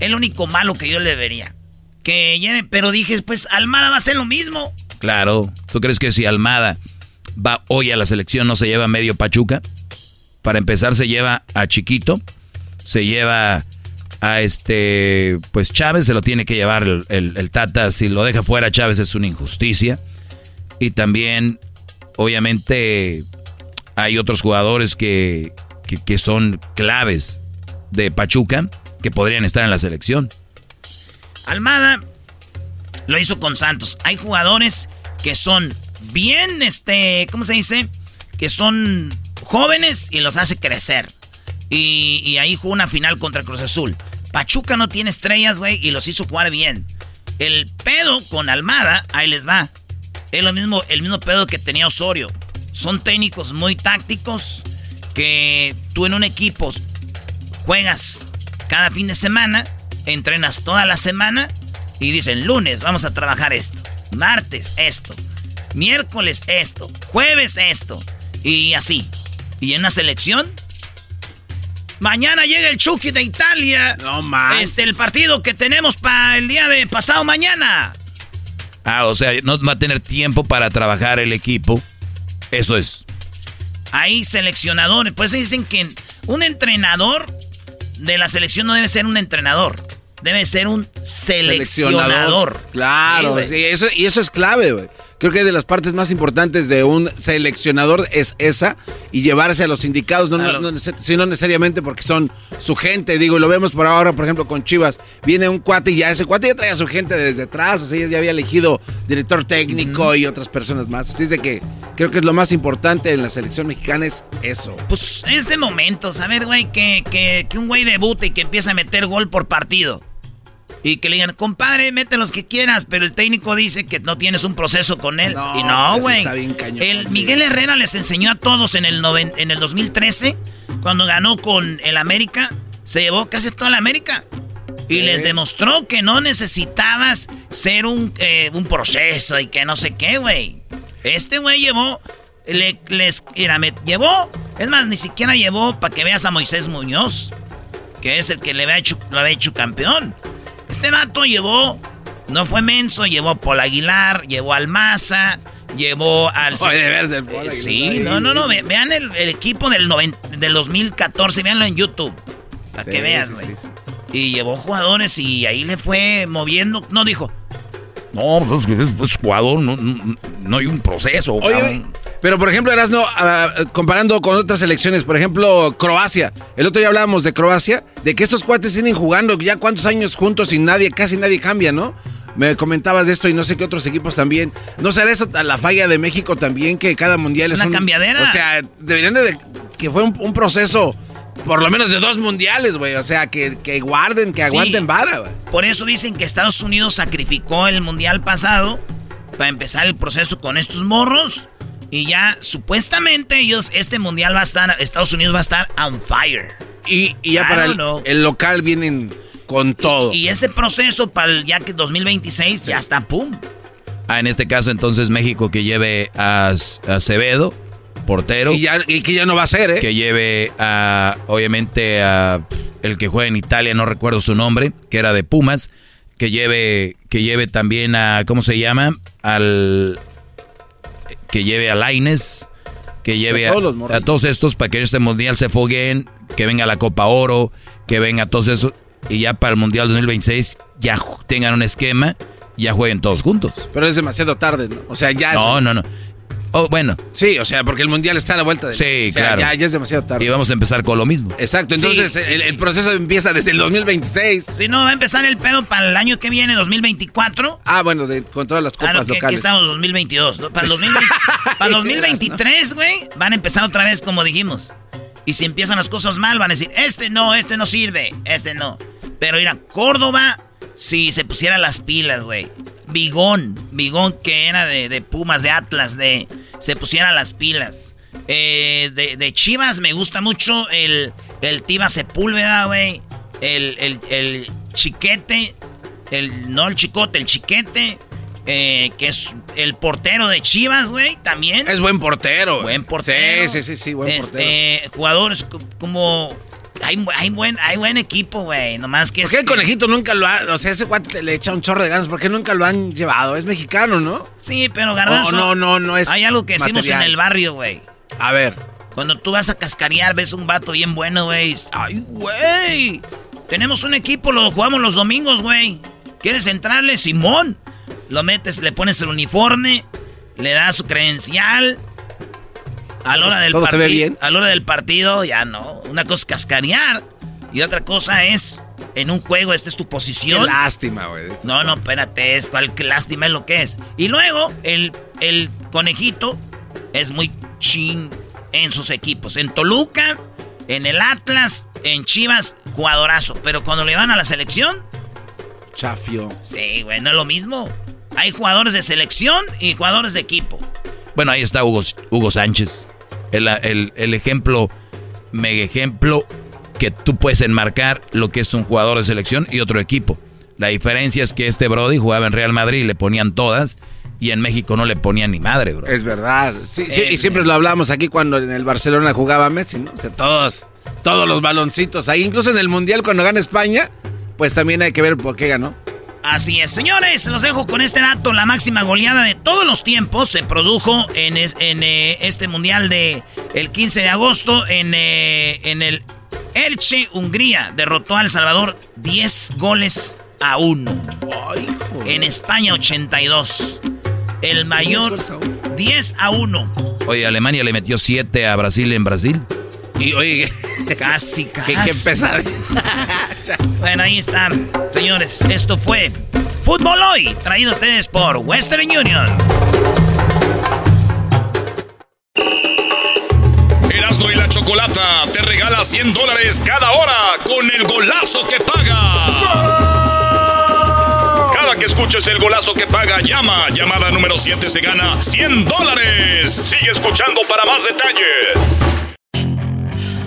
el único malo que yo le vería. Que lleve, pero dije, pues Almada va a ser lo mismo. Claro. ¿Tú crees que si Almada va hoy a la selección, no se lleva medio Pachuca. Para empezar, se lleva a Chiquito, se lleva a este, pues Chávez se lo tiene que llevar el, el, Tata, si lo deja fuera Chávez es una injusticia. Y también, obviamente, hay otros jugadores que, que, son claves de Pachuca que podrían estar en la selección. Almada lo hizo con Santos. Hay jugadores que son bien, este, ¿cómo se dice? Que son jóvenes y los hace crecer. Y, ahí jugó una final contra Cruz Azul. Pachuca no tiene estrellas, güey, y los hizo jugar bien. El pedo con Almada, ahí les va. Es lo mismo, el mismo pedo que tenía Osorio. Son técnicos muy tácticos que tú en un equipo juegas cada fin de semana, entrenas toda la semana y dicen lunes vamos a trabajar esto, martes esto, miércoles esto, jueves esto y así. Y en una selección Mañana llega el Chucky de Italia. No más. Este, el partido que tenemos para el día de pasado mañana. Ah, o sea, no va a tener tiempo para trabajar el equipo. Eso es. Hay seleccionadores. Pues dicen que un entrenador de la selección no debe ser un entrenador. Debe ser un seleccionador. Claro, eso, y eso es clave, güey. Creo que de las partes más importantes de un seleccionador es esa y llevarse a los indicados, no, sino necesariamente porque son su gente. Digo, y lo vemos por ahora, por ejemplo, con Chivas. Viene un cuate y ya ese cuate ya trae a su gente desde atrás, o sea, ya había elegido director técnico y otras personas más. Así es de que creo que es lo más importante en la selección mexicana es eso. Pues es de momentos. A ver, güey, que, que, que un güey debute y que empieza a meter gol por partido. Y que le digan, compadre, mete los que quieras, pero el técnico dice que no tienes un proceso con él. y no, güey. El Miguel Herrera les enseñó a todos en el, en el 2013, cuando ganó con el América, se llevó casi toda la América. Y les demostró que no necesitabas ser un, eh, un proceso y que no sé qué, güey. Este güey llevó, le, les, me llevó, es más, ni siquiera llevó para que veas a Moisés Muñoz, que es el que le había hecho, lo había hecho campeón. Este vato llevó, no fue menso, llevó a Paul Aguilar, llevó al Maza, llevó al... Oye, sí, no, no, no, vean el, equipo del, del 2014, veanlo en YouTube, para que veas, güey. y llevó jugadores y ahí le fue moviendo, no dijo, no, pues es, jugador, no, no, hay un proceso. Oye, pero por ejemplo, Erasno, uh, comparando con otras selecciones, por ejemplo, Croacia. El otro día hablábamos de Croacia, de que estos cuates tienen jugando ya cuántos años juntos y nadie, casi nadie cambia, ¿no? Me comentabas de esto y no sé qué otros equipos también. ¿No será eso la falla de México también, que cada mundial es, una cambiadera? O sea, deberían de... que fue un, proceso por lo menos de dos mundiales, güey. O sea, que, guarden, que aguanten vara, güey. Por eso dicen que Estados Unidos sacrificó el mundial pasado para empezar el proceso con estos morros. Y ya, supuestamente, ellos, este mundial va a estar, Estados Unidos va a estar on fire. Y, ya para el, local vienen con todo. Y, ese proceso para el ya que 2026 ya está, pum. Ah, en este caso, entonces, México que lleve a, Acevedo, portero. Y, ya, que ya no va a ser, ¿eh? Que lleve a, obviamente, a el que juega en Italia, no recuerdo su nombre, que era de Pumas. Que lleve, que lleve también a, ¿cómo se llama? Al, que lleve a Laines, que lleve a, todos, estos para que en este mundial se fogueen, que venga la Copa Oro, que venga todos esos, y ya para el mundial 2026 ya tengan un esquema, ya jueguen todos juntos. Pero es demasiado tarde, ¿no? O sea, ya. No, no, no. Oh, bueno. Sí, o sea, porque el mundial está a la vuelta de. Sí, claro. Ya, es demasiado tarde. Y vamos a empezar con lo mismo. Exacto, entonces el, proceso empieza desde el 2026. Si no, va a empezar el pedo para el año que viene, 2024. Ah, bueno, de, con todas las copas locales. Aquí estamos 2022. Para el 2023, güey, van a empezar otra vez como dijimos. Y si empiezan las cosas mal, van a decir, este no, este no sirve, este no. Pero mira, Córdoba, si se pusiera las pilas, güey. Bigón, Bigón que era de, Pumas, de Atlas, de se pusiera las pilas. Eh, de, Chivas me gusta mucho el, el Tiva Sepúlveda, güey. El, el, chiquete, el, no el chicote, el chiquete. Eh, que es el portero de Chivas, güey, también. Es buen portero. Buen portero. Sí, sí, sí, sí buen este, portero. Jugadores como hay, hay, buen, hay buen equipo, güey. Nomás que ¿Por qué el conejito nunca lo ha.? O sea, ese guante le echa un chorro de ganas. ¿Por qué nunca lo han llevado? Es mexicano, ¿no? Sí, pero Garbanzo. no, no, no es. Hay algo que decimos en el barrio, güey. A ver. Cuando tú vas a cascarear, ves un vato bien bueno, güey. ¡Ay, güey! Tenemos un equipo, lo jugamos los domingos, güey. ¿Quieres entrarle, Simón? Lo metes, le pones el uniforme, le das su credencial. A la hora del partido. A la hora del partido, ya no. Una cosa es cascarear. Y otra cosa es, en un juego, esta es tu posición. Qué lástima, güey. No, no, espérate, es cuál lástima es lo que es. Y luego, el, el conejito es muy chin en sus equipos. En Toluca, en el Atlas, en Chivas, jugadorazo. Pero cuando le van a la selección. Chafio. Sí, güey, no es lo mismo. Hay jugadores de selección y jugadores de equipo. Bueno, ahí está Hugo, Hugo Sánchez. El, el ejemplo, mega ejemplo que tú puedes enmarcar lo que es un jugador de selección y otro equipo. La diferencia es que este Brody jugaba en Real Madrid y le ponían todas y en México no le ponían ni madre, bro. Es verdad. Sí, sí, y siempre lo hablamos aquí cuando en el Barcelona jugaba Messi, ¿no? O todos, todos los baloncitos ahí, incluso en el Mundial cuando gana España, pues también hay que ver por qué ganó. Así es, señores, los dejo con este dato. La máxima goleada de todos los tiempos se produjo en, en eh, este mundial de el 15 de agosto en, eh, en el Elche, Hungría. Derrotó a El Salvador 10 goles a 1. en España 82. El mayor 10 a 1. Oye, Alemania le metió 7 a Brasil en Brasil. Y oye, casi, casi. Qué, pesado. bueno, ahí están, señores. Esto fue Fútbol Hoy, traído a ustedes por Western Union. Erasmo y la Chocolata te regala 100 dólares cada hora con el golazo que paga que escuches el golazo que paga, llama. Llamada número 7 se gana 100 dólares. Sigue escuchando para más detalles.